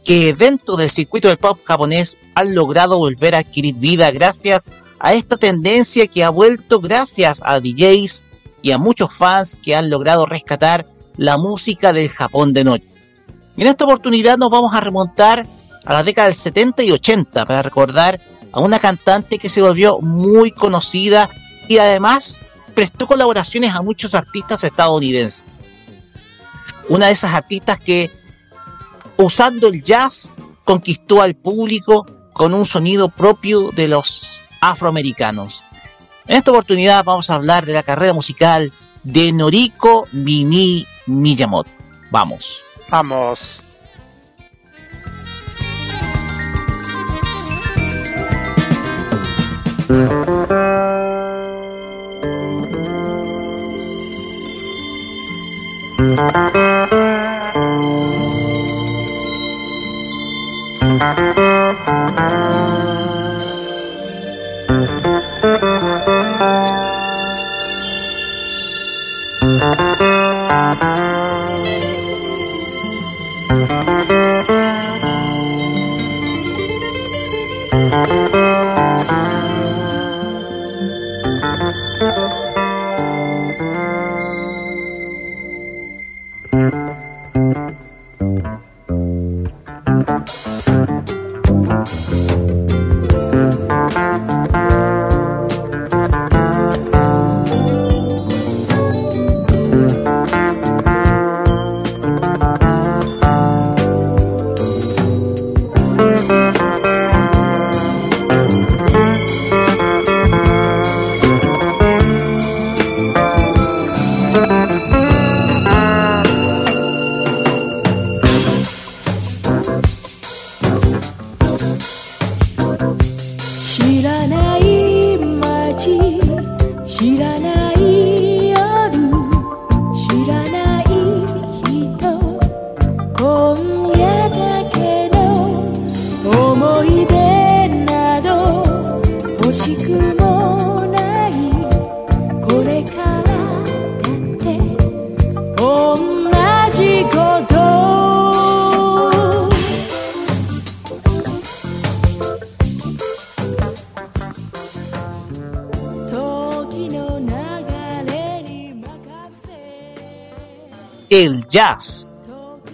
que dentro del circuito del pop japonés han logrado volver a adquirir vida gracias a esta tendencia que ha vuelto gracias a DJs y a muchos fans que han logrado rescatar la música del Japón de noche. En esta oportunidad nos vamos a remontar a la década del 70 y 80 para recordar a una cantante que se volvió muy conocida y además prestó colaboraciones a muchos artistas estadounidenses. Una de esas artistas que usando el jazz conquistó al público con un sonido propio de los afroamericanos. En esta oportunidad vamos a hablar de la carrera musical de Noriko Mimi Miyamoto. Vamos. Amós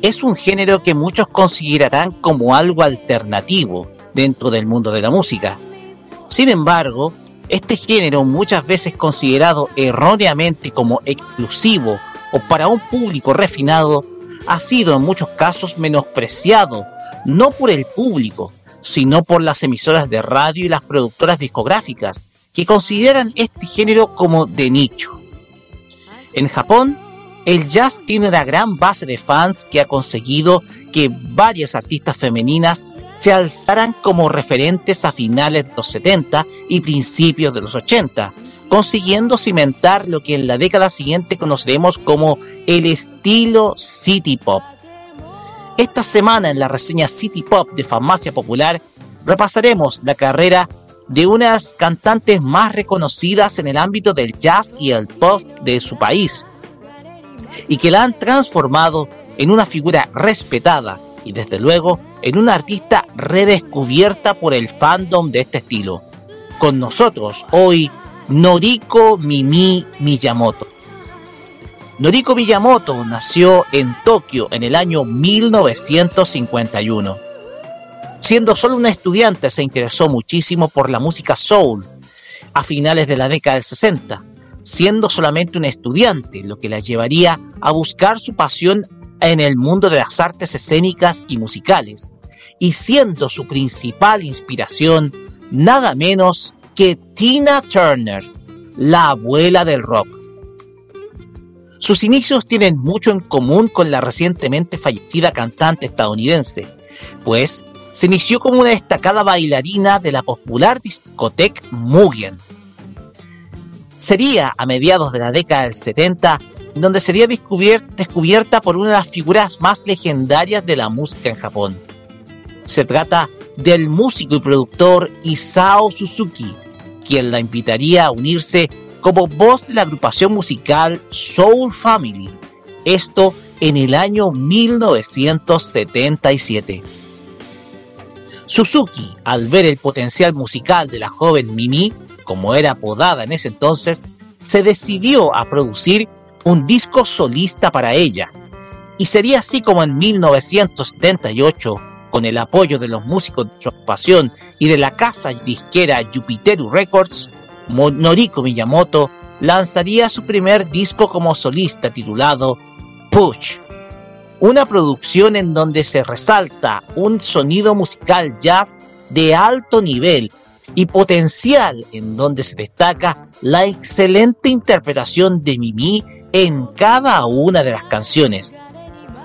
es un género que muchos considerarán como algo alternativo dentro del mundo de la música. Sin embargo, este género muchas veces considerado erróneamente como exclusivo o para un público refinado, ha sido en muchos casos menospreciado, no por el público, sino por las emisoras de radio y las productoras discográficas, que consideran este género como de nicho. En Japón, el jazz tiene una gran base de fans que ha conseguido que varias artistas femeninas se alzaran como referentes a finales de los 70 y principios de los 80, consiguiendo cimentar lo que en la década siguiente conoceremos como el estilo City Pop. Esta semana en la reseña City Pop de Farmacia Popular repasaremos la carrera de unas cantantes más reconocidas en el ámbito del jazz y el pop de su país, y que la han transformado en una figura respetada y desde luego en una artista redescubierta por el fandom de este estilo. Con nosotros hoy Noriko Mimi Miyamoto. Noriko Miyamoto nació en Tokio en el año 1951. Siendo solo una estudiante se interesó muchísimo por la música soul a finales de la década del 60, siendo solamente una estudiante, lo que la llevaría a buscar su pasión en el mundo de las artes escénicas y musicales, y siendo su principal inspiración nada menos que Tina Turner, la abuela del rock. Sus inicios tienen mucho en común con la recientemente fallecida cantante estadounidense, pues se inició como una destacada bailarina de la popular discoteca Mugen. Sería a mediados de la década del 70 donde sería descubierta por una de las figuras más legendarias de la música en Japón. Se trata del músico y productor Isao Suzuki, quien la invitaría a unirse como voz de la agrupación musical Soul Family, esto en el año 1977. Suzuki, al ver el potencial musical de la joven Mimi, como era apodada en ese entonces, se decidió a producir un disco solista para ella. Y sería así como en 1978, con el apoyo de los músicos de su pasión y de la casa disquera Jupiteru Records, Noriko Miyamoto lanzaría su primer disco como solista titulado Push, una producción en donde se resalta un sonido musical jazz de alto nivel y potencial en donde se destaca la excelente interpretación de Mimi en cada una de las canciones,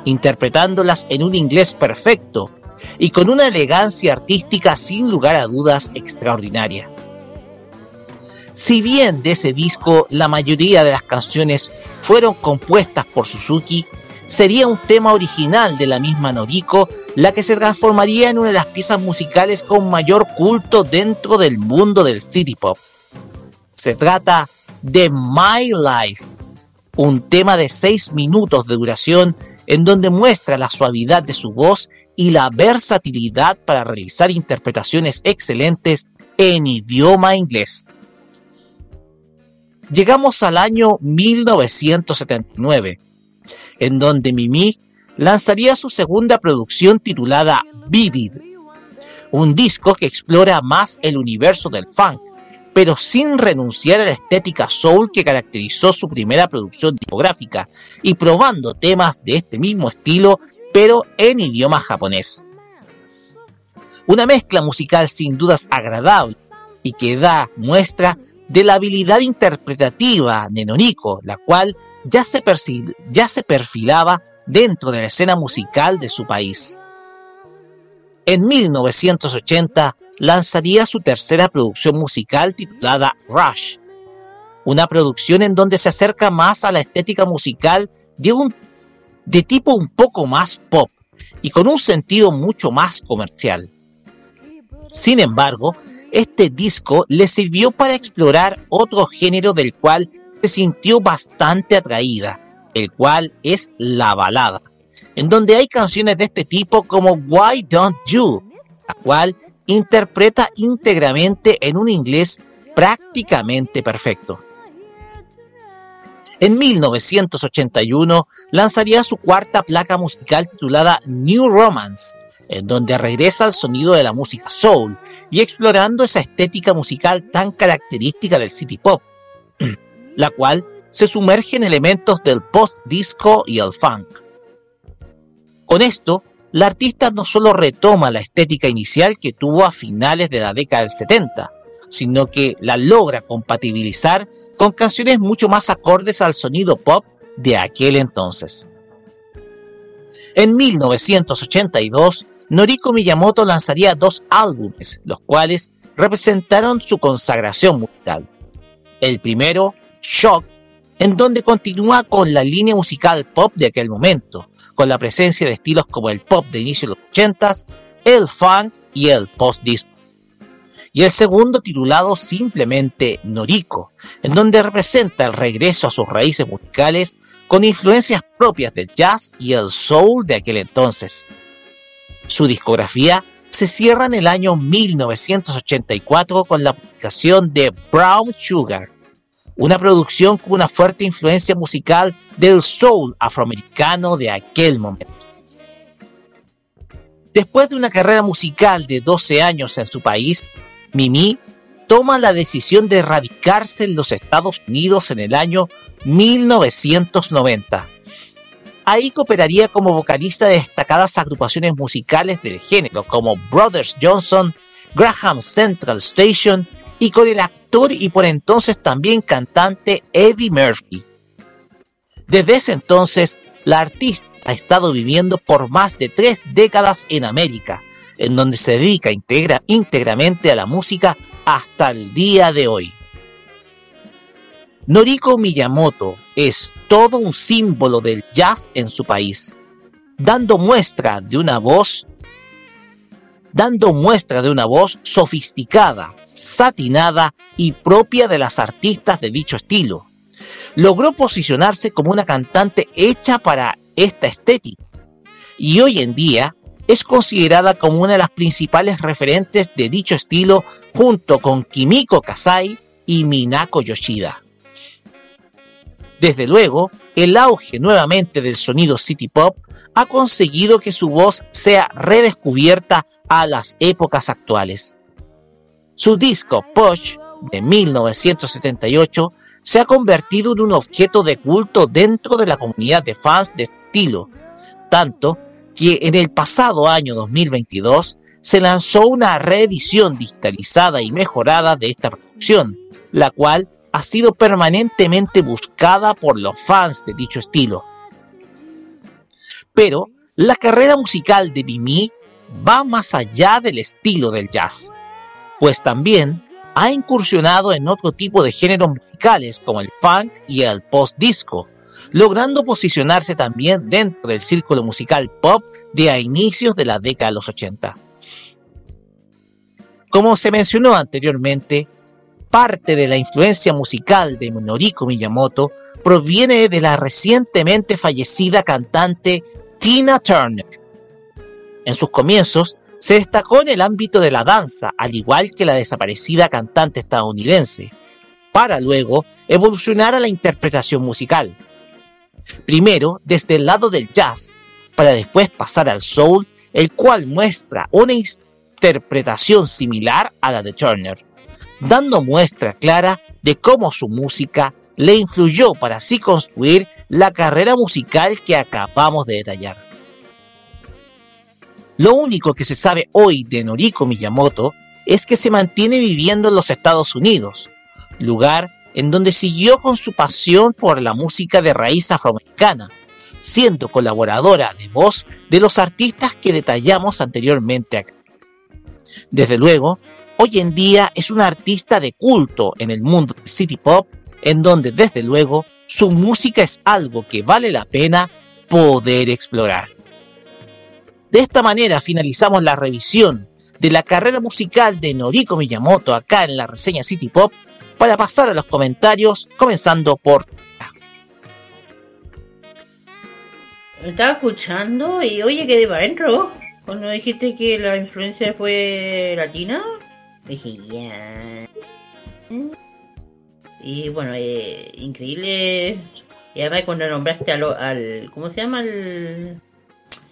interpretándolas en un inglés perfecto y con una elegancia artística sin lugar a dudas extraordinaria. Si bien de ese disco la mayoría de las canciones fueron compuestas por Suzuki, sería un tema original de la misma Noriko la que se transformaría en una de las piezas musicales con mayor culto dentro del mundo del city pop. Se trata de My Life, un tema de 6 minutos de duración en donde muestra la suavidad de su voz y la versatilidad para realizar interpretaciones excelentes en idioma inglés. Llegamos al año 1979 en donde Mimi lanzaría su segunda producción titulada Vivid, un disco que explora más el universo del funk, pero sin renunciar a la estética soul que caracterizó su primera producción discográfica y probando temas de este mismo estilo, pero en idioma japonés. Una mezcla musical sin dudas agradable y que da muestra de la habilidad interpretativa de Noriko, la cual ya se, ya se perfilaba dentro de la escena musical de su país. En 1980 lanzaría su tercera producción musical titulada Rush, una producción en donde se acerca más a la estética musical de un de tipo un poco más pop y con un sentido mucho más comercial. Sin embargo, este disco le sirvió para explorar otro género del cual se sintió bastante atraída, el cual es la balada, en donde hay canciones de este tipo como Why Don't You, la cual interpreta íntegramente en un inglés prácticamente perfecto. En 1981 lanzaría su cuarta placa musical titulada New Romance, en donde regresa al sonido de la música soul y explorando esa estética musical tan característica del city pop, la cual se sumerge en elementos del post-disco y el funk. Con esto, la artista no solo retoma la estética inicial que tuvo a finales de la década del 70, sino que la logra compatibilizar con canciones mucho más acordes al sonido pop de aquel entonces. En 1982, Noriko Miyamoto lanzaría dos álbumes, los cuales representaron su consagración musical. El primero, Shock, en donde continúa con la línea musical pop de aquel momento, con la presencia de estilos como el pop de inicio de los 80s, el funk y el post-disco. Y el segundo titulado simplemente Noriko, en donde representa el regreso a sus raíces musicales con influencias propias del jazz y el soul de aquel entonces. Su discografía se cierra en el año 1984 con la publicación de Brown Sugar, una producción con una fuerte influencia musical del soul afroamericano de aquel momento. Después de una carrera musical de 12 años en su país, Mimi toma la decisión de radicarse en los Estados Unidos en el año 1990 Ahí cooperaría como vocalista de destacadas agrupaciones musicales del género como Brothers Johnson, Graham Central Station y con el actor y por entonces también cantante Eddie Murphy. Desde ese entonces, la artista ha estado viviendo por más de tres décadas en América, en donde se dedica íntegramente a la música hasta el día de hoy. Noriko Miyamoto es todo un símbolo del jazz en su país, dando muestra de una voz dando muestra de una voz sofisticada, satinada y propia de las artistas de dicho estilo. Logró posicionarse como una cantante hecha para esta estética y hoy en día es considerada como una de las principales referentes de dicho estilo junto con Kimiko Kasai y Minako Yoshida. Desde luego, el auge nuevamente del sonido city pop ha conseguido que su voz sea redescubierta a las épocas actuales. Su disco Push de 1978 se ha convertido en un objeto de culto dentro de la comunidad de fans de estilo, tanto que en el pasado año 2022 se lanzó una reedición digitalizada y mejorada de esta producción, la cual ha sido permanentemente buscada por los fans de dicho estilo. Pero la carrera musical de Mimi va más allá del estilo del jazz, pues también ha incursionado en otro tipo de géneros musicales como el funk y el post-disco, logrando posicionarse también dentro del círculo musical pop de a inicios de la década de los 80. Como se mencionó anteriormente, parte de la influencia musical de Noriko Miyamoto proviene de la recientemente fallecida cantante Tina Turner. En sus comienzos se destacó en el ámbito de la danza, al igual que la desaparecida cantante estadounidense, para luego evolucionar a la interpretación musical. Primero desde el lado del jazz, para después pasar al soul, el cual muestra una interpretación similar a la de Turner dando muestra clara de cómo su música le influyó para así construir la carrera musical que acabamos de detallar. Lo único que se sabe hoy de Noriko Miyamoto es que se mantiene viviendo en los Estados Unidos, lugar en donde siguió con su pasión por la música de raíz afroamericana, siendo colaboradora de voz de los artistas que detallamos anteriormente acá. Desde luego, hoy en día es una artista de culto en el mundo del city pop, en donde desde luego su música es algo que vale la pena poder explorar. De esta manera finalizamos la revisión de la carrera musical de Noriko Miyamoto acá en la reseña City Pop para pasar a los comentarios, comenzando por... Estaba escuchando y oye, quedé para adentro. Cuando dijiste que la influencia fue latina, Dije, ya. Y bueno, eh, increíble Y además cuando nombraste al, al ¿cómo se llama? Al,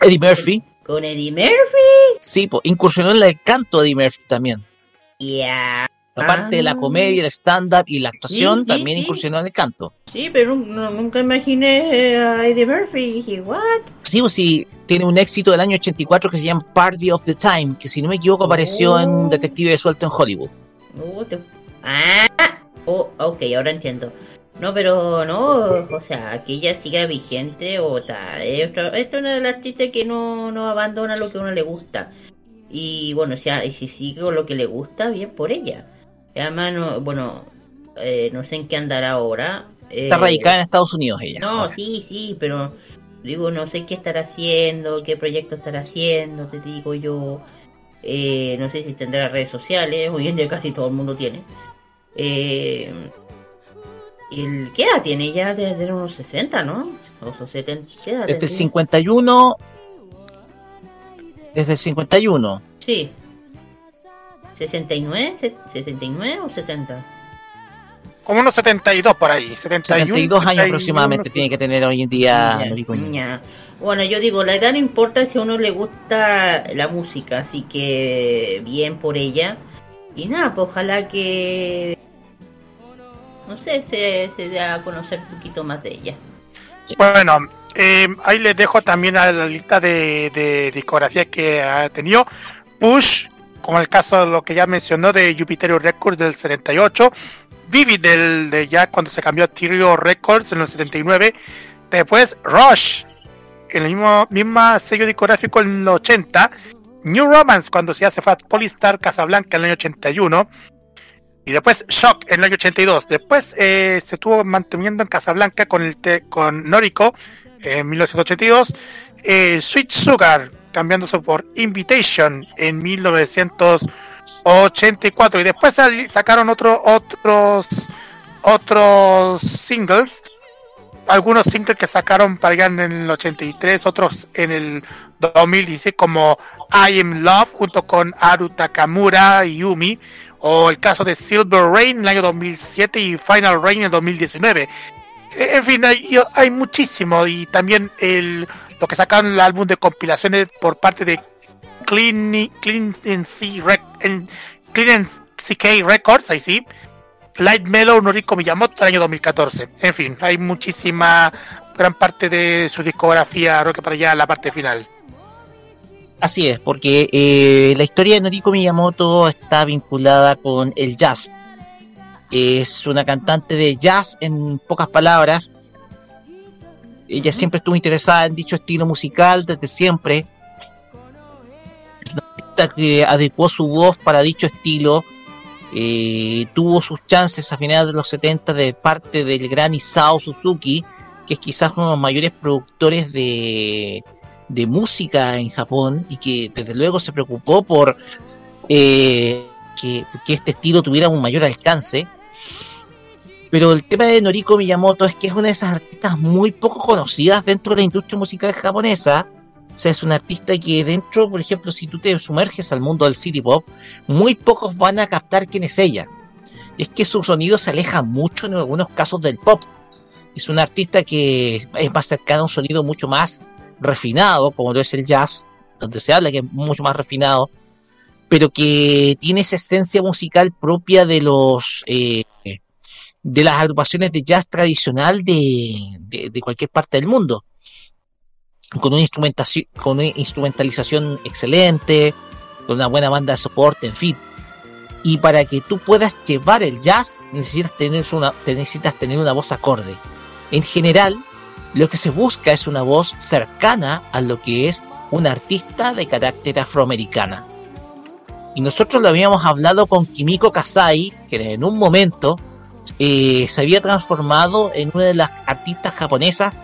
Eddie Murphy. con Eddie Murphy. Sí, pues incursionó en el canto Eddie Murphy también. Ya. Aparte de la comedia, el stand-up y la actuación, Sí, sí, también sí. incursionó en el canto. Sí, pero nu- nunca imaginé eh, a Eddie Murphy. Y dije, ¿what? Sí, pues sí, tiene un éxito del año 84 que se llama Party of the Time, que si no me equivoco apareció en un detective suelto en Hollywood. No, te- Ah, oh, ok, ahora entiendo. No, pero no, o sea, que ella siga vigente o tal. Es otra- es una de las artistas que no, no abandona lo que a uno le gusta. Y bueno, o sea, y si sigue con lo que le gusta, bien por ella. Y además, no, bueno, eh, no sé en qué andará ahora. Está eh, radicada en Estados Unidos ella. No, sí, sí, pero digo, no sé qué estará haciendo, qué proyecto estará haciendo, te digo yo. Eh, no sé si tendrá redes sociales, hoy en día casi todo el mundo tiene. Eh, el, ¿Qué edad tiene? Ya desde unos 60, ¿no? O son 70. ¿Qué edad Desde tendría? 51. Desde el 51. Sí. ¿69? Se- ¿69 o 70? Como unos 72 por ahí. 71, 72 años 71, aproximadamente tiene que tener hoy en día Ya. Bueno, yo digo, la edad no importa si a uno le gusta la música, así que bien por ella. Y nada, pues ojalá que, no sé, se, se dé a conocer un poquito más de ella. Bueno, eh, ahí les dejo también a la lista de, de discografía que ha tenido. Push, como el caso de lo que ya mencionó de Jupiter Records del 78. Vivid del, de ya cuando se cambió a Tyrio Records en el 79. Después Rush, en el mismo misma sello discográfico en el 80. New Romance cuando se fue a Polystar Casablanca en el año 81. Y después Shock en el año 82. Después eh, se estuvo manteniendo en Casablanca con el te- con Noriko en 1982. Eh, Sweet Sugar cambiándose por Invitation en 1984. Y después sacaron otro, otros otros singles. Algunos singles que sacaron para allá en el 83, otros en el 2016 como I Am Love junto con Haru Takamura y Yumi o el caso de Silver Rain en el año 2007 y Final Rain en el 2019. Eh, En fin, hay, hay muchísimo y también el, lo que sacaron el álbum de compilaciones por parte de Clean, Clean Records, ahí sí. Light Mellow Noriko Miyamoto del año 2014. En fin, hay muchísima, gran parte de su discografía, creo que para allá la parte final. Así es, porque eh, la historia de Noriko Miyamoto está vinculada con el jazz. Es una cantante de jazz en pocas palabras. Ella siempre estuvo interesada en dicho estilo musical desde siempre. Artista que adecuó su voz para dicho estilo. Eh, tuvo sus chances a finales de los 70 de parte del gran Isao Suzuki, que es quizás uno de los mayores productores de, de música en Japón y que desde luego se preocupó por eh, que, que este estilo tuviera un mayor alcance. Pero el tema de Noriko Miyamoto es que es una de esas artistas muy poco conocidas dentro de la industria musical japonesa. O sea, es una artista que dentro, por ejemplo, si tú te sumerges al mundo del city pop, muy pocos van a captar quién es ella. Es que su sonido se aleja mucho en algunos casos del pop. Es una artista que es más cercana a un sonido mucho más refinado, como lo es el jazz, donde se habla que es mucho más refinado, pero que tiene esa esencia musical propia de los eh, de las agrupaciones de jazz tradicional de, de, cualquier parte del mundo. Con una, instrumentación, con una instrumentalización excelente, con una buena banda de soporte, en fin. Y para que tú puedas llevar el jazz, necesitas tener una, necesitas tener una voz acorde. En general, lo que se busca es una voz cercana a lo que es una artista de carácter afroamericana. Y nosotros lo habíamos hablado con Kimiko Kasai, que en un momento eh, se había transformado en una de las artistas japonesas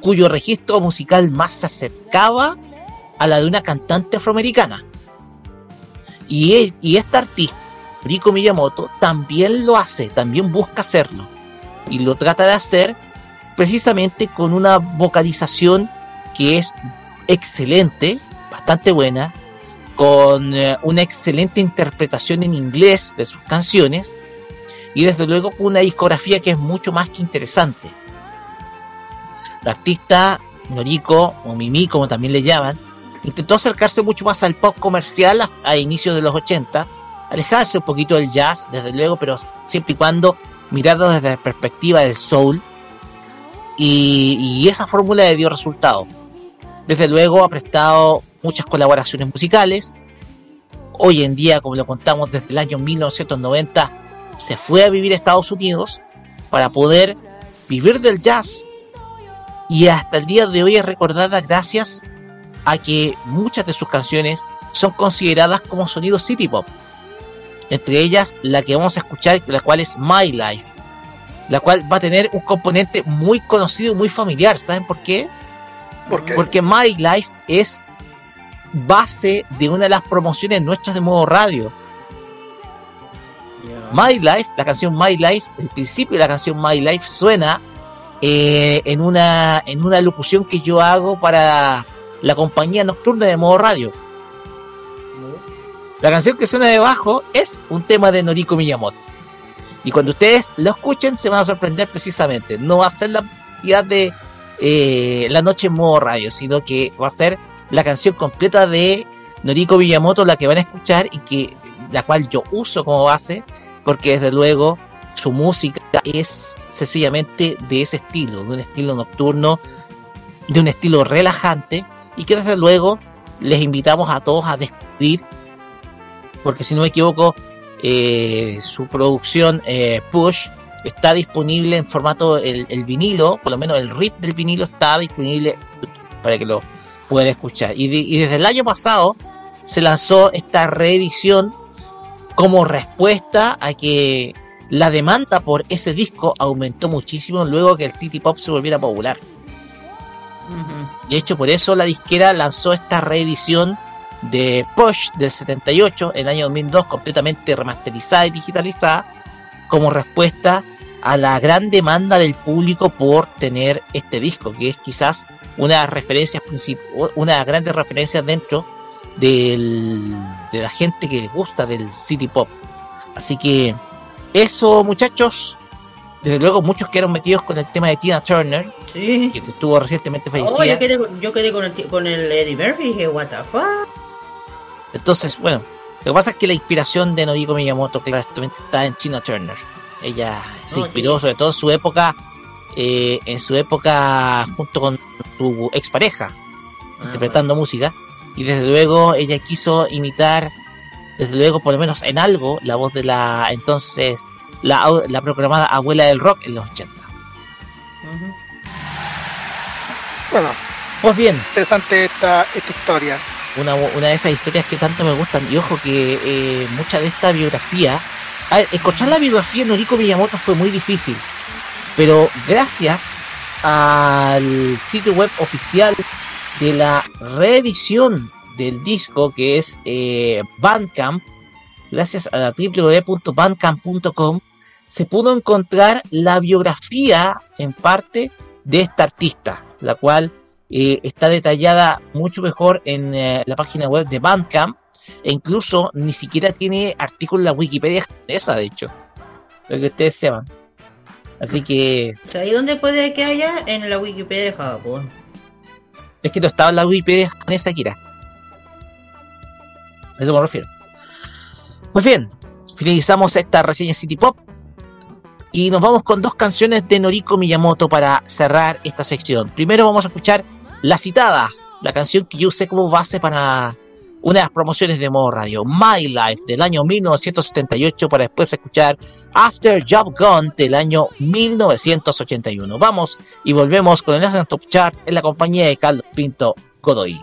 cuyo registro musical más se acercaba a la de una cantante afroamericana. Y, es- esta artista, Riko Miyamoto, también lo hace, también busca hacerlo. Y lo trata de hacer precisamente con una vocalización que es excelente, bastante buena, con eh, una excelente interpretación en inglés de sus canciones y desde luego con una discografía que es mucho más que interesante. la artista Noriko, o Mimi, como también le llaman, intentó acercarse mucho más al pop comercial a, a inicios de los 80, alejarse un poquito del jazz, desde luego, pero siempre y cuando mirarlo desde la perspectiva del soul. Y, y esa fórmula le dio resultado. Desde luego ha prestado muchas colaboraciones musicales. Hoy en día, como lo contamos desde el año 1990, se fue a vivir a Estados Unidos para poder vivir del jazz. Y hasta el día de hoy es recordada gracias a que muchas de sus canciones son consideradas como sonidos city pop. Entre ellas la que vamos a escuchar, la cual es My Life, la cual va a tener un componente muy conocido y muy familiar. ¿Saben por qué? Porque My Life es base de una de las promociones nuestras de modo radio. My Life, la canción My Life, el principio de la canción My Life suena eh, en, una, en una locución que yo hago para la compañía nocturna de modo radio. La canción que suena debajo es un tema de Noriko Miyamoto. Y cuando ustedes lo escuchen se van a sorprender precisamente. No va a ser la cantidad de eh, La Noche en modo radio, sino que va a ser la canción completa de Noriko Miyamoto la que van a escuchar y que la cual yo uso como base porque desde luego su música es sencillamente de ese estilo, de un estilo nocturno, de un estilo relajante y que desde luego les invitamos a todos a descubrir porque si no me equivoco eh, su producción eh, Push está disponible en formato el, vinilo, por lo menos el RIP del vinilo está disponible para que lo puedan escuchar. Y desde el año pasado se lanzó esta reedición como respuesta a que la demanda por ese disco aumentó muchísimo luego que el City Pop se volviera popular. De hecho, por eso la disquera lanzó esta reedición de Push del 78 en el año 2002, completamente remasterizada y digitalizada, como respuesta a la gran demanda del público por tener este disco, que es quizás una de las referencias una de las grandes referencias dentro del, de la gente que le gusta del city pop. Así que eso, muchachos. Desde luego, muchos quedaron metidos con el tema de Tina Turner, Sí. que estuvo recientemente Oh, fallecida. yo quedé, con- yo quedé con, el, con el Eddie Murphy y dije, what the fuck. Entonces, bueno, lo que pasa es que la inspiración de Noriko Miyamoto claramente está en Tina Turner. Ella se No, inspiró sobre todo en su época, eh, en su época junto con su expareja, interpretando música. Y desde luego ella quiso imitar, desde luego por lo menos en algo, la voz de la entonces, la, la proclamada abuela del rock en los 80. Bueno, Pues bien. Interesante esta, esta historia. una, una de esas historias que tanto me gustan. Y ojo que eh, mucha de esta biografía. A ver, encontrar la biografía de Noriko Miyamoto fue muy difícil. Pero gracias al sitio web oficial de la reedición del disco, que es eh, Bandcamp, gracias a la www.bandcamp.com, se pudo encontrar la biografía en parte de esta artista, la cual eh, está detallada mucho mejor en eh, la página web de Bandcamp e incluso ni siquiera tiene artículo en la Wikipedia japonesa, de hecho, lo que ustedes sepan. Así que ¿Sabéis dónde puede que haya? En la Wikipedia de Japón. Es que no estaba en la Wikipedia japonesa, Kira. A eso me refiero. Pues bien, finalizamos esta reseña City Pop y nos vamos con dos canciones de Noriko Miyamoto para cerrar esta sección. Primero vamos a escuchar La Citada, la canción que yo usé como base para una de las promociones de modo radio, My Life del año 1978 para después escuchar After Job Gone del año 1981. Vamos y volvemos con el National Top Chart en la compañía de Carlos Pinto Godoy.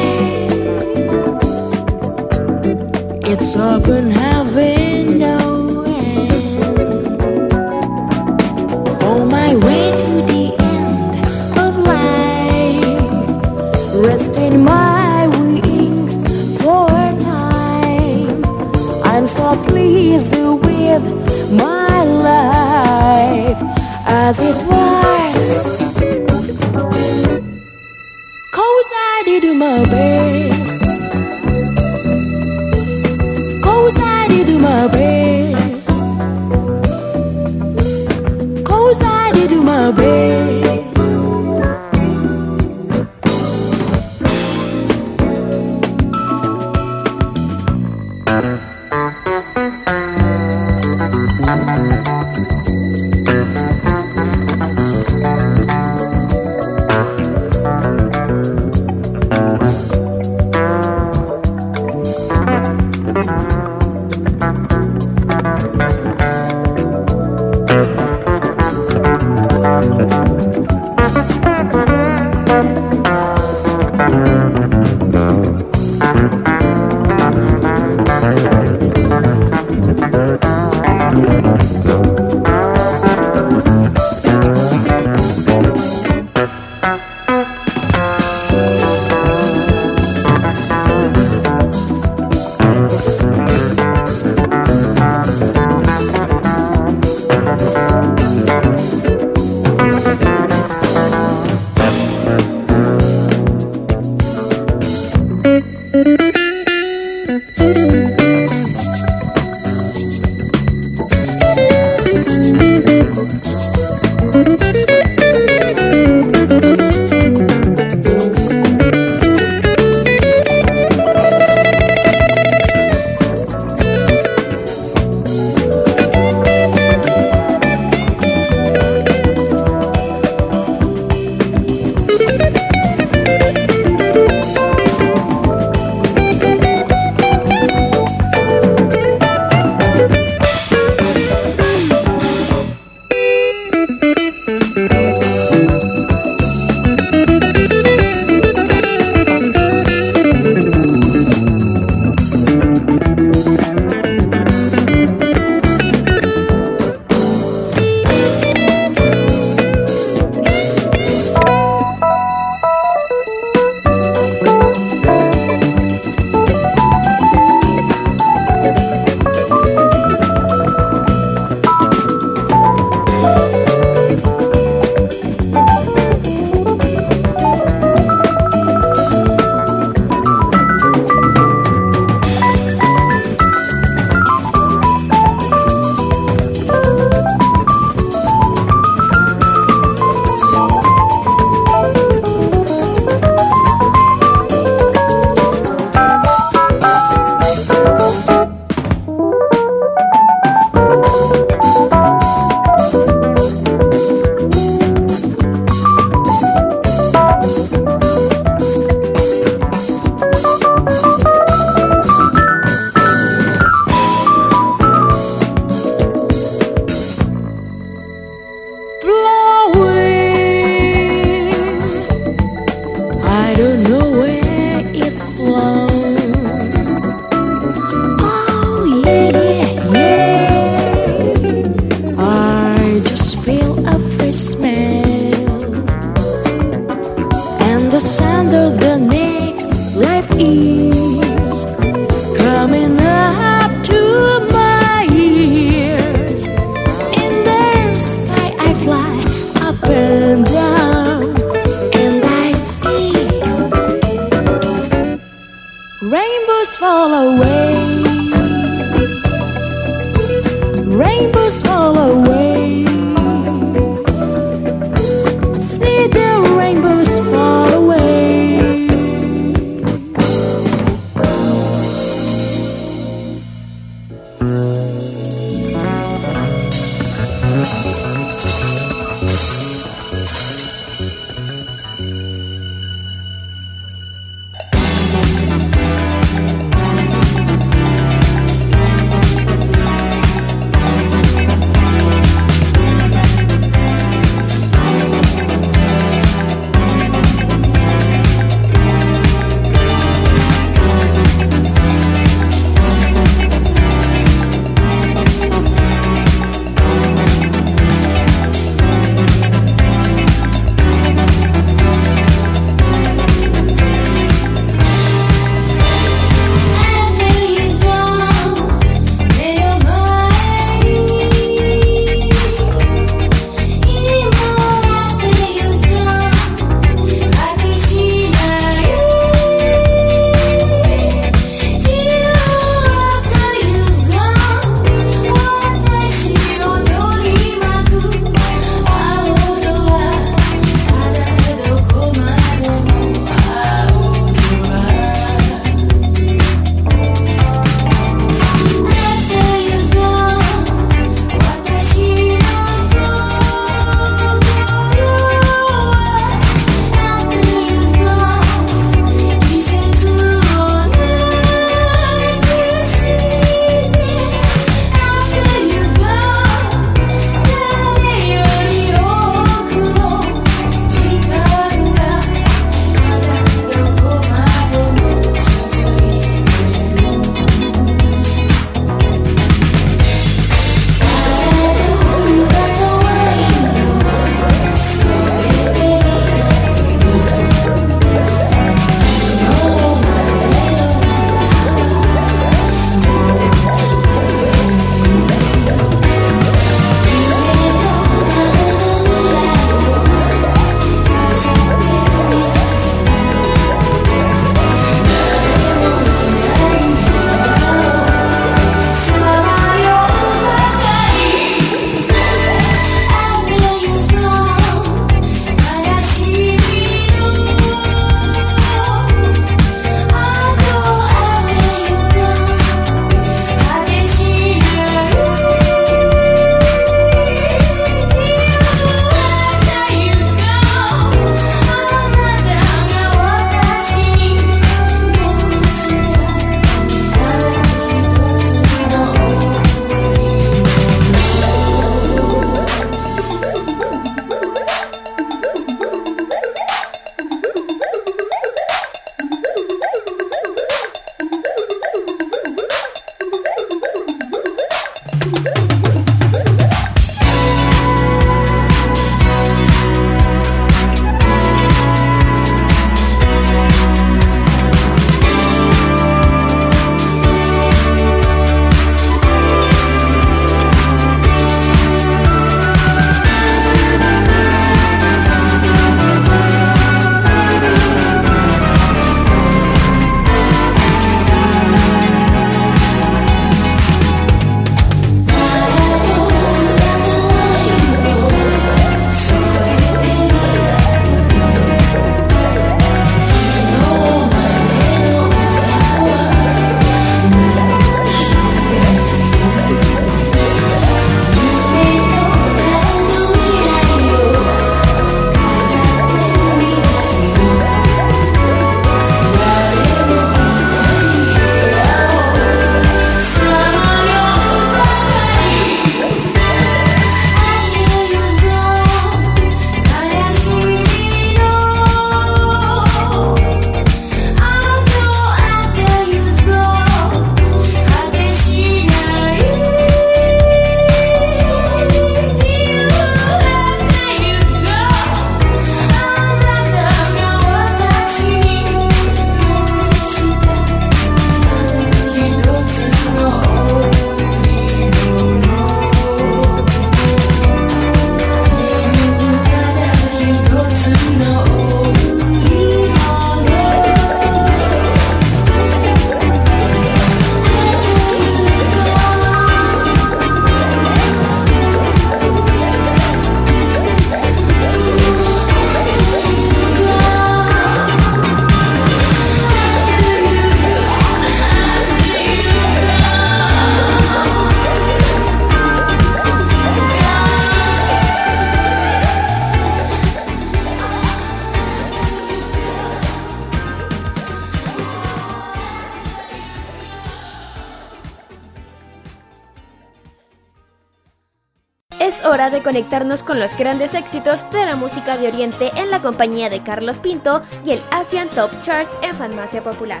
Conectarnos con los grandes éxitos de la música de Oriente en la compañía de Carlos Pinto y el Asian Top Chart en Farmacia Popular.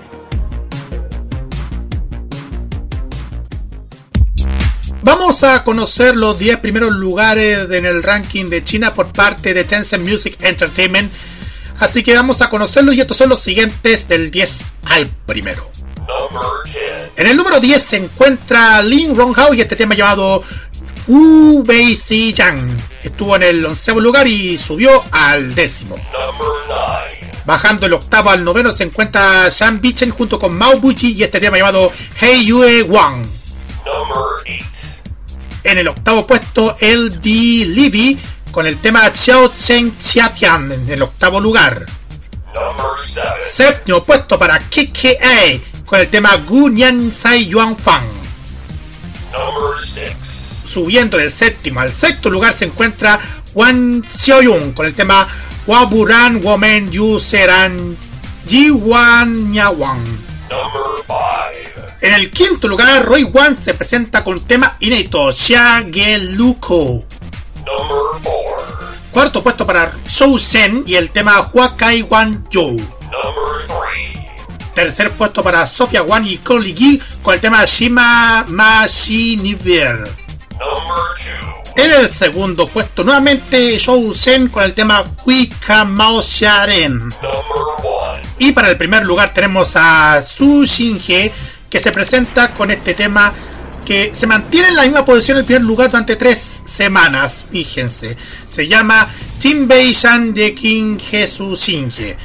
Vamos a conocer los 10 primeros lugares en el ranking de China por parte de Tencent Music Entertainment. Así que vamos a conocerlos y estos son los siguientes del 10 al primero. En el número 10 se encuentra Lin Ronghao y este tema llamado Wu Bei Si Yang. Estuvo en el onceavo lugar y subió al décimo. Bajando el octavo al noveno se encuentra Shan Bichen junto con Mao Buchi y este tema llamado Hey Yue Wang. En el octavo puesto, LD Libby con el tema Xiao Chen Xiatian en el octavo lugar. Séptimo puesto para KKA con el tema Gu Nian Sai Yuan Fang. Subiendo del séptimo al sexto lugar se encuentra Wan Xiaoyun con el tema Waburan Women Yu Seran Ji Wan Nya Wang. En el quinto lugar, Roy Wan se presenta con el tema inédito Luko. Cuarto puesto para Shou Sen y el tema Huakai Wan Zhou. Tercer puesto para Sofia Wan y Conley Gi con el tema Shima Ma Shi Niver. En el segundo puesto, nuevamente Shou Sen con el tema Kuika Mao Xiaren. Y para el primer lugar tenemos a Su Shinje que se presenta con este tema que se mantiene en la misma posición en el primer lugar durante tres semanas. Fíjense, se llama Timbei Shan de King Jesús Shinje.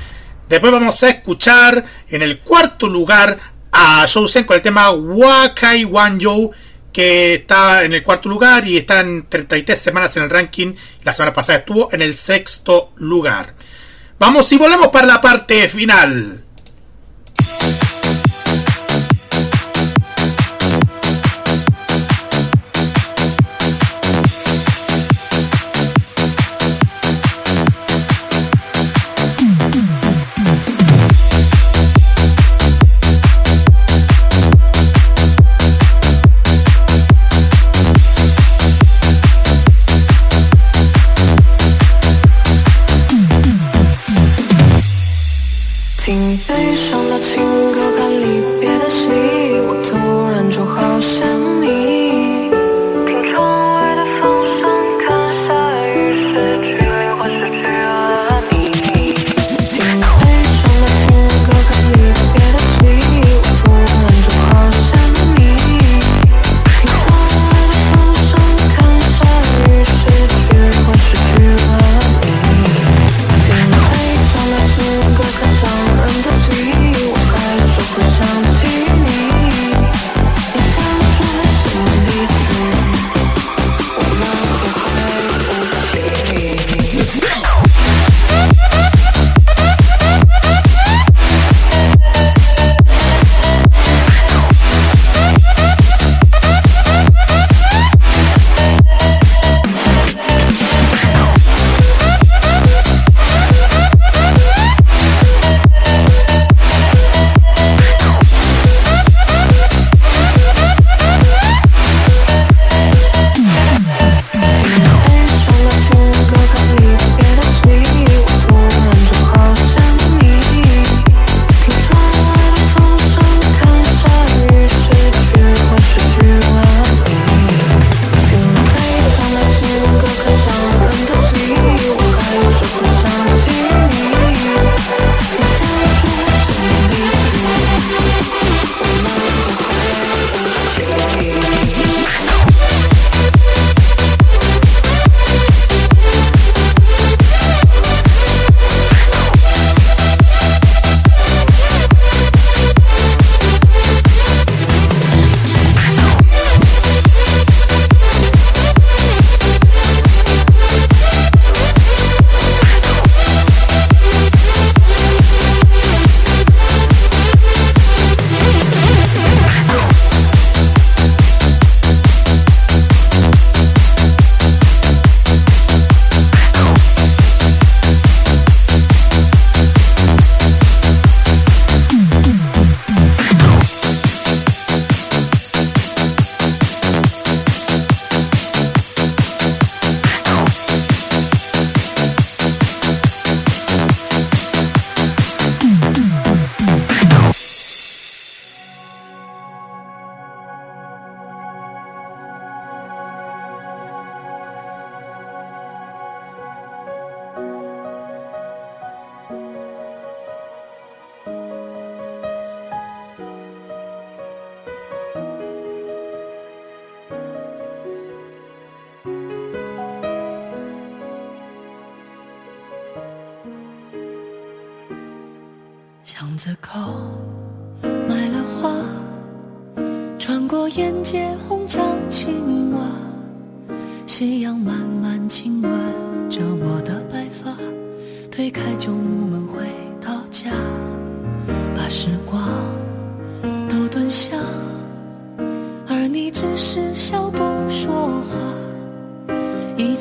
Después vamos a escuchar en el cuarto lugar a Shousen con el tema Wakai Wanjou que está en el cuarto lugar y está en 33 semanas en el ranking. La semana pasada estuvo en el sexto lugar. Vamos y volvemos para la parte final.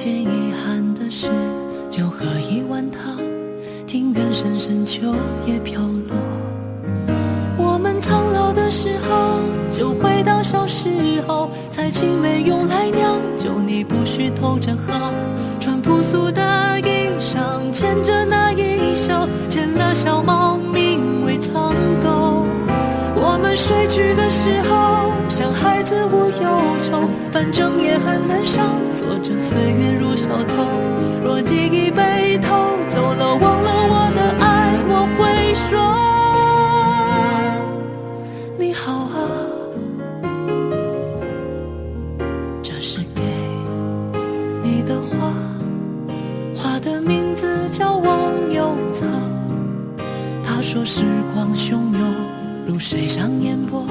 件遗憾的事，就喝一碗汤，庭院深深秋叶飘落。我们苍老的时候，就回到小时候，采青梅用来酿酒，你不许偷着喝，穿朴素的衣裳，牵着那一袖，牵了小猫，睡去的时候，像孩子无忧愁，反正也很难上，坐着岁月如小偷。若记忆被偷走了，忘了我的爱，我会说你好啊。这是给你的花，花的名字叫忘忧草。他说时光汹涌，水上烟波，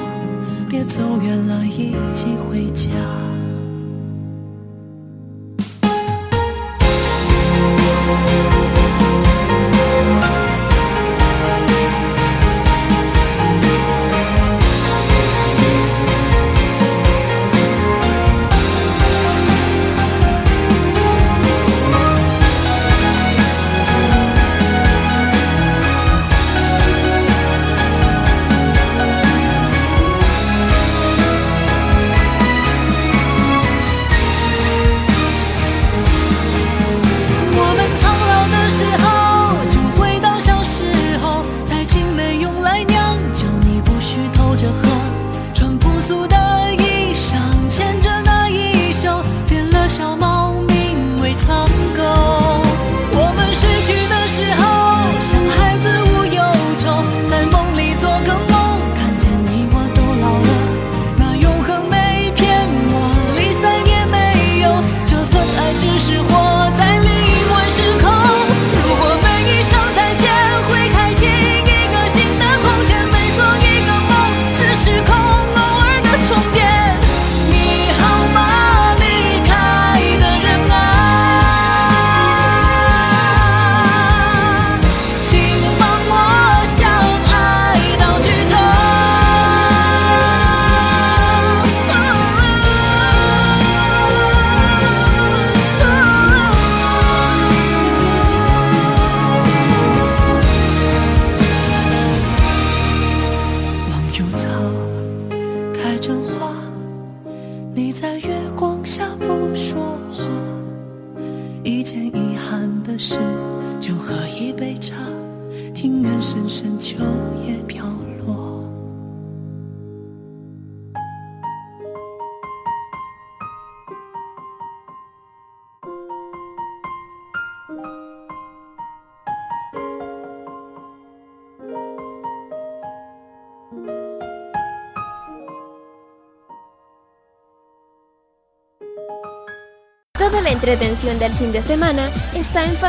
别走远了，一起回家。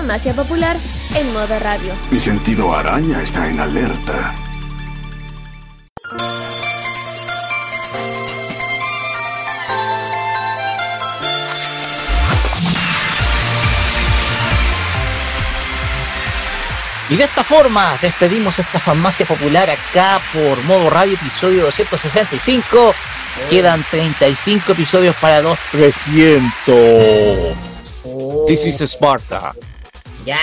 Farmacia Popular en modo radio. Mi sentido araña está en alerta. Y de esta forma despedimos esta farmacia popular acá por modo radio episodio 265. Quedan 35 episodios para los 300. This is Sparta. Ya.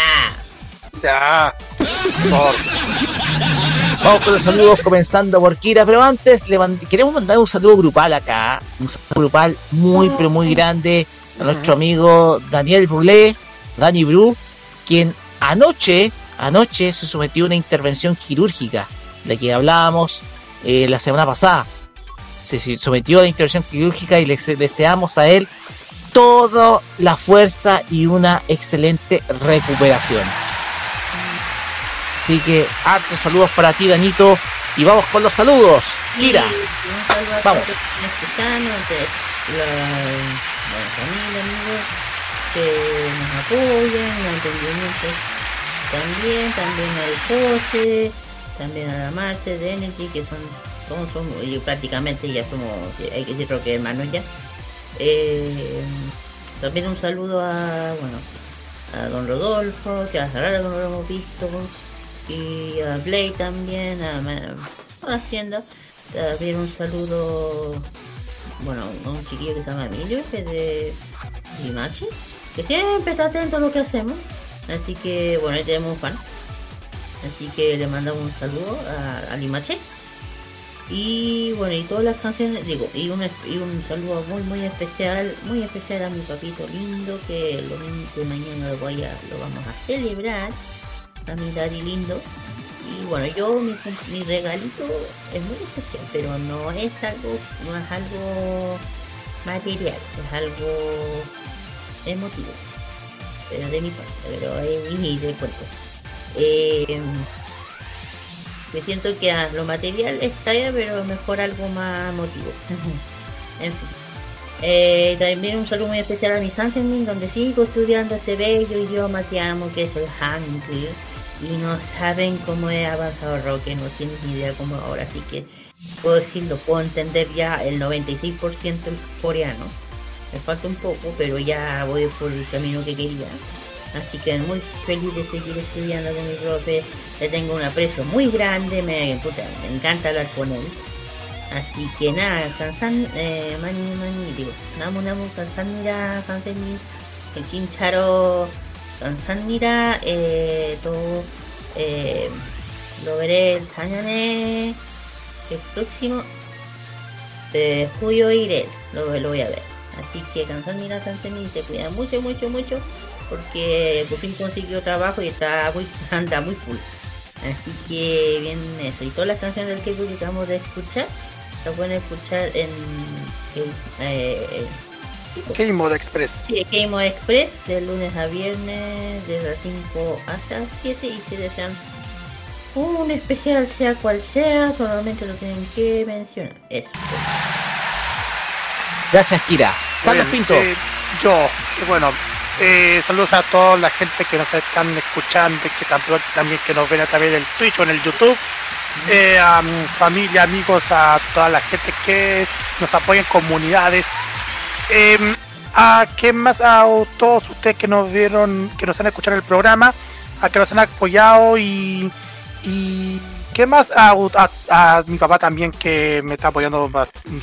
Ya. Vamos con los saludos comenzando por Kira, pero antes le mand- queremos mandar un saludo grupal acá, un saludo grupal muy pero muy grande a nuestro amigo Daniel Brulé, Dani Bru, quien anoche, anoche se sometió a una intervención quirúrgica, de que hablábamos eh, la semana pasada. Se sometió a la intervención quirúrgica y le se- deseamos a él toda la fuerza y una excelente recuperación. Así que hartos saludos para ti, Danito. Y vamos con los saludos. Kira. A Vamos. amigos que nos apoyan, los emprendimientos también, también al José, también a la Marce de Energy, que son, somos, somos- y prácticamente ya somos, hay que decirlo que hermanos ya. Eh, también un saludo a, bueno, a Don Rodolfo, que hace que no lo hemos visto, y a Blade también, a la Hacienda. También un saludo, bueno, a un chiquillo que se llama Emilio, que es de Limache, que siempre está atento a lo que hacemos. Así que, bueno, ahí tenemos un fan. Así que le mandamos un saludo a, a Limache. Y bueno, y todas las canciones, digo, y un, saludo muy muy especial, muy especial a mi papito lindo, que el domingo de mañana lo voy a, lo vamos a celebrar, a mi daddy lindo. Y bueno, yo mi, mi regalito es muy especial, pero no es algo, no es algo material, es algo emotivo. Pero de mi parte, pero es y de cuento. Eh, me siento que ah, lo material está bien, pero mejor algo más emotivo. en fin. Eh, también un saludo muy especial a mi Sansemin, donde sigo estudiando este bello idioma que amo, que es el Hangul. Y no saben cómo he avanzado Roque, no tienen ni idea cómo ahora, así que puedo decirlo, puedo entender ya el 96% el coreano. Me falta un poco, pero ya voy por el camino que quería. Así que muy feliz de seguir estudiando con mi profe. Le tengo un aprecio muy grande, me, encanta hablar con él. Así que nada, Kansan, eh, mani, mani, digo, namu namu, Kansan mira, Kansan el Kincharo, Kansan mira, eh, todo, eh, lo veré el mañana, el próximo, de julio iré, lo, lo voy a ver. Así que Kansan mira, Kansan mi, se cuida mucho, mucho, mucho, porque por fin consiguió trabajo y está muy, anda muy full. Así que bien eso. Y todas las canciones del que acabamos de escuchar, las pueden escuchar en el eh, Game Mode Express. sí, Game Mode Express de lunes a viernes de las 5 hasta las 7 y si desean un especial sea cual sea, solamente lo tienen que mencionar. Eso. Gracias, Kira. Carlos Pinto. eh, yo, bueno, eh, saludos a toda la gente que nos están escuchando y que también, que nos ven a través del Twitch o en el YouTube. Eh, a mi familia, amigos, a toda la gente que nos apoya en comunidades. Eh, a qué más a todos ustedes que nos vieron, que nos han escuchado el programa, a que nos han apoyado y, y qué más a, a- mi papá también que me está apoyando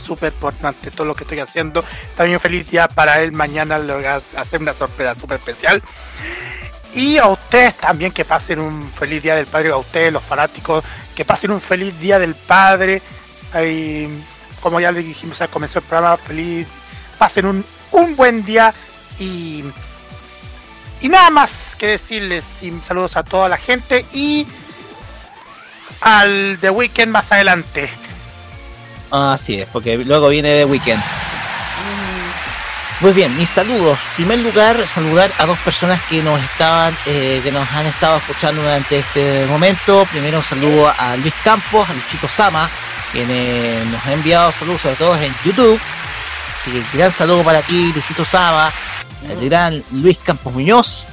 súper por durante todo lo que estoy haciendo. También feliz día para él. Mañana le voy a hacer una sorpresa súper especial. Y a ustedes también que pasen un feliz día del padre, a ustedes los fanáticos, que pasen un feliz día del padre. Como ya le dijimos al comenzar el programa, feliz, pasen un, un buen día y, y nada más que decirles y saludos a toda la gente y al The Weekend más adelante. Así es, porque luego viene The Weekend. Muy bien, mis saludos. En primer lugar, saludar a dos personas que nos estaban, eh, que nos han estado escuchando durante este momento. Primero saludo a Luis Campos, a Luchito Sama, quien eh, nos ha enviado saludos sobre todo en YouTube. Así que gran saludo para ti, Luchito Sama, el gran Luis Campos Muñoz.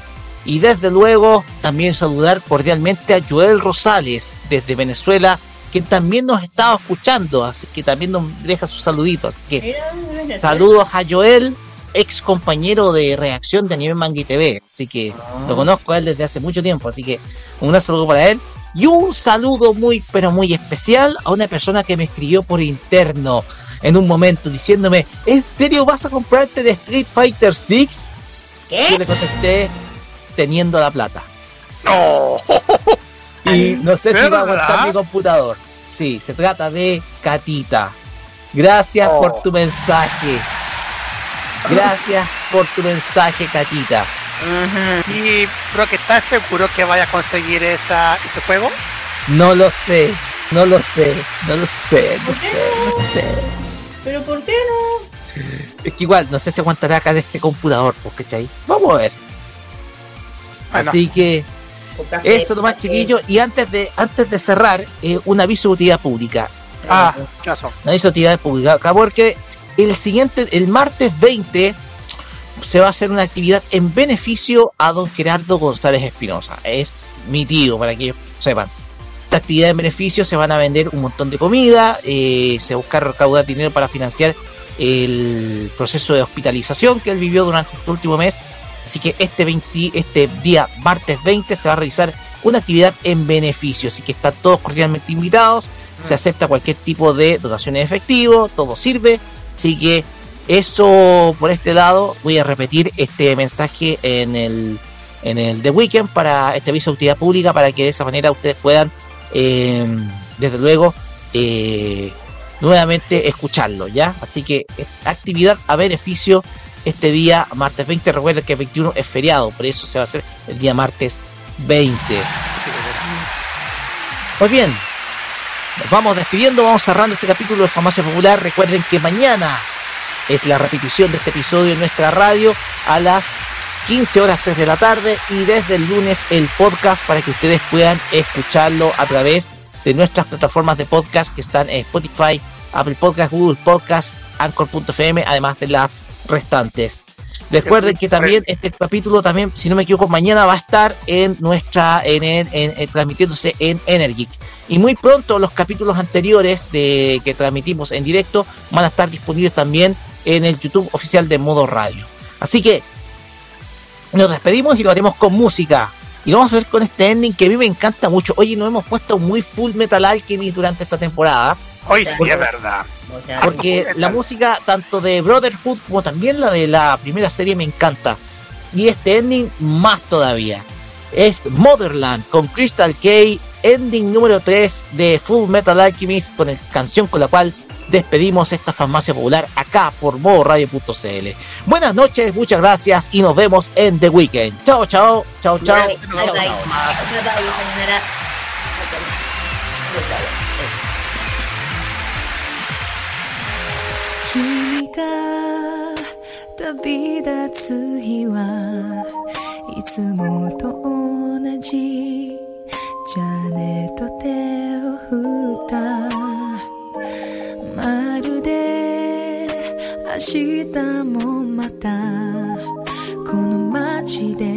Y desde luego también saludar cordialmente a Joel Rosales desde Venezuela, quien también nos estaba escuchando, así que también nos deja sus saluditos. Así que saludos a Joel, ex compañero de reacción de Anime Manga y TV, así que lo conozco a él desde hace mucho tiempo, así que un saludo para él. Y un saludo muy, pero muy especial a una persona que me escribió por interno en un momento diciéndome, ¿en serio vas a comprarte de Street Fighter 6? Yo le contesté, teniendo la plata. No. Y no sé si va a aguantar mi computador. Sí, se trata de Catita. Gracias Oh. por tu mensaje. Gracias por tu mensaje, Catita. Y creo que estás seguro que vaya a conseguir esa, ese juego. No lo sé, no lo sé, no lo sé, no sé, no sé. Pero ¿por qué no? Es que igual, no sé si aguantará acá de este computador, pues, ¿cachai? Vamos a ver. Bueno. Así que eso nomás, chiquillos. Y antes de antes de cerrar, eh, un aviso de utilidad pública. Ah, ¿qué pasó? No hizo utilidad pública acá porque el siguiente, el martes 20, se va a hacer una actividad en beneficio a don Gerardo González Espinosa. Es mi tío, para que ellos sepan. esta actividad en beneficio se van a vender un montón de comida, eh, se va a buscar recaudar dinero para financiar el proceso de hospitalización que él vivió durante este último mes. Así que este, 20, este día, martes 20, se va a realizar una actividad en beneficio. Así que están todos cordialmente invitados. Se acepta cualquier tipo de dotación en efectivo, todo sirve. Así que eso por este lado, voy a repetir este mensaje en el, en el The Weekend para este aviso de utilidad pública para que de esa manera ustedes puedan, eh, desde luego, eh, nuevamente escucharlo, ¿ya? Así que eh, actividad a beneficio este día martes 20. Recuerden que el 21 es feriado, por eso se va a hacer el día martes 20. Pues bien, nos vamos despidiendo, vamos cerrando este capítulo de Farmacia Popular. Recuerden que mañana es la repetición de este episodio en nuestra radio a las 15 horas 3 de la tarde y desde el lunes el podcast para que ustedes puedan escucharlo a través de nuestras plataformas de podcast que están en Spotify, Apple Podcast, Google Podcast, Anchor.fm, además de las restantes. Recuerden que también este capítulo también, si no me equivoco, mañana va a estar en nuestra, en, en- en- transmitiéndose en Energic. Y muy pronto los capítulos anteriores de que transmitimos en directo van a estar disponibles también en el YouTube oficial de Modo Radio. Así que nos despedimos y lo haremos con música. Y lo vamos a hacer con este ending que a mí me encanta mucho. Oye, nos hemos puesto muy full metal alchemist durante esta temporada. Hoy sí es verdad. Porque la música tanto de Brotherhood como también la de la primera serie me encanta. Y este ending más todavía. Es Motherland con Crystal K, ending número 3 de Full Metal Alchemist, con la canción con la cual despedimos esta farmacia popular acá por modoradio.cl. Buenas noches, muchas gracias y nos vemos en The Weekend. Chao, chao, chao, chao. が旅立つ日はいつもと同じじゃあねと手を振った。まるで明日もまたこの街で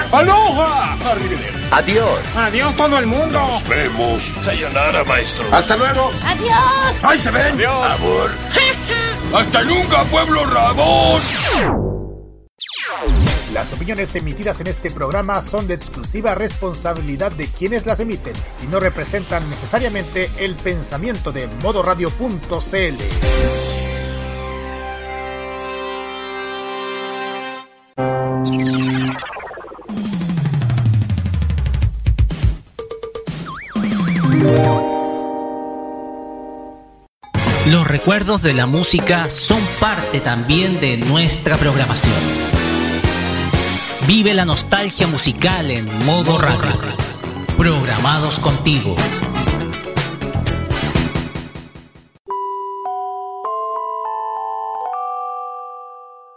¡Aloha! Adiós. Adiós todo el mundo. Nos vemos. Sayonara, maestro. Hasta luego. Adiós. ¡Ahí se ven! Adiós. Amor. ¡Hasta nunca, pueblo Rabón! Las opiniones emitidas en este programa son de exclusiva responsabilidad de quienes las emiten y no representan necesariamente el pensamiento de modoradio.cl. recuerdos de la música son parte también de nuestra programación. Vive la nostalgia musical en modo radio. Programados contigo.